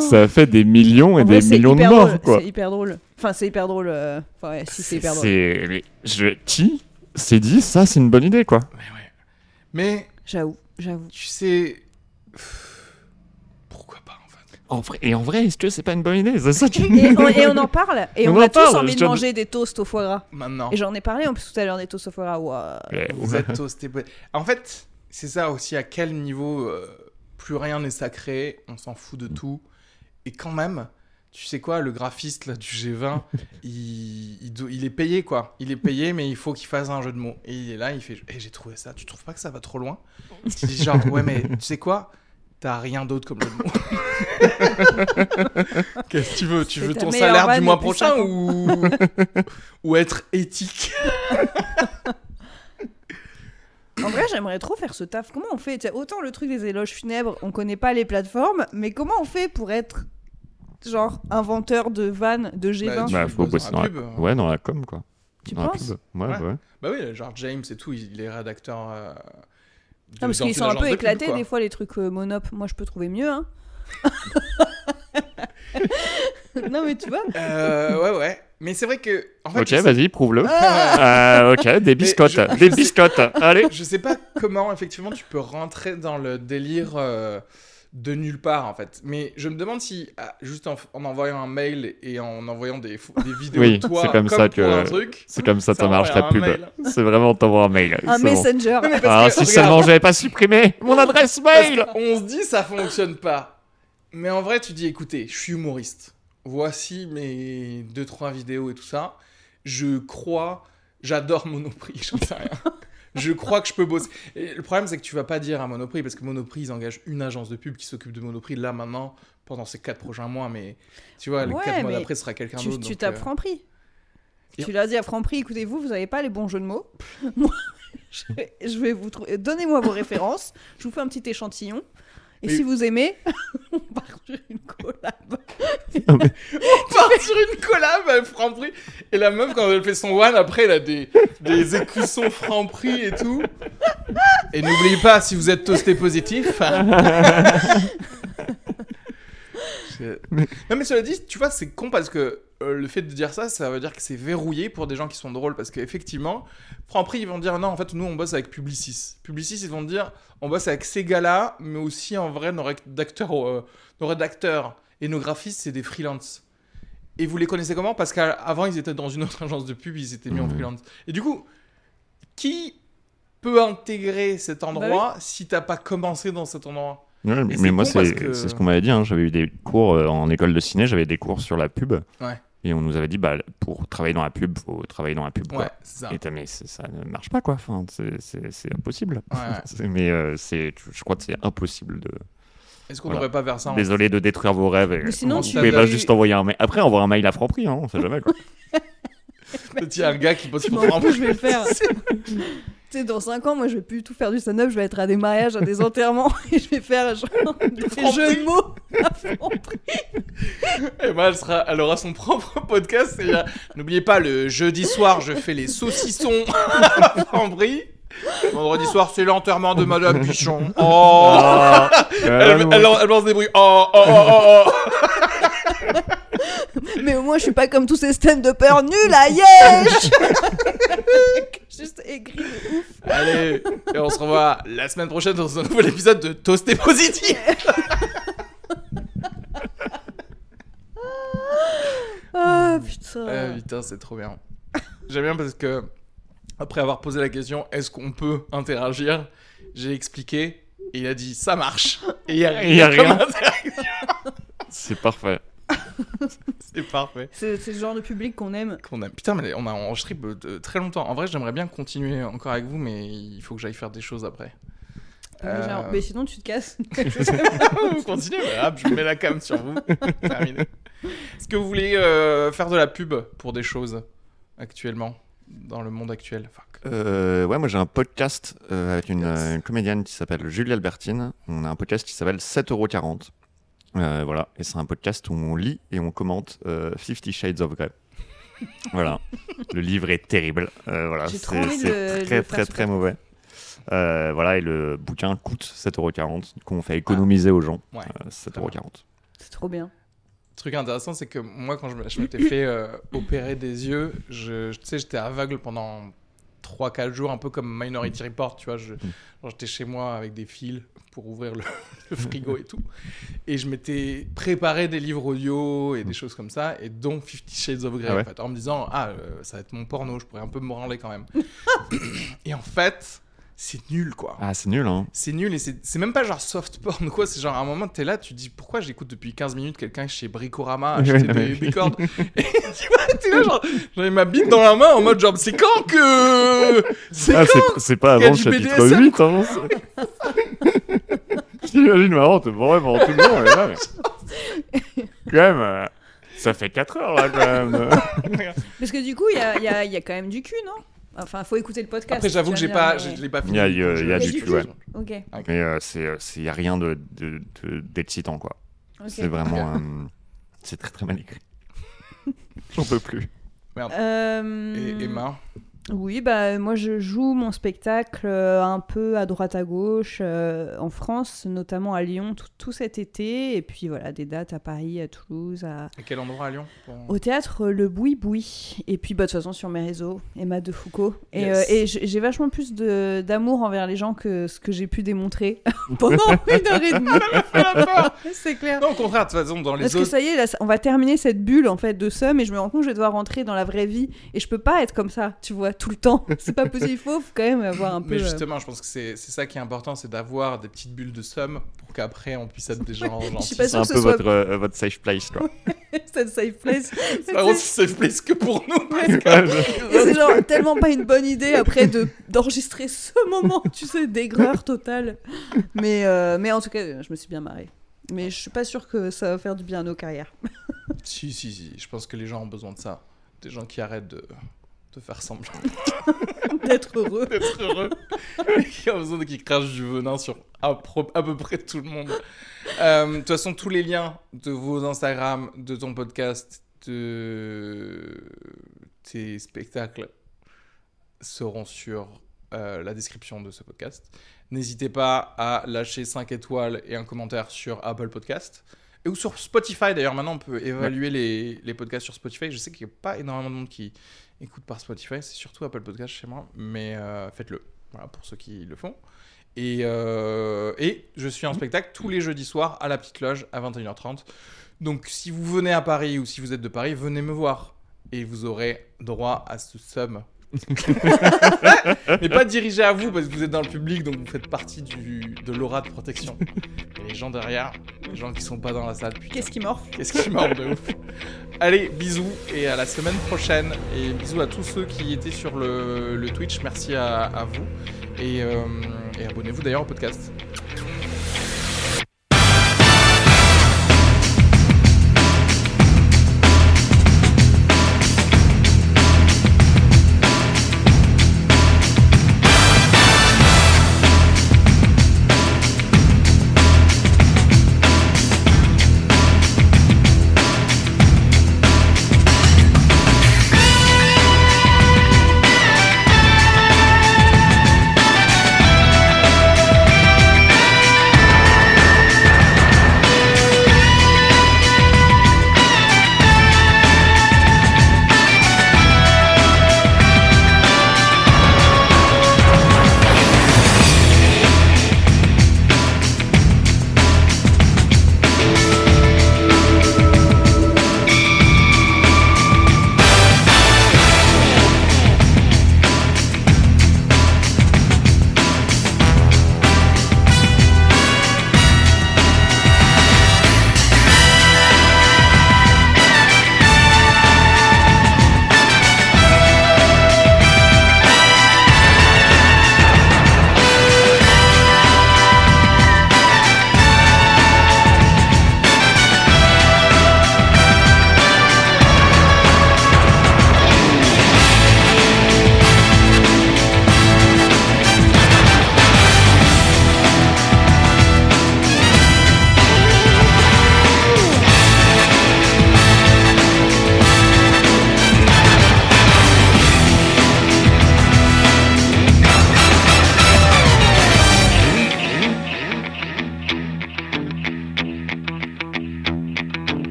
ça a fait des millions et En des millions de hyper morts, drôle. quoi. C'est hyper drôle. Enfin, c'est hyper drôle. euh, Enfin, ouais, si, c'est hyper drôle. C'est, mais je, qui s'est dit ça, c'est une bonne idée, quoi. Mais ouais. Mais J'avoue, j'avoue. tu sais. Pourquoi pas en fait? En vrai, et en vrai, est-ce que c'est pas une bonne idée? C'est ça qui- Et on, et on en parle. Et On on, en a tous parle, envie de manger des toasts au foie gras. Maintenant. Et j'en ai parlé en plus tout à l'heure des toasts au foie gras. Ouais, Vous ouais. êtes toasté. po- En fait, c'est ça aussi à quel niveau euh, plus rien n'est sacré, on s'en fout de tout. Et quand même, tu sais quoi, le graphiste là, du G20, il, il, do- il est payé quoi. Il est payé, mais il faut qu'il fasse un jeu de mots. Et il est là, il fait Eh, J'ai trouvé ça, tu trouves pas que ça va trop loin? Il dit genre Ouais, mais tu sais quoi? T'as rien d'autre comme jeu de mots. Qu'est-ce que tu veux? Tu veux ton salaire du mois prochain ou... ou être éthique? En vrai, j'aimerais trop faire ce taf. Comment on fait? Autant le truc des éloges funèbres, on connaît pas les plateformes, mais comment on fait pour être genre inventeur de vannes de G20 Bah, Bah, faut bosser dans dans la pub. Ouais, dans la com, quoi. Tu Dans la penses? pub. Ouais, Ouais. ouais. Bah oui, genre James et tout, il est rédacteur. euh, de- Ah, parce dans qu'ils une sont un agence peu de pub, éclatés quoi. des fois les trucs euh, monop. Moi, je peux trouver mieux. Hein. non, mais tu vois. Euh, ouais, ouais. Mais c'est vrai que. En fait, Ok, sais- vas-y, prouve-le. Ah Euh, ok, des biscottes. je- Des biscottes. Allez. Je sais pas comment, effectivement, tu peux rentrer dans le délire euh, de nulle part, en fait. Mais je me demande si, ah, juste en, en envoyant un mail et en envoyant des, vidéos Oui, de toi, c'est comme comme ça que- un truc. C'est comme ça, Ça ça marche la pub. mail. C'est vraiment t'envoies un mail. Un bon. messenger. Non, parce Ah, que, si regarde, seulement j'avais pas supprimé mon adresse mail. qu'on se dit ça fonctionne pas. Mais en vrai, tu dis écoutez, je suis humoriste. Voici mes deux trois vidéos et tout ça. Je crois, j'adore Monoprix, j'en sais rien. Je crois que je peux bosser. Et le problème, c'est que tu vas pas dire à Monoprix, parce que Monoprix, ils engagent une agence de pub qui s'occupe de Monoprix là maintenant, pendant ces quatre prochains mois. Mais tu vois, les Ouais, quatre mois d'après, ce sera quelqu'un d'autre. tu tapes euh, Franprix. Et- Tu leur dis à Franprix, écoutez, vous, vous avez pas les bons jeux de mots. Moi, je vais, je vais vous trouver. Donnez-moi vos références. Je vous fais un petit échantillon. Et Mais- si vous aimez, on part sur une collab. On part sur une collab avec Franprix. Et la meuf, quand elle fait son one, après, elle a des, des écussons Franprix et tout. Et n'oubliez pas, si vous êtes toasté positif. Non, mais cela dit, tu vois, c'est con parce que euh, le fait de dire ça, ça veut dire que c'est verrouillé pour des gens qui sont drôles. Parce qu'effectivement, Franprix, ils vont dire non, en fait, nous, on bosse avec Publicis. Publicis, ils vont dire on bosse avec ces gars-là, mais aussi en vrai, nos rédacteurs, euh, nos rédacteurs et nos graphistes, c'est des freelances. Et vous les connaissez comment? Parce qu'avant, ils étaient dans une autre agence de pub, ils étaient mis en Mhm. freelance. Et du coup, qui peut intégrer cet endroit Bah si t'as pas commencé dans cet endroit? Ouais, mais moi, c'est que- c'est ce qu'on m'avait dit. hein. J'avais eu des cours euh, en école de ciné, j'avais des cours sur la pub. Ouais. Et on nous avait dit, bah, pour travailler dans la pub, faut travailler dans la pub. Quoi. Ouais, c'est ça. Et mais ça ne marche pas, quoi. Enfin, c'est- impossible. Ouais, ouais. C'est- mais euh, c'est, je crois que c'est impossible de. Est-ce qu'on Voilà. devrait pas faire ça en- Désolé de détruire vos rêves. Et Mais sinon, vous tu- pouvez pas juste envoyer un mail. Après, envoie un mail à Franprix, hein, on sait jamais, quoi. Il y a un gars qui Je pour Franprix. je vais le faire. Tu sais, dans 5 ans, moi, je vais plus tout faire du stand-up. Je vais être à des mariages, à des enterrements. Et je vais faire genre des jeux de mots. Et moi, elle, sera, elle aura son propre podcast. Et, N'oubliez pas, le jeudi soir, je fais les saucissons à Franprix. Vendredi soir, c'est l'enterrement de Madame Pichon. Oh Ah, elle, elle, elle, elle lance des bruits. Oh, oh, oh, oh, oh. Mais au moins, je suis pas comme tous ces stand-uppers nuls à Yesh Juste aigri de ouf. Allez, et on se revoit la semaine prochaine dans un nouvel épisode de Toasté Positif. Ah putain. Euh, putain, c'est trop bien. J'aime bien parce que Après avoir posé la question, est-ce qu'on peut interagir J'ai expliqué et il a dit ça marche. Et il y a, rien. interaction. C'est parfait. C'est parfait. C'est le genre de public qu'on aime. Qu'on aime. Putain, mais on a enregistré très longtemps. En vrai, j'aimerais bien continuer encore avec vous, mais il faut que j'aille faire des choses après. Euh, Genre, Mais sinon, tu te casses. vous continuez, hop, je mets la cam sur vous. Terminé. Est-ce que vous voulez euh, faire de la pub pour des choses actuellement, dans le monde actuel? Euh, ouais, moi j'ai un podcast euh, avec une, Yes. euh, une comédienne qui s'appelle Julie Albertine. On a un podcast qui s'appelle 7,40€. Euh, voilà, et c'est un podcast où on lit et on commente euh, Fifty Shades of Grey. voilà, le livre est terrible. Euh, voilà, c'est le- très le très ce très mauvais. Euh, voilà, et le bouquin coûte 7,40€. Du coup, on fait économiser aux gens Ouais. euh, 7,40€. C'est trop bien. truc intéressant, c'est que moi, quand je me- je m'étais fait euh, opérer des yeux, je, je- tu sais, j'étais aveugle pendant 3-4 jours, un peu comme Minority Report, tu vois. Genre, J'étais chez moi avec des fils pour ouvrir le, le frigo et tout. Et je m'étais préparé des livres audio et des choses comme ça, et dont Fifty Shades of Grey, Ah ouais. en, fait, en me disant, ah, euh, ça va être mon porno, je pourrais un peu me branler quand même. et en fait, c'est nul, quoi. Ah, c'est nul, hein. C'est nul et c'est même pas genre soft porn quoi, c'est genre à un moment t'es là, tu dis pourquoi j'écoute depuis 15 minutes quelqu'un chez Bricorama acheter oui, des bicordes et tu vois, t'es là genre j'avais ma bite dans la main en mode genre c'est quand que c'est Ah, quand c'est- pas avant le chapitre BDSM, 8, hein J'imagine marrant, t'es bon, pendant tout le long, et là, mais- Quand même, euh, ça fait 4 heures, là, quand même Parce que du coup, il y a, il y a- il y a quand même du cul, non? Enfin, faut écouter le podcast. Après j'avoue que j'ai pas je l'ai pas Il fini. y a- il y a- il y a du cul, ouais. Ok, Mais euh, c'est euh, c'est- y a rien de de- de- d'excitant, quoi. C'est vraiment... euh, c'est très très mal écrit. J'en peux plus. Euh, Et Emma, Oui, bah moi je joue mon spectacle euh, un peu à droite à gauche euh, en France, notamment à Lyon tout, tout cet été, et puis voilà des dates à Paris, à Toulouse, à... à quel endroit à Lyon pour- au théâtre euh, Le Boui Boui, et puis bah, de toute façon sur mes réseaux, Emma de Foucault. Et, Yes. euh, et j'ai vachement plus d'amour envers les gens que ce que j'ai pu démontrer pendant une heure et demie. C'est clair. Non, au contraire, de toute façon, dans les Parce que ça y est, là, on va terminer cette bulle en fait de somme et je me rends compte que je vais devoir rentrer dans la vraie vie et je peux pas être comme ça, tu vois, tout le temps. C'est pas possible, il faut quand même avoir un peu. Mais euh, justement, je pense que c'est c'est ça qui est important, c'est d'avoir des petites bulles de somme pour qu'après on puisse être des gens gentils. pas C'est un que ce peu soit votre, euh, votre safe place, quoi. cette safe place. Par contre, c'est safe place que pour nous. Et c'est genre tellement pas une bonne idée après de d'enregistrer ce moment, tu sais, d'aigreur totale. Mais, euh, mais en tout cas, je me suis bien marrée. Mais je suis pas sûre que ça va faire du bien à nos carrières. Si, si, si, je pense que les gens ont besoin de ça. Des gens qui arrêtent de, de faire semblant D'être heureux. d'être heureux. qui ont besoin de qui crachent du venin sur à, pro- à peu près tout le monde. Euh, De toute façon, tous les liens de vos Instagram, de ton podcast, de tes spectacles seront sur euh, la description de ce podcast. N'hésitez pas à lâcher 5 étoiles et un commentaire sur Apple Podcast. Et ou sur Spotify d'ailleurs, maintenant on peut évaluer les, les podcasts sur Spotify. Je sais qu'il n'y a pas énormément de monde qui écoute par Spotify, c'est surtout Apple Podcast chez moi, mais euh, faites-le, voilà, pour ceux qui le font. Et, euh, et je suis en spectacle tous les jeudis soirs à la petite loge à 21h30. Donc si vous venez à Paris ou si vous êtes de Paris, venez me voir. Et vous aurez droit à ce sum. Mais pas dirigé à vous parce que vous êtes dans le public, donc vous faites partie du, de l'aura de protection. Et les gens derrière, les gens qui sont pas dans la salle. Qu'est-ce qui morfle Qu'est-ce qui mord de ouf Allez, bisous et à la semaine prochaine. Et bisous à tous ceux qui étaient sur le, le Twitch. Merci à, à vous. Et, euh, et abonnez-vous d'ailleurs au podcast.